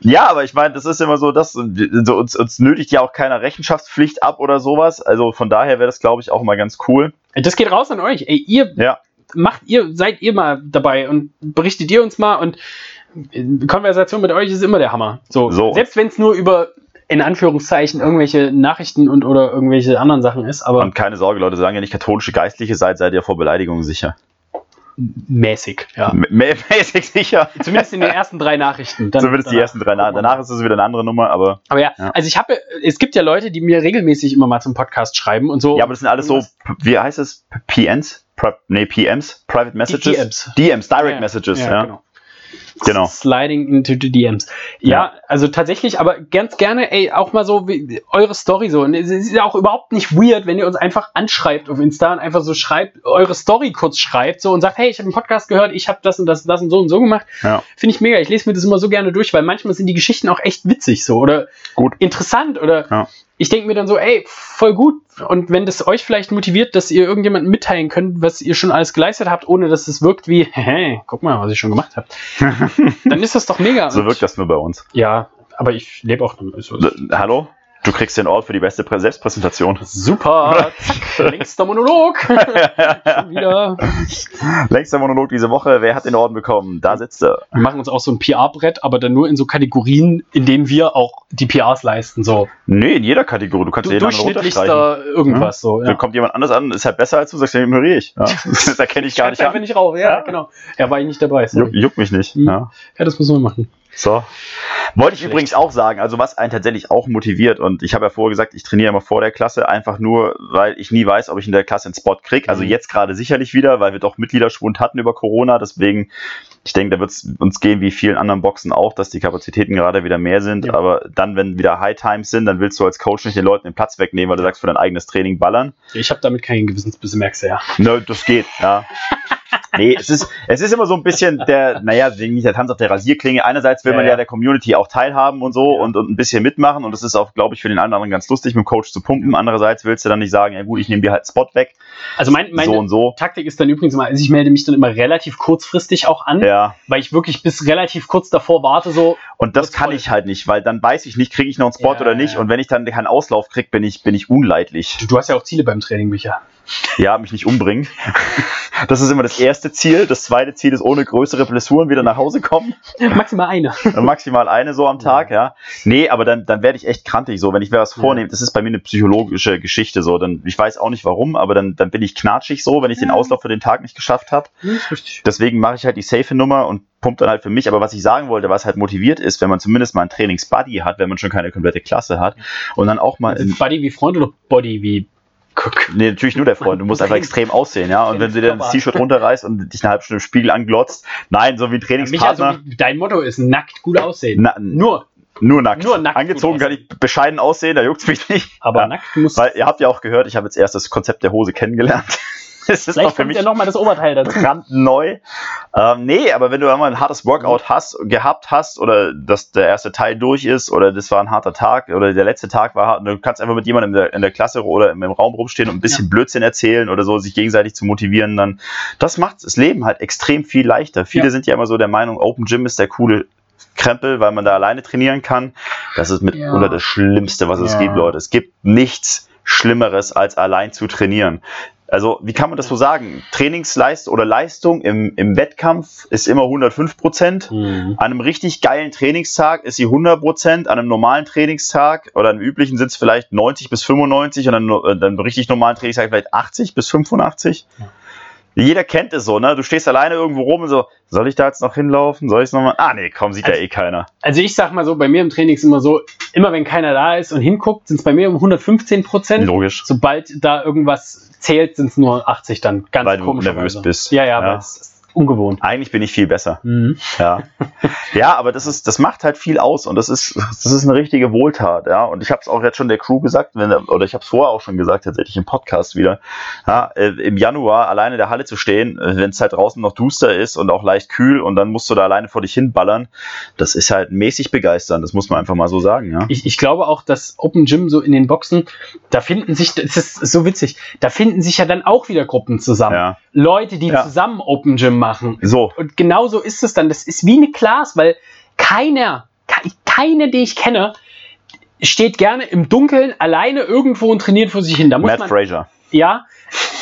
ja, aber ich meine, das ist immer so, dass so, uns, uns nötigt ja auch keiner Rechenschaftspflicht ab oder sowas. Also von daher wäre das, glaube ich, auch mal ganz cool. Das geht raus an euch. Ey, ihr Ja. macht ihr, seid ihr mal dabei und berichtet ihr uns mal und Konversation mit euch ist immer der Hammer. So, So. selbst wenn es nur über in Anführungszeichen irgendwelche Nachrichten und oder irgendwelche anderen Sachen ist, aber Und keine Sorge, Leute, sagen ja nicht katholische Geistliche seid, seid ihr vor Beleidigungen sicher. mäßig, ja. M- Mäßig sicher. Zumindest in den ersten drei Nachrichten. Dann- Zumindest die danach ersten drei. gucken Nach, wir danach ist es wieder eine andere Nummer, aber. Aber ja, Ja. also ich habe, es gibt ja Leute, die mir regelmäßig immer mal zum Podcast schreiben und so. Ja, aber das sind alles so, wie heißt es? PNs? Pri nee, PMs? Private Messages? DMs. DMs, Direct Ja, Messages, ja. Genau. Genau. Sliding into the DMs. Ja, Ja. also tatsächlich, aber ganz gerne, ey, auch mal so wie, eure Story so. Und es ist ja auch überhaupt nicht weird, wenn ihr uns einfach anschreibt auf Insta und einfach so schreibt, eure Story kurz schreibt so und sagt, hey, ich habe einen Podcast gehört, ich habe das und das, das und so und so gemacht. Ja. Finde ich mega. Ich lese mir das immer so gerne durch, weil manchmal sind die Geschichten auch echt witzig so oder Gut. interessant oder Ja. Ich denke mir dann so, ey, voll gut. Und wenn das euch vielleicht motiviert, dass ihr irgendjemandem mitteilen könnt, was ihr schon alles geleistet habt, ohne dass es wirkt wie, hey, guck mal, was ich schon gemacht habe, dann ist das doch mega. So wirkt das nur bei uns. Ja, aber ich lebe auch damit. So. Äh, Hallo? Du kriegst den Ort für die beste Prä Selbstpräsentation. Super. Zack. Längster Monolog. Schon wieder. Längster Monolog diese Woche. Wer hat den Orden bekommen? Da sitzt er. Wir machen uns auch so ein PR-Brett, aber dann nur in so Kategorien, in denen wir auch die PRs leisten. So Nee, in jeder Kategorie. Du kannst du, jeden durchschnittlichster irgendwas. So, ja. Dann kommt jemand anders an, ist halt besser als du, sagst, den ignoriere ich. Ja. Das erkenne ich gar nicht Schreibt einfach nicht rauf. Ja, genau. Er war ich nicht dabei. sorry. Juck, juckt mich nicht. Hm. Ja. Ja, das müssen wir machen. So. Wollte ich Schlecht. übrigens auch sagen, also was einen tatsächlich auch motiviert und ich habe ja vorher gesagt, ich trainiere immer vor der Klasse, einfach nur, weil ich nie weiß, ob ich in der Klasse einen Spot kriege. Also Mhm. jetzt gerade sicherlich wieder, weil wir doch Mitgliederschwund hatten über Corona, deswegen, ich denke, da wird es uns gehen wie vielen anderen Boxen auch, dass die Kapazitäten gerade wieder mehr sind, Ja. aber dann, wenn wieder High Times sind, dann willst du als Coach nicht den Leuten den Platz wegnehmen, weil du sagst, für dein eigenes Training ballern. Ich habe damit keinen Gewissensbiss, merkst du ja. Ne, das geht, ja. Nee, es ist, es ist immer so ein bisschen der, naja, nicht der Tanz auf der Rasierklinge. Einerseits will Ja, man ja, ja. der Community auch teilhaben und so Ja. und, und ein bisschen mitmachen und das ist auch, glaube ich, für den anderen ganz lustig, mit dem Coach zu pumpen. Andererseits willst du dann nicht sagen, ja gut, ich nehme dir halt einen Spot weg, Also mein, meine so und so. Taktik ist dann übrigens immer, also ich melde mich dann immer relativ kurzfristig auch an, Ja, weil ich wirklich bis relativ kurz davor warte, so, und das kann voll. ich halt nicht, weil dann weiß ich nicht, kriege ich noch einen Spot oder nicht und wenn ich dann keinen Auslauf kriege, bin ich, bin ich unleidlich. du, du hast ja auch Ziele beim Training, Micha. Ja, mich nicht umbringen. Das ist immer das erste Ziel. Das zweite Ziel ist ohne größere Blessuren wieder nach Hause kommen. Maximal eine. Maximal eine so am Tag, ja. Nee, aber dann, dann werde ich echt krantig so, wenn ich mir was Ja. vornehme. Das ist bei mir eine psychologische Geschichte so. Dann, ich weiß auch nicht warum, aber dann, dann bin ich knatschig so, wenn ich den Ja. Auslauf für den Tag nicht geschafft habe. Ja. Deswegen mache ich halt die safe Nummer und pumpt dann halt für mich. Aber was ich sagen wollte, was halt motiviert ist, wenn man zumindest mal einen Trainingsbuddy hat, wenn man schon keine komplette Klasse hat und dann auch mal Ist Buddy wie Freund oder Body wie Cook? Nee, natürlich nur der Freund. Du musst einfach extrem aussehen, ja. Und wenn du dir das T-Shirt runterreißt und dich eine halbe Stunde im Spiegel anglotzt, nein, so wie Mich also, Trainingspartner. wie- dein Motto ist nackt gut aussehen. Na, Nur, nur nackt. nur nackt Angezogen kann ich bescheiden aussehen, da juckt's mich nicht. aber Ja. nackt muss. Weil ihr habt ja auch gehört, ich habe jetzt erst das Konzept der Hose kennengelernt. Es ist Vielleicht doch für kommt mich ja nochmal das Oberteil dazu. brandneu. Ähm, nee, aber wenn du einmal ein hartes Workout hast, gehabt hast oder dass der erste Teil durch ist oder das war ein harter Tag oder der letzte Tag war hart, und du kannst einfach mit jemandem in der, in der Klasse oder im, im Raum rumstehen und ein bisschen Blödsinn erzählen oder so, sich gegenseitig zu motivieren, dann das macht das Leben halt extrem viel leichter. Viele Ja. sind ja immer so der Meinung, Open Gym ist der coole Krempel, weil man da alleine trainieren kann. Das ist mitunter Ja. das Schlimmste, was es Ja. gibt, Leute. Es gibt nichts Schlimmeres, als allein zu trainieren. Also, wie kann man das so sagen? Trainingsleistung oder Leistung im, im Wettkampf ist immer 105 Prozent. Mhm. An einem richtig geilen Trainingstag ist sie 100 Prozent. An einem normalen Trainingstag oder einem üblichen sind es vielleicht 90 bis 95 und an einem, einem richtig normalen Trainingstag vielleicht 80 bis 85. Ja. Jeder kennt es so, ne? Du stehst alleine irgendwo rum und so, soll ich da jetzt noch hinlaufen? Soll ich es nochmal? Ah, nee, komm, sieht ja Also- eh keiner. Also ich sag mal so, bei mir im Training ist immer so, immer wenn keiner da ist und hinguckt, sind es bei mir um 115 Prozent. Logisch. Sobald da irgendwas zählt, sind es nur 80 dann. Ganz Weil du nervös bist. Ja, ja, Ja. weil es ungewohnt. Eigentlich bin ich viel besser. Mhm. Ja. ja, aber das ist, das macht halt viel aus und das ist, das ist eine richtige Wohltat, ja. Und ich habe es auch jetzt schon der Crew gesagt, wenn, oder ich habe es vorher auch schon gesagt, tatsächlich im Podcast wieder. Ja, äh, Im Januar alleine in der Halle zu stehen, wenn es halt draußen noch duster ist und auch leicht kühl und dann musst du da alleine vor dich hinballern, das ist halt mäßig begeisternd, das muss man einfach mal so sagen, ja. Ich, ich glaube auch, dass Open Gym so in den Boxen, da finden sich, das ist so witzig, da finden sich ja dann auch wieder Gruppen zusammen. Ja. Leute, die Ja. zusammen Open Gym machen. So, Und genauso ist es dann. Das ist wie eine Class, weil keiner, ke- keine, die ich kenne, steht gerne im Dunkeln alleine irgendwo und trainiert vor sich hin. Da muss Matt man, Fraser. Ja,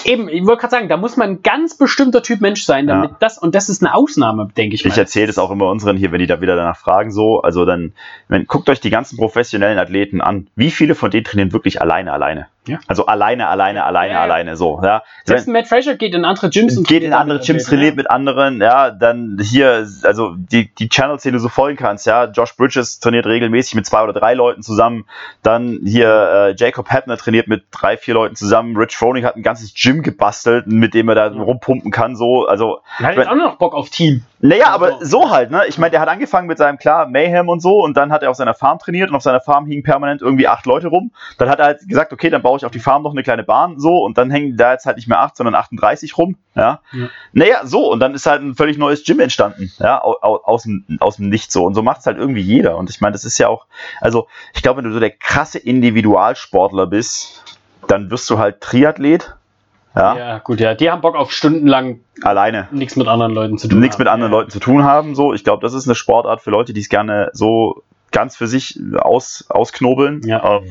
eben, ich wollte gerade sagen, da muss man ein ganz bestimmter Typ Mensch sein, damit Ja. das, und das ist eine Ausnahme, denke ich mal. Ich erzähle das auch immer unseren hier, wenn die da wieder danach fragen, so. Also dann, wenn, guckt euch die ganzen professionellen Athleten an. Wie viele von denen trainieren wirklich alleine, alleine? Ja. Also alleine, alleine, alleine, Ja, alleine, so. Ja. Selbst ein Matt Fraser geht in andere Gyms und geht in andere Gyms, trainiert mit anderen, ja, dann hier, also die, die Channels, die du so folgen kannst, ja, Josh Bridges trainiert regelmäßig mit zwei oder drei Leuten zusammen, dann hier äh, Jacob Hebner trainiert mit drei, vier Leuten zusammen, Rich Froning hat ein ganzes Gym gebastelt, mit dem er da Ja. rumpumpen kann, so, also, Und hat jetzt auch noch Bock auf Team. naja, Also- aber so halt, ne, ich meine, der hat angefangen mit seinem, klar, Mayhem und so, und dann hat er auf seiner Farm trainiert, und auf seiner Farm hingen permanent irgendwie acht Leute rum, dann hat er halt gesagt, okay, dann baue ich auf die Farm noch eine kleine Bahn, so, und dann hängen da jetzt halt nicht mehr acht, sondern 38 rum, ja, Ja. naja, so, und dann ist halt ein völlig neues Gym entstanden, ja, au- au- aus, dem, aus dem Nichts so. Und so macht es halt irgendwie jeder. Und ich meine, das ist ja auch, also ich glaube, wenn du so der krasse Individualsportler bist, dann wirst du halt Triathlet, ja, Ja, gut, ja. Die haben Bock auf stundenlang alleine. nichts mit anderen Leuten zu tun. Nichts mit anderen ja. Leuten zu tun haben, so. Ich glaube, das ist eine Sportart für Leute, die es gerne so ganz für sich aus, ausknobeln. Ja. Ähm,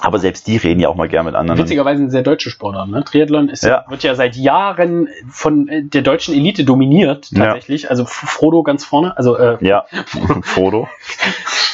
aber selbst die reden ja auch mal gern mit anderen. Witzigerweise eine sehr deutsche Sportart. Ne? Triathlon ist, Ja. wird ja seit Jahren von äh, der deutschen Elite dominiert, Ja. tatsächlich. Also F- Frodo ganz vorne, also äh, Ja, Frodo.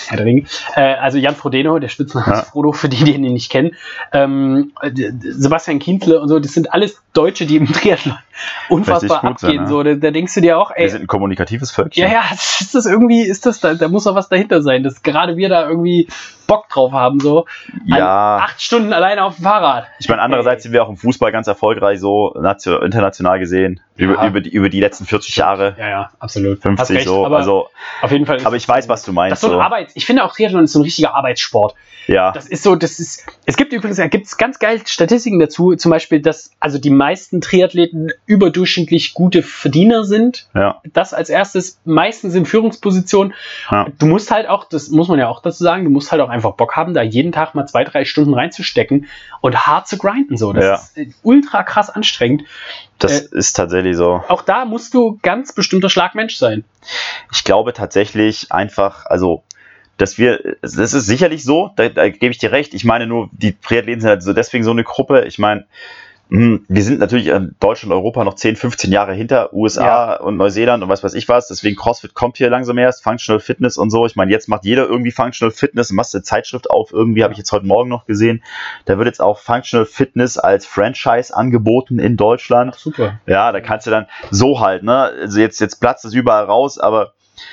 Herr der Ringe. Äh, also Jan Frodeno, der Spitzname Ja. ist Frodo, für die, die ihn nicht kennen. Ähm, äh, Sebastian Kienzle und so, das sind alles Deutsche, die im Triathlon unfassbar gut sein, abgehen. ne? so, da, da denkst du dir auch, Wir ey, sind ein kommunikatives Völkchen. ja, ja, ist das irgendwie, ist das da, da muss doch was dahinter sein, dass gerade wir da irgendwie Bock drauf haben, so. An Ja. Acht Stunden alleine auf dem Fahrrad. Ich meine, andererseits sind wir auch im Fußball ganz erfolgreich, so natio- international gesehen, über, Ja. über, die, über die letzten 40 Jahre, Ja, ja, absolut. Hast 50 recht, so. aber also, auf jeden Fall. aber ich weiß, was du das meinst. ist so ein So. Arbeits, ich finde auch Triathlon ist so ein richtiger Arbeitssport. Ja, Das ist so, das ist, es gibt übrigens, da gibt es ganz geil Statistiken dazu, zum Beispiel, dass also die meisten Triathleten überdurchschnittlich gute Verdiener sind. ja, Das als erstes, meistens in Führungspositionen. ja. Du musst halt auch, das muss man ja auch dazu sagen, du musst halt auch einfach Bock haben, da jeden Tag mal zwei, drei Stunden reinzustecken und hart zu grinden. So. Das Ja. ist äh, ultra krass anstrengend. Das Äh, ist tatsächlich so. Auch da musst du ganz bestimmter Schlagmensch sein. Ich glaube tatsächlich einfach, also, dass wir, es ist sicherlich so, da, da gebe ich dir recht. Ich meine nur, die Triathleten sind halt so deswegen so eine Gruppe. Ich meine, wir sind natürlich in Deutschland und Europa noch 10, 15 Jahre hinter USA und Neuseeland und was weiß ich was. Deswegen CrossFit kommt hier langsam erst, Functional Fitness und so. Ich meine, jetzt macht jeder irgendwie Functional Fitness, machst eine Zeitschrift auf, irgendwie habe ich jetzt heute Morgen noch gesehen. Da wird jetzt auch Functional Fitness als Franchise angeboten in Deutschland. super. Ja, da kannst du dann so halt, ne? Also jetzt, jetzt platzt es überall raus, aber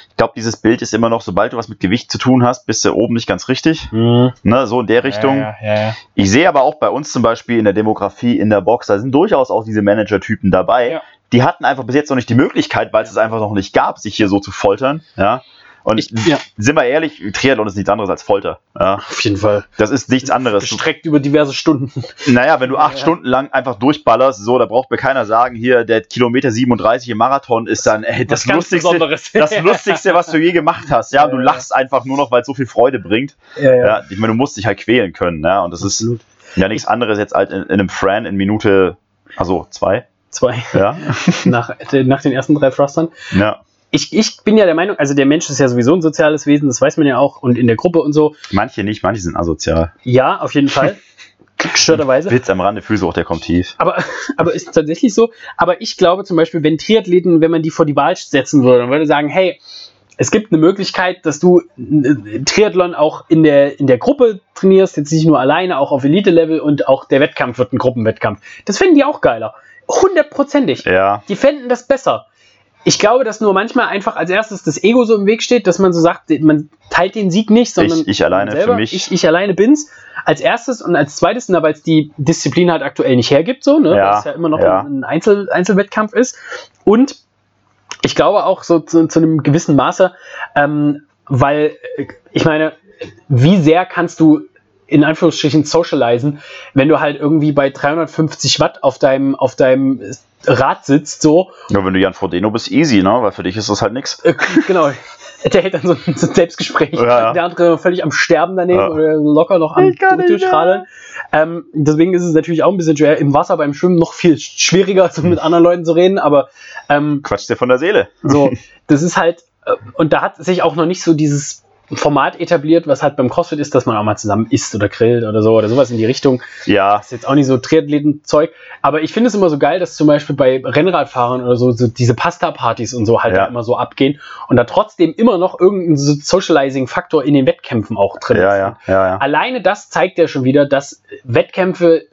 ich glaube, dieses Bild ist immer noch, sobald du was mit Gewicht zu tun hast, bist du oben nicht ganz richtig. Ne? So in der Richtung. Ja, ja, ja. Ich sehe aber auch bei uns zum Beispiel in der Demografie, in der Box, da sind durchaus auch diese Manager-Typen dabei. Die hatten einfach bis jetzt noch nicht die Möglichkeit, weil es es einfach noch nicht gab, sich hier so zu foltern. Ja. Und Ich, ja, sind wir ehrlich, Triathlon ist nichts anderes als Folter. Ja. auf jeden Fall. Das ist nichts anderes. Du Gestreckt über diverse Stunden. naja, wenn du acht Ja. Stunden lang einfach durchballerst, so, da braucht mir keiner sagen, hier, der Kilometer 37 im Marathon ist dann ey, das, Lustigste, das Lustigste, was du je gemacht hast. Ja, und du lachst einfach nur noch, weil es so viel Freude bringt. Ja, Ja, ich meine, du musst dich halt quälen können. Ja, und das ist Absolut. ja nichts anderes jetzt als in, in einem Fran in Minute, also zwei. Zwei. Ja, Nach, nach den ersten drei Thrustern. ja. Ich, ich bin ja der Meinung, also der Mensch ist ja sowieso ein soziales Wesen, das weiß man ja auch. Und in der Gruppe und so. Manche nicht, manche sind asozial. Ja, auf jeden Fall. Gestörterweise. Witz am Rande, Füße der kommt tief. Aber, aber ist tatsächlich so. Aber ich glaube zum Beispiel, wenn Triathleten, wenn man die vor die Wahl setzen würde, dann würde sagen, hey, es gibt eine Möglichkeit, dass du äh, Triathlon auch in der, in der Gruppe trainierst, jetzt nicht nur alleine, auch auf Elite-Level und auch der Wettkampf wird ein Gruppenwettkampf. Das finden die auch geiler. Hundertprozentig. Ja, Die fänden das besser. Ich glaube, dass nur manchmal einfach als erstes das Ego so im Weg steht, dass man so sagt, man teilt den Sieg nicht, sondern Ich- ich alleine selber, für mich. Ich, ich alleine bin's. Als erstes und als zweites, weil es die Disziplin halt aktuell nicht hergibt, so, ne? Ja, weil es ja immer noch ja. ein Einzel Einzelwettkampf ist. Und ich glaube auch so zu, zu einem gewissen Maße, ähm, weil äh, ich meine, wie sehr kannst du in Anführungsstrichen socialisen, wenn du halt irgendwie bei 350 Watt auf deinem, auf deinem Rad sitzt, so, nur wenn du Jan Frodeno bist, easy, ne? Weil für dich ist das halt nix. äh, genau. Der hält dann so ein, Selbstgespräch. Ja, ja. Der andere völlig am Sterben daneben Ja. oder locker noch am nicht Durchstrahlen. Ähm, deswegen ist es natürlich auch ein bisschen schwer. Im Wasser beim Schwimmen noch viel schwieriger, so mit anderen Leuten zu reden. Aber ähm, Quatsch dir von der Seele. so, das ist halt, äh, und da hat sich auch noch nicht so dieses Format etabliert, was halt beim CrossFit ist, dass man auch mal zusammen isst oder grillt oder so oder sowas in die Richtung. Ja, Das ist jetzt auch nicht so Triathleten-Zeug. Aber ich finde es immer so geil, dass zum Beispiel bei Rennradfahrern oder so, so diese Pasta-Partys und so halt Ja. immer so abgehen und da trotzdem immer noch irgendein so Socializing-Faktor in den Wettkämpfen auch drin ja, ist. ja, ja, ja. Alleine das zeigt ja schon wieder, dass Wettkämpfe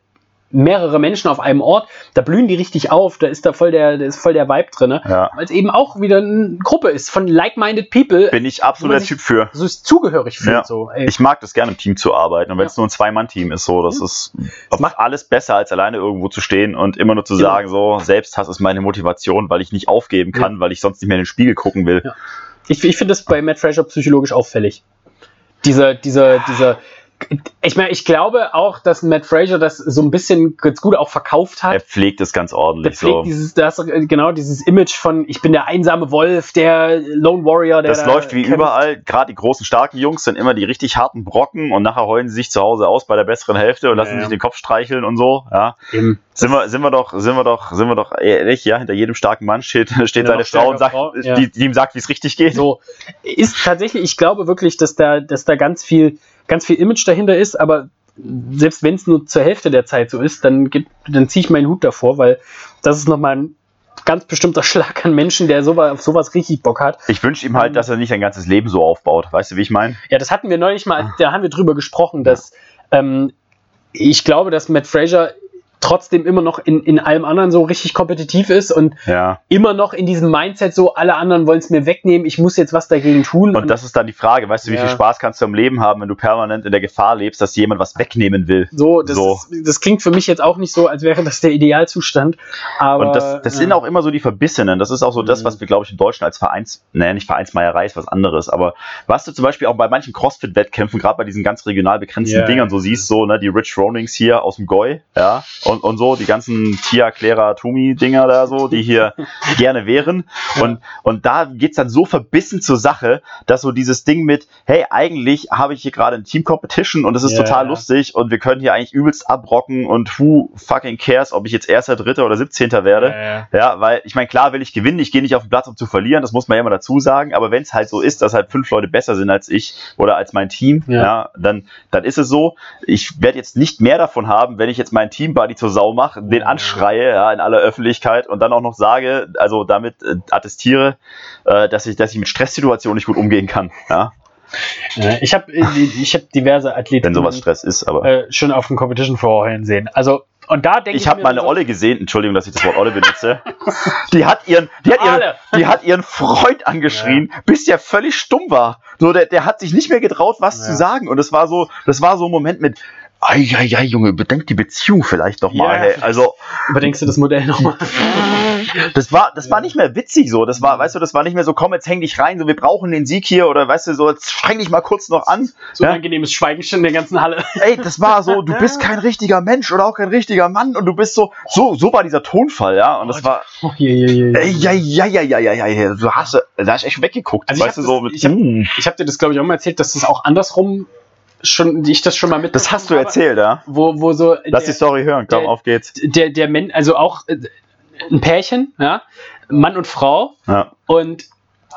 mehrere Menschen auf einem Ort, da blühen die richtig auf, da ist da voll der, da ist voll der Vibe drin, ja. weil es eben auch wieder eine Gruppe ist von like-minded people, Bin ich absolut der Typ für. so ist zugehörig fühlt. Ja. So, ey. Ich mag das gerne im Team zu arbeiten. Und wenn Ja. es nur ein Zwei-Mann-Team ist, so, das ist Das macht- alles besser, als alleine irgendwo zu stehen und immer nur zu Genau. sagen, so, Selbsthass ist meine Motivation, weil ich nicht aufgeben kann, weil ich sonst nicht mehr in den Spiegel gucken will. Ja. Ich, ich finde das bei Matt Fraser psychologisch auffällig. Dieser, dieser, dieser, ich meine, ich glaube auch, dass Matt Fraser das so ein bisschen ganz gut auch verkauft hat. Er pflegt es ganz ordentlich. Der pflegt so. dieses, das, genau dieses Image von ich bin der einsame Wolf, der Lone Warrior, der Das da läuft wie kämpft. überall. Gerade die großen, starken Jungs sind immer die richtig harten Brocken und nachher heulen sie sich zu Hause aus bei der besseren Hälfte und lassen Ja, ja. sich den Kopf streicheln und so. Ja. Eben. Sind wir, sind wir doch, sind wir doch, sind wir doch ehrlich, ja, hinter jedem starken Mann steht, steht Ja, seine Frau und sagt, Frau, ja. die, die ihm sagt, wie es richtig geht. So ist tatsächlich, ich glaube wirklich, dass da, dass da ganz viel, ganz viel Image dahinter ist, aber selbst wenn es nur zur Hälfte der Zeit so ist, dann, gibt- dann ziehe ich meinen Hut davor, weil das ist nochmal ein ganz bestimmter Schlag an Menschen, der sowas, auf sowas richtig Bock hat. Ich wünsche ihm halt, dass er nicht sein ganzes Leben so aufbaut. Weißt du, wie ich meine? Ja, das hatten wir neulich mal, da haben wir drüber gesprochen, dass ähm, ich glaube, dass Matt Fraser trotzdem immer noch in, in allem anderen so richtig kompetitiv ist und Ja. immer noch in diesem Mindset so, alle anderen wollen es mir wegnehmen, ich muss jetzt was dagegen tun. Und das ist dann die Frage, weißt du, wie Ja. viel Spaß kannst du im Leben haben, wenn du permanent in der Gefahr lebst, dass jemand was wegnehmen will? so, das, so. Ist, das klingt für mich jetzt auch nicht so, als wäre das der Idealzustand. Aber, Und das, das ja. sind auch immer so die Verbissenen. Das ist auch so das, Mhm. was wir, glaube ich, im Deutschen als Vereins, naja, nicht Vereinsmeierei ist was anderes, aber was du zum Beispiel auch bei manchen Crossfit-Wettkämpfen, gerade bei diesen ganz regional begrenzten. Dingern so siehst, so, ne, die Rich Ronings hier aus dem Goi, ja, und, und so, die ganzen Tia, Clara, Tumi-Dinger da so, die hier gerne wären. Und, und da geht's dann so verbissen zur Sache, dass so dieses Ding mit, hey, eigentlich habe ich hier gerade ein Team-Competition und es ist Ja. total lustig und wir können hier eigentlich übelst abrocken und who fucking cares, ob ich jetzt Erster, Dritter oder 17. werde. Ja, ja. Ja, weil ich meine, klar will ich gewinnen, ich gehe nicht auf den Platz, um zu verlieren, das muss man ja immer dazu sagen, aber wenn es halt so ist, dass halt fünf Leute besser sind als ich oder als mein Team, Ja. ja, dann, dann ist es so. Ich werde jetzt nicht mehr davon haben, wenn ich jetzt meinen Teambuddy zur Sau mache, den anschreie, ja, in aller Öffentlichkeit und dann auch noch sage, also damit äh, attestiere, äh, dass ich, dass ich mit Stresssituationen nicht gut umgehen kann, ja, Ja, Ich habe ich hab diverse Athleten wenn sowas Stress ist, aber. äh, schon auf dem Competition vorhin sehen. Also, und da denke ich, ich habe mir mal eine so, Olle gesehen, Entschuldigung, dass ich das Wort Olle benutze. Die hat ihren, die hat ihren, die hat ihren Freund angeschrien, bis der völlig stumm war. So, der, der hat sich nicht mehr getraut, was Ja. zu sagen. Und es war so, das war so ein Moment mit, ai, ai, ai, Junge, bedenk die Beziehung vielleicht doch mal. Ja. Hey. Also, Überdenkst du das Modell nochmal? das war, das war nicht mehr witzig so. Das war, weißt du, das war nicht mehr so, komm, jetzt häng dich rein, so, wir brauchen den Sieg hier oder weißt du, so, jetzt streng dich mal kurz noch an. So Ja. ein angenehmes Schweigen schon in der ganzen Halle. Ey, das war so, du bist kein richtiger Mensch oder auch kein richtiger Mann und du bist so, so, so war dieser Tonfall, ja. Und das war, Oh, je, je, je. Ey, ja, ja, ja, ja, ja, ja, ja, du hast, da hast du echt weggeguckt, Also ich weißt hab du, so mit, ich hab- Mm. Ich habe dir das, glaube ich, auch mal erzählt, dass das auch andersrum schon, ich das schon mal mit. das hast du erzählt, ja? Wo, wo so. Lass die Story hören, komm, der- auf geht's. Der, der Men, also auch äh, ein Pärchen, ja, Mann und Frau Ja, und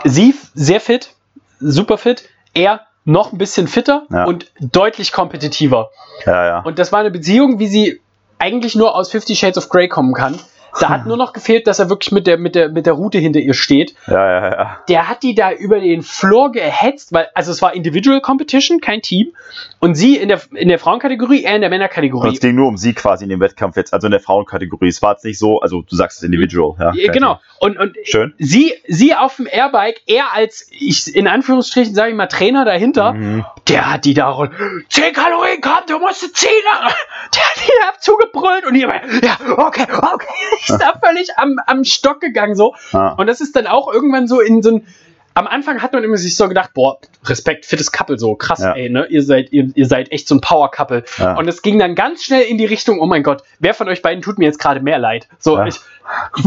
sie sehr fit, super fit, er noch ein bisschen fitter Ja. und deutlich kompetitiver. ja, ja. Und das war eine Beziehung, wie sie eigentlich nur aus Fifty Shades of Grey kommen kann. Da hat nur noch gefehlt, dass er wirklich mit der, mit der, mit der Route hinter ihr steht. Ja, ja, ja. Der hat die da über den Floor gehetzt, weil, also es war Individual Competition, kein Team. Und sie in der, in der Frauenkategorie, er in der Und Männerkategorie. es ging nur um sie quasi in dem Wettkampf jetzt, also in der Frauenkategorie. Es war jetzt nicht so, also du sagst es Individual, ja. Genau. Und, und Schön. sie, sie auf dem Airbike, er als, ich, in Anführungsstrichen, sage ich mal, Trainer dahinter, Mhm. der hat die da roll- 10 Kalorien, komm, du musst 10. Der hat die da zugebrüllt und die immer, ja, okay, okay. Ich ist da völlig am, am Stock gegangen so. Ja. Und das ist dann auch irgendwann so in so ein. Am Anfang hat man immer sich so gedacht, boah, Respekt, fittes Couple, so krass, Ja. ey, ne? Ihr seid, ihr, ihr seid echt so ein Power-Couple. Ja. Und es ging dann ganz schnell in die Richtung, oh mein Gott, wer von euch beiden tut mir jetzt gerade mehr leid? So, Ja. ich,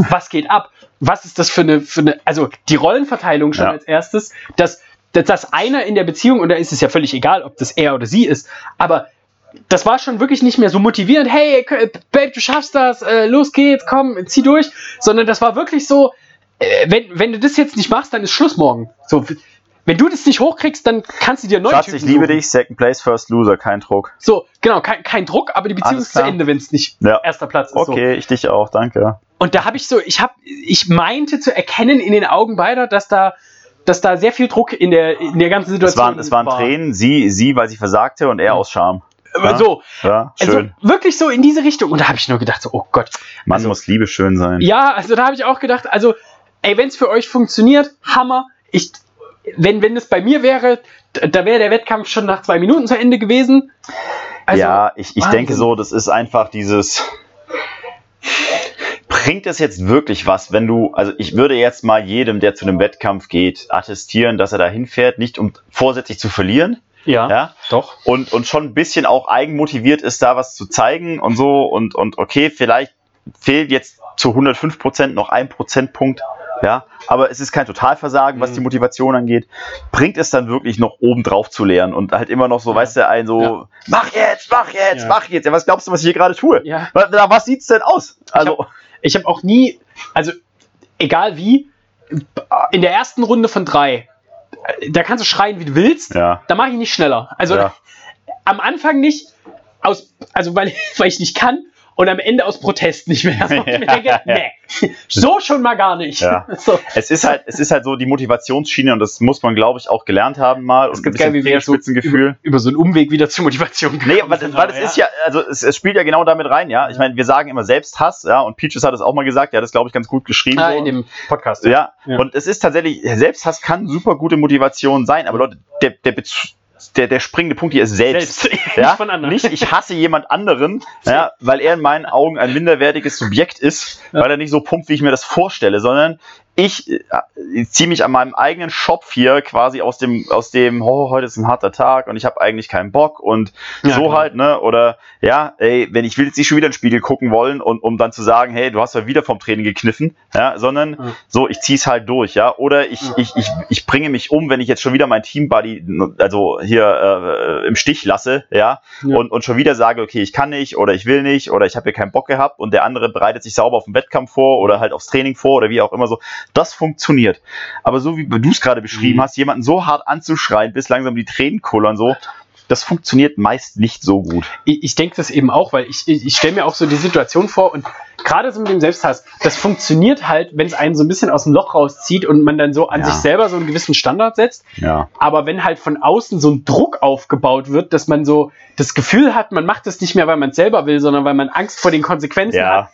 was geht ab? Was ist das für eine, für eine, also die Rollenverteilung schon als erstes, dass, dass das einer in der Beziehung, und da ist es ja völlig egal, ob das er oder sie ist, aber das war schon wirklich nicht mehr so motivierend, hey, Babe, du schaffst das, äh, los geht's, komm, zieh durch, sondern das war wirklich so, äh, wenn, wenn du das jetzt nicht machst, dann ist Schluss morgen. So, wenn du das nicht hochkriegst, dann kannst du dir neue Schatz, ich Typen liebe suchen. dich, Second Place, First Loser, kein Druck. So, genau, kein, kein Druck, aber die Beziehung ist zu. Ende, wenn es nicht Ja. erster Platz ist. So. Okay, ich dich auch, danke. Und da habe ich so, ich habe, ich meinte zu erkennen in den Augen beider, dass da, dass da sehr viel Druck in der, in der ganzen Es Situation waren, es waren war. Tränen, sie, sie, weil sie versagte und er aus Scham. Ja. So, Ja, also schön. wirklich so in diese Richtung. Und da habe ich nur gedacht, so, oh Gott. Mann also- muss Liebe schön sein. Ja, also da habe ich auch gedacht, also, ey, wenn es für euch funktioniert, Hammer. Ich, wenn, wenn es bei mir wäre, da wäre der Wettkampf schon nach zwei Minuten zu Ende gewesen. Also, ja, ich, ich Wahnsinn. denke so, das ist einfach dieses. Bringt es jetzt wirklich was, wenn du, also ich würde jetzt mal jedem, der zu einem Wettkampf geht, attestieren, dass er da hinfährt, nicht um vorsätzlich zu verlieren, Ja, ja? doch. Und, und schon ein bisschen auch eigenmotiviert ist, da was zu zeigen und so. Und, und okay, vielleicht fehlt jetzt zu 105 Prozent noch ein Prozentpunkt. Ja, aber es ist kein Totalversagen, was Mhm. die Motivation angeht. Bringt es dann wirklich noch oben drauf zu lernen und halt immer noch so, Ja. weißt du, ein so, Ja. mach jetzt, mach jetzt, Ja. mach jetzt. Ja, was glaubst du, was ich hier gerade tue? Ja. Was, was sieht's denn aus? Also, Ich habe auch nie, also egal wie, in der ersten Runde von drei, da kannst du schreien, wie du willst. ja. Da mache ich nicht schneller. Also Ja. am Anfang nicht, aus, also weil, weil ich nicht kann und am Ende aus Protest nicht mehr. Also ich mir denke, Ja. nee, so schon mal gar nicht. Ja. So. Es ist halt, es ist halt so die Motivationsschiene und das muss man, glaube ich, auch gelernt haben mal. Das und wie wir jetzt so über, über so einen Umweg wieder zur Motivation Nee, aber das, weil das aber ist ja, also es, es spielt ja genau damit rein, ja. Ich meine, wir sagen immer Selbsthass, ja, und Peaches hat es auch mal gesagt, der hat das, glaube ich, ganz gut geschrieben. Ah, so. in dem Podcast. ja. Ja. und es ist tatsächlich, Selbsthass kann super gute Motivation sein, aber Leute, der, der, Bez- der, der springende Punkt hier ist selbst. Selbst. Ja? Nicht. Nicht, ich hasse jemand anderen, ja, weil er in meinen Augen ein minderwertiges Subjekt ist, Ja. weil er nicht so pumpt, wie ich mir das vorstelle, sondern ich, äh, ich ziehe mich an meinem eigenen Shop hier quasi aus dem, aus dem, oh, heute ist ein harter Tag und ich habe eigentlich keinen Bock und Ja, so klar. halt, ne? Oder ja, ey, wenn ich will jetzt nicht schon wieder in den Spiegel gucken wollen und um dann zu sagen, hey, du hast ja wieder vom Training gekniffen, ja, sondern Ja. so, ich zieh's halt durch, ja. Oder ich, ich, ich, ich bringe mich um, wenn ich jetzt schon wieder mein Teambuddy, also hier äh, im Stich lasse, ja, Ja. und, und schon wieder sage, okay, ich kann nicht oder ich will nicht oder ich habe hier keinen Bock gehabt und der andere bereitet sich sauber auf den Wettkampf vor oder halt aufs Training vor oder wie auch immer so. Das funktioniert. Aber so wie du es gerade beschrieben Mhm. hast, jemanden so hart anzuschreien, bis langsam die Tränen kullern, so, das funktioniert meist nicht so gut. ich, ich denke das eben auch, weil ich, ich, ich stelle mir auch so die Situation vor und gerade so mit dem Selbsthass, das funktioniert halt, wenn es einen so ein bisschen aus dem Loch rauszieht und man dann so an Ja. sich selber so einen gewissen Standard setzt. Ja. Aber wenn halt von außen so ein Druck aufgebaut wird, dass man so das Gefühl hat, man macht es nicht mehr, weil man es selber will, sondern weil man Angst vor den Konsequenzen hat, Ja.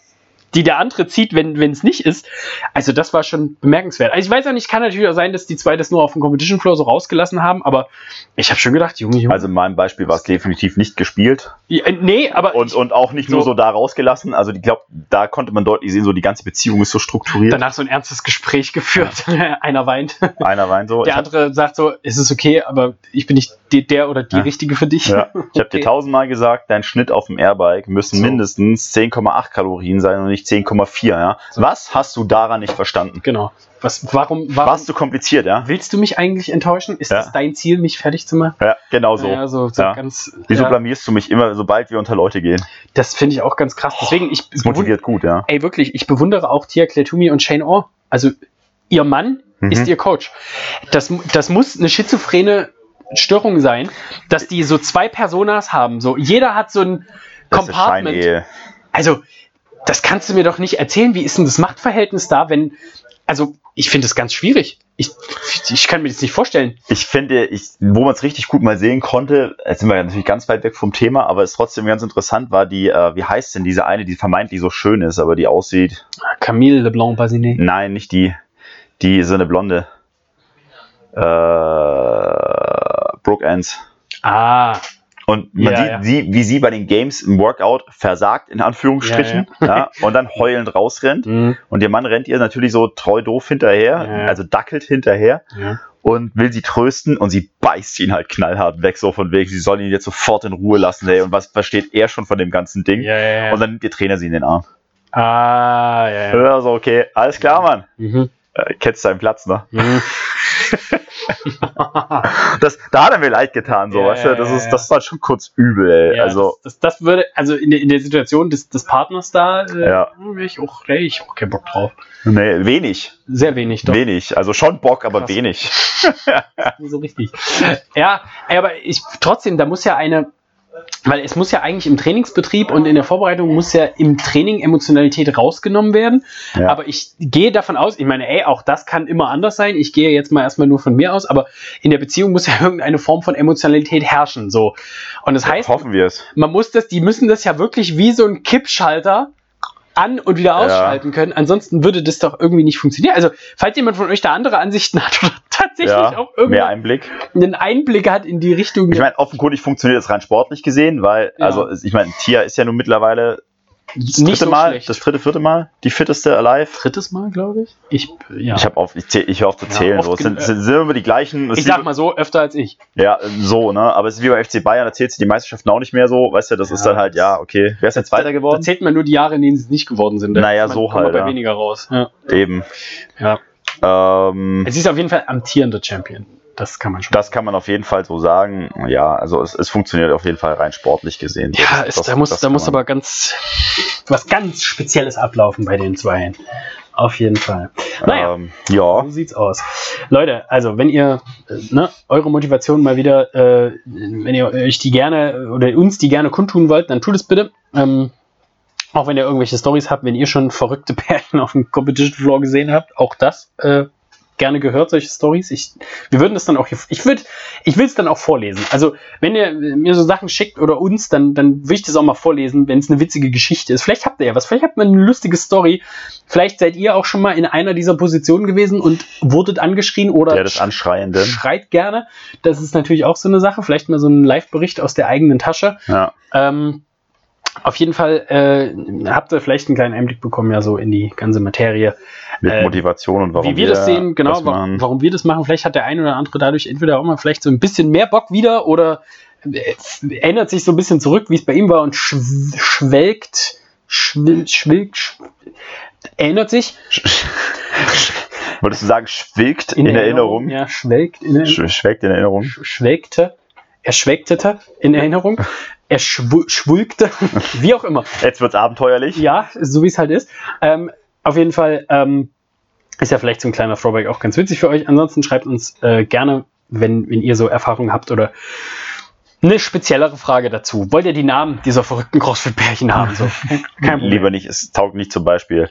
Die der andere zieht, wenn es nicht ist. Also das war schon bemerkenswert. Also ich weiß auch nicht, kann natürlich auch sein, dass die zwei das nur auf dem Competition Floor so rausgelassen haben, aber ich habe schon gedacht, Junge, Junge. Also in meinem Beispiel war es definitiv nicht gespielt Ja, äh, nee, aber und, und auch nicht nur So. so da rausgelassen. Also ich glaube, da konnte man deutlich sehen, so die ganze Beziehung ist so strukturiert. danach so ein ernstes Gespräch geführt. Einer weint. Einer weint so. Der ich andere sagt so, es ist okay, aber ich bin nicht der oder die Ja. Richtige für dich. ja, ich habe dir Okay. tausendmal gesagt, dein Schnitt auf dem Airbike müssen So. mindestens 10,8 Kalorien sein und nicht 10,4. Ja? So. Was hast du daran nicht verstanden? Genau. Was, warum, warum Warst du kompliziert, ja? willst du mich eigentlich enttäuschen? Ist Ja. das dein Ziel, mich fertig zu machen? Ja, genau so. Ja, so, so Ja. ganz. Wieso blamierst du mich immer, sobald wir unter Leute gehen? das finde ich auch ganz krass. Deswegen, ich Das motiviert gut, ja. ey, wirklich, ich bewundere auch Tia Cletumi und Shane Orr. Also, ihr Mann Mhm. ist ihr Coach. Das, das muss eine schizophrene Störung sein, dass die so zwei Personas haben. So, jeder hat so ein Das Compartment. Also, das kannst du mir doch nicht erzählen. Wie ist denn das Machtverhältnis da, wenn. Also, ich finde es ganz schwierig. Ich, ich kann mir das nicht vorstellen. Ich finde, ich, wo man es richtig gut mal sehen konnte, jetzt sind wir natürlich ganz weit weg vom Thema, aber es ist trotzdem ganz interessant, war die, äh, wie heißt denn diese eine, die vermeintlich so schön ist, aber die aussieht. Camille Leblanc Basinet. Nein, nicht die. Die so eine Blonde. Äh, Brooke Ends. Ah, Und man Ja, sieht, ja. sie, wie sie bei den Games im Workout versagt, in Anführungsstrichen, ja, und dann heulend rausrennt. mhm. Und ihr Mann rennt ihr natürlich so treu doof hinterher, also dackelt hinterher und will sie trösten und sie beißt ihn halt knallhart weg, so von wegen, sie soll ihn jetzt sofort in Ruhe lassen, ey. Und was versteht er schon von dem ganzen Ding? Und dann nimmt ihr Trainer sie in den Arm. ah, ja, ja. Ja, so, okay, alles klar, Mann. Mhm. Äh, kennst deinen Platz, ne? Mhm. Das, da hat er mir leid getan, so, Ja, weißt du? Das ist, das ist halt schon kurz übel, ey. Ja, also, das, das, das würde, also in der, in der Situation des, des Partners da, äh, Ja. wäre ich auch, ey, ich auch keinen Bock drauf. nee, wenig. Sehr wenig, doch. Wenig. Also schon Bock, aber Krass. wenig. so richtig. Ja, aber ich trotzdem, da muss ja eine, weil es muss ja eigentlich im Trainingsbetrieb und in der Vorbereitung muss ja im Training Emotionalität rausgenommen werden. Ja. Aber ich gehe davon aus, ich meine, ey, auch das kann immer anders sein. Ich gehe jetzt mal erstmal nur von mir aus, aber in der Beziehung muss ja irgendeine Form von Emotionalität herrschen. So. Und das heißt, Hoffen wir es. man muss das, die müssen das ja wirklich wie so ein Kippschalter an und wieder ausschalten können. Ansonsten würde das doch irgendwie nicht funktionieren. Also, falls jemand von euch da andere Ansichten hat oder tatsächlich Ja, auch irgendwie mehr Einblick. einen Einblick hat in die Richtung. Ich meine, offenkundig funktioniert es rein sportlich gesehen, weil, Ja. also ich meine, Tia ist ja nun mittlerweile das dritte so Mal, schlecht. das dritte, vierte Mal, die fitteste Alive. Drittes Mal, glaube ich. Ich, ja. Ich habe auf, ich, zähl, ich hör auf zu Ja, zählen. oft so. Es sind, sind, sind immer die gleichen. es ich ist sag mal so, öfter als ich. Ja, so, ne? Aber es ist wie beim FC Bayern, da zählt sie die Meisterschaften auch nicht mehr so. Weißt du, das ist Ja, dann halt, ja, okay. Wer ist jetzt weiter Da geworden? zählt man nur die Jahre, in denen sie es nicht geworden sind. Da Naja, ist man- so kommt man halt, bei ja. weniger raus. Ja. Eben. ja. Ähm, Es ist auf jeden Fall amtierender Champion. Das kann man schon. das kann man auf jeden Fall so sagen. Ja, also es, es funktioniert auf jeden Fall rein sportlich gesehen. Ja, das- ist, das- da muss, da muss aber ganz was ganz Spezielles ablaufen bei den Zweien. Auf jeden Fall. Naja, Ähm, ja, so sieht's aus. Leute, also wenn ihr äh, ne, eure Motivation mal wieder, äh, wenn ihr euch die gerne oder uns die gerne kundtun wollt, dann tut es bitte. Ähm, auch wenn ihr irgendwelche Stories habt, wenn ihr schon verrückte Pärchen auf dem Competition Floor gesehen habt, auch das äh, gerne gehört, solche Stories. Ich, wir würden das dann auch, hier- ich würde, ich will es dann auch vorlesen. Also wenn ihr mir so Sachen schickt oder uns, dann, dann will ich das auch mal vorlesen, wenn es eine witzige Geschichte ist. Vielleicht habt ihr ja was, vielleicht habt ihr eine lustige Story. Vielleicht seid ihr auch schon mal in einer dieser Positionen gewesen und wurdet angeschrien oder der des Anschreienden. schreit gerne. Das ist natürlich auch so eine Sache. Vielleicht mal so ein Live-Bericht aus der eigenen Tasche. Ja. Ähm, auf jeden Fall äh, habt ihr vielleicht einen kleinen Einblick bekommen, ja, so in die ganze Materie. Mit Äh, Motivation und warum Wie wir das sehen, genau, das wa machen. warum wir das machen. Vielleicht hat der eine oder andere dadurch entweder auch mal vielleicht so ein bisschen mehr Bock wieder oder äh, ändert sich so ein bisschen zurück, wie es bei ihm war und schw schwelgt, schwil schwilgt, sch ändert sich Würdest du sagen, schwilgt in, Erinnerung? Ja, schwelgt in Erinnerung. Sch schwelgt in Erinnerung. sch- schwelgte, er schwelgtete in Erinnerung, er schwu schwulgte, wie auch immer. Jetzt wird's abenteuerlich. Ja, so wie es halt ist. Ähm, auf jeden Fall ähm, ist ja vielleicht so ein kleiner Throwback auch ganz witzig für euch. Ansonsten schreibt uns äh, gerne, wenn, wenn ihr so Erfahrungen habt oder eine speziellere Frage dazu. Wollt ihr die Namen dieser verrückten CrossFit-Pärchen haben? So, kein Problem. Lieber nicht, es taugt nicht zum Beispiel.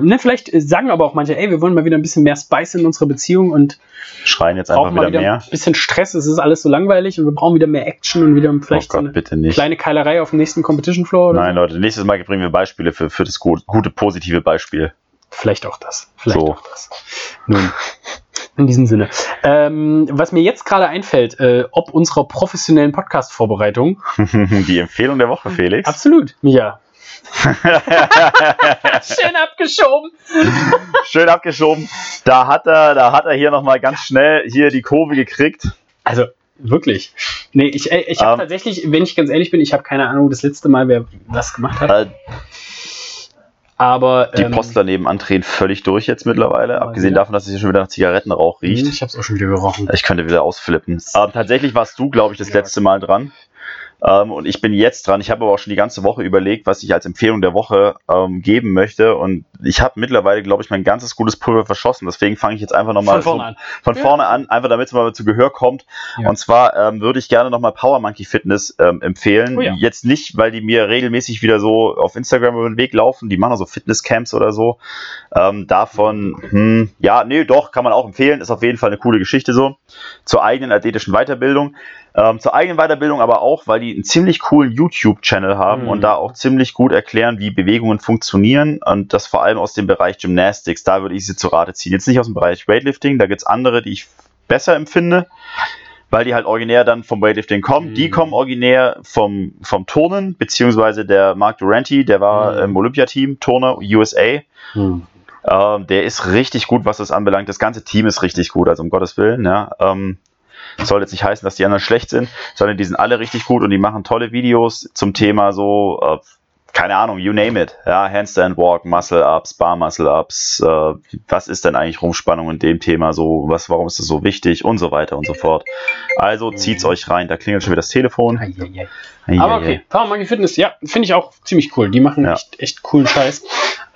Ne, vielleicht sagen aber auch manche, ey, wir wollen mal wieder ein bisschen mehr Spice in unserer Beziehung und Schreien jetzt einfach wieder wieder mehr. ein bisschen Stress. Es ist alles so langweilig und wir brauchen wieder mehr Action und wieder vielleicht oh so Gott, eine bitte nicht. kleine Keilerei auf dem nächsten Competition Floor Nein, so. Leute, nächstes Mal bringen wir Beispiele für, für das gut, gute, positive Beispiel. Vielleicht auch das. Vielleicht So. auch das. Nun, in diesem Sinne. Ähm, was mir jetzt gerade einfällt, äh, ob unserer professionellen Podcast-Vorbereitung. Die Empfehlung der Woche, Felix. Absolut, Mia. Schön abgeschoben. Schön abgeschoben. Da hat er, da hat er hier nochmal ganz schnell hier die Kurve gekriegt. Also, wirklich. Nee, ich, ich habe Ähm. tatsächlich, wenn ich ganz ehrlich bin, ich habe keine Ahnung, das letzte Mal, wer was gemacht hat. Äh, Aber. die ähm, Postler nebenan drehen völlig durch jetzt mittlerweile. Abgesehen wieder. davon, dass es hier schon wieder nach Zigarettenrauch hm, riecht. Ich habe es auch schon wieder gerochen. Ich könnte wieder ausflippen. Ähm, tatsächlich warst du, glaube ich, das Ja. letzte Mal dran. Ähm, und ich bin jetzt dran. Ich habe aber auch schon die ganze Woche überlegt, was ich als Empfehlung der Woche ähm, geben möchte. Und ich habe mittlerweile, glaube ich, mein ganzes gutes Pulver verschossen. Deswegen fange ich jetzt einfach nochmal Von vorne an. von Ja. vorne an, einfach damit es mal zu Gehör kommt. Ja. Und zwar ähm, würde ich gerne nochmal Power Monkey Fitness ähm, empfehlen. Oh ja. Jetzt nicht, weil die mir regelmäßig wieder so auf Instagram über den Weg laufen. Die machen auch so Fitnesscamps oder so. Ähm, davon, hm, ja, nee, doch, kann man auch empfehlen. Ist auf jeden Fall eine coole Geschichte so. Zur eigenen athletischen Weiterbildung. Ähm, zur eigenen Weiterbildung aber auch, weil die einen ziemlich coolen YouTube-Channel haben Mhm. und da auch ziemlich gut erklären, wie Bewegungen funktionieren und das vor allem aus dem Bereich Gymnastics. Da würde ich sie zu Rate ziehen. Jetzt nicht aus dem Bereich Weightlifting, da gibt es andere, die ich besser empfinde, weil die halt originär dann vom Weightlifting kommen. Mhm. Die kommen originär vom, vom Turnen, beziehungsweise der Mark Durante, der war Mhm. im Olympiateam, Turner, USA. Hm. Ähm, der ist richtig gut, was das anbelangt. Das ganze Team ist richtig gut, also um Gottes Willen. Ja. Ähm, soll jetzt nicht heißen, dass die anderen schlecht sind, sondern die sind alle richtig gut und die machen tolle Videos zum Thema so, äh, keine Ahnung, you name it. Ja, Handstand Walk, Muscle Ups, Bar Muscle Ups, äh, was ist denn eigentlich Rumspannung in dem Thema so, was, warum ist das so wichtig und so weiter und so fort. Also zieht's euch rein, da klingelt schon wieder das Telefon. Ei, ei, ei. Aber okay, Power Monkey Fitness, ja, finde ich auch ziemlich cool. Die machen Ja. echt, echt coolen Scheiß.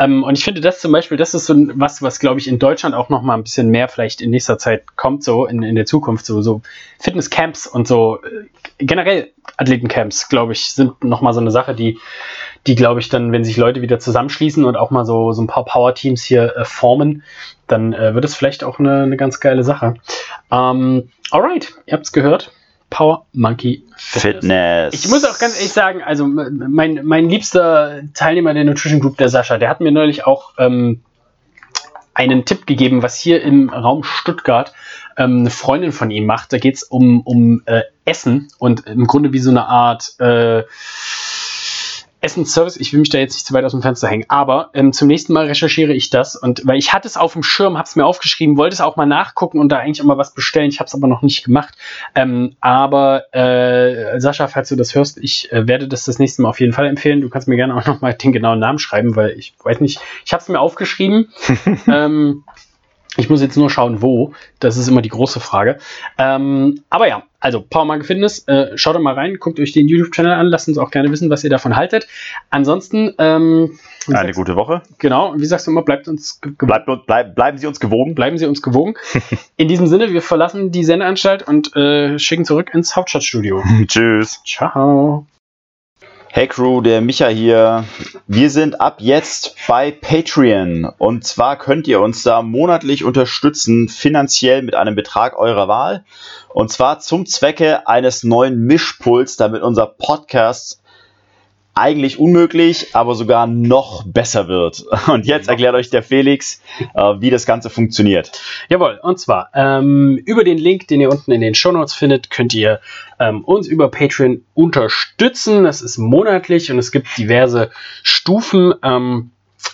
Ähm, und ich finde das zum Beispiel, das ist so ein- was, was glaube ich in Deutschland auch noch mal ein bisschen mehr vielleicht in nächster Zeit kommt, so in, in der Zukunft, so, so Fitnesscamps und so äh, generell Athletencamps, glaube ich, sind noch mal so eine Sache, die, die glaube ich dann, wenn sich Leute wieder zusammenschließen und auch mal so, so ein paar Power-Teams hier äh, formen, dann äh, wird es vielleicht auch eine, eine ganz geile Sache. Ähm, alright, ihr habt es gehört. Power Monkey Fitness. Fitness. Ich muss auch ganz ehrlich sagen, also mein, mein liebster Teilnehmer der Nutrition Group, der Sascha, der hat mir neulich auch ähm, einen Tipp gegeben, was hier im Raum Stuttgart ähm, eine Freundin von ihm macht. Da geht es um, um äh, Essen und im Grunde wie so eine Art äh, Essensservice, ich will mich da jetzt nicht zu weit aus dem Fenster hängen, aber ähm, zum nächsten Mal recherchiere ich das und weil ich hatte es auf dem Schirm, habe es mir aufgeschrieben, wollte es auch mal nachgucken und da eigentlich auch mal was bestellen. Ich habe es aber noch nicht gemacht. Ähm, aber äh, Sascha, falls du das hörst, ich äh, werde das das nächste Mal auf jeden Fall empfehlen. Du kannst mir gerne auch noch mal den genauen Namen schreiben, weil ich weiß nicht, ich habe es mir aufgeschrieben. ähm, ich muss jetzt nur schauen, wo. Das ist immer die große Frage. Ähm, aber ja, also Powermarke Fitness, äh, schaut doch mal rein, guckt euch den YouTube-Channel an, lasst uns auch gerne wissen, was ihr davon haltet. Ansonsten, ähm, eine gute Woche. Genau, wie sagst du immer, bleibt uns bleibt, bleib, bleiben Sie uns gewogen. Bleiben Sie uns gewogen. In diesem Sinne, wir verlassen die Sendeanstalt und äh, schicken zurück ins Hauptstadtstudio. Tschüss. Ciao. Hey Crew, der Micha hier. Wir sind ab jetzt bei Patreon und zwar könnt ihr uns da monatlich unterstützen, finanziell mit einem Betrag eurer Wahl und zwar zum Zwecke eines neuen Mischpuls, damit unser Podcast eigentlich unmöglich, aber sogar noch besser wird. Und jetzt erklärt euch der Felix, äh, wie das Ganze funktioniert. Jawohl, und zwar ähm, über den Link, den ihr unten in den Show Notes findet, könnt ihr ähm, uns über Patreon unterstützen. Das ist monatlich und es gibt diverse Stufen. Ähm,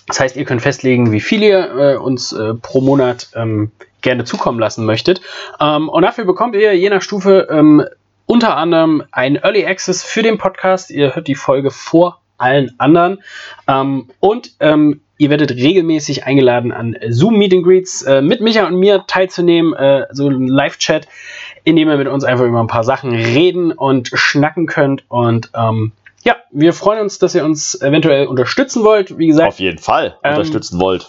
das heißt, ihr könnt festlegen, wie viel ihr äh, uns äh, pro Monat ähm, gerne zukommen lassen möchtet. Ähm, und dafür bekommt ihr je nach Stufe ähm, unter anderem ein Early Access für den Podcast. Ihr hört die Folge vor allen anderen. Ähm, und ähm, ihr werdet regelmäßig eingeladen, an Zoom Meet and Greets äh, mit Micha und mir teilzunehmen, äh, so ein Live-Chat, in dem ihr mit uns einfach über ein paar Sachen reden und schnacken könnt. Und ähm, ja, wir freuen uns, dass ihr uns eventuell unterstützen wollt. Wie gesagt, auf jeden Fall ähm, unterstützen wollt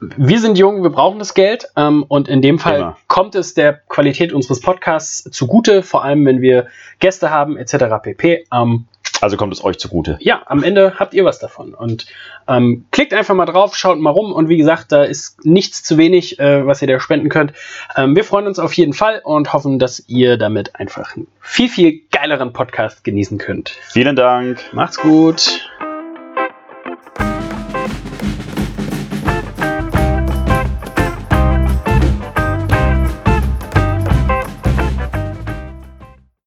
wir sind jung, wir brauchen das Geld ähm, und in dem Fall Immer. kommt es der Qualität unseres Podcasts zugute, vor allem wenn wir Gäste haben etc. pp. Ähm, also kommt es euch zugute. Ja, am Ende habt ihr was davon. Und ähm, klickt einfach mal drauf, schaut mal rum. Und wie gesagt, da ist nichts zu wenig, äh, was ihr da spenden könnt. Ähm, wir freuen uns auf jeden Fall und hoffen, dass ihr damit einfach einen viel, viel geileren Podcast genießen könnt. Vielen Dank. Macht's gut.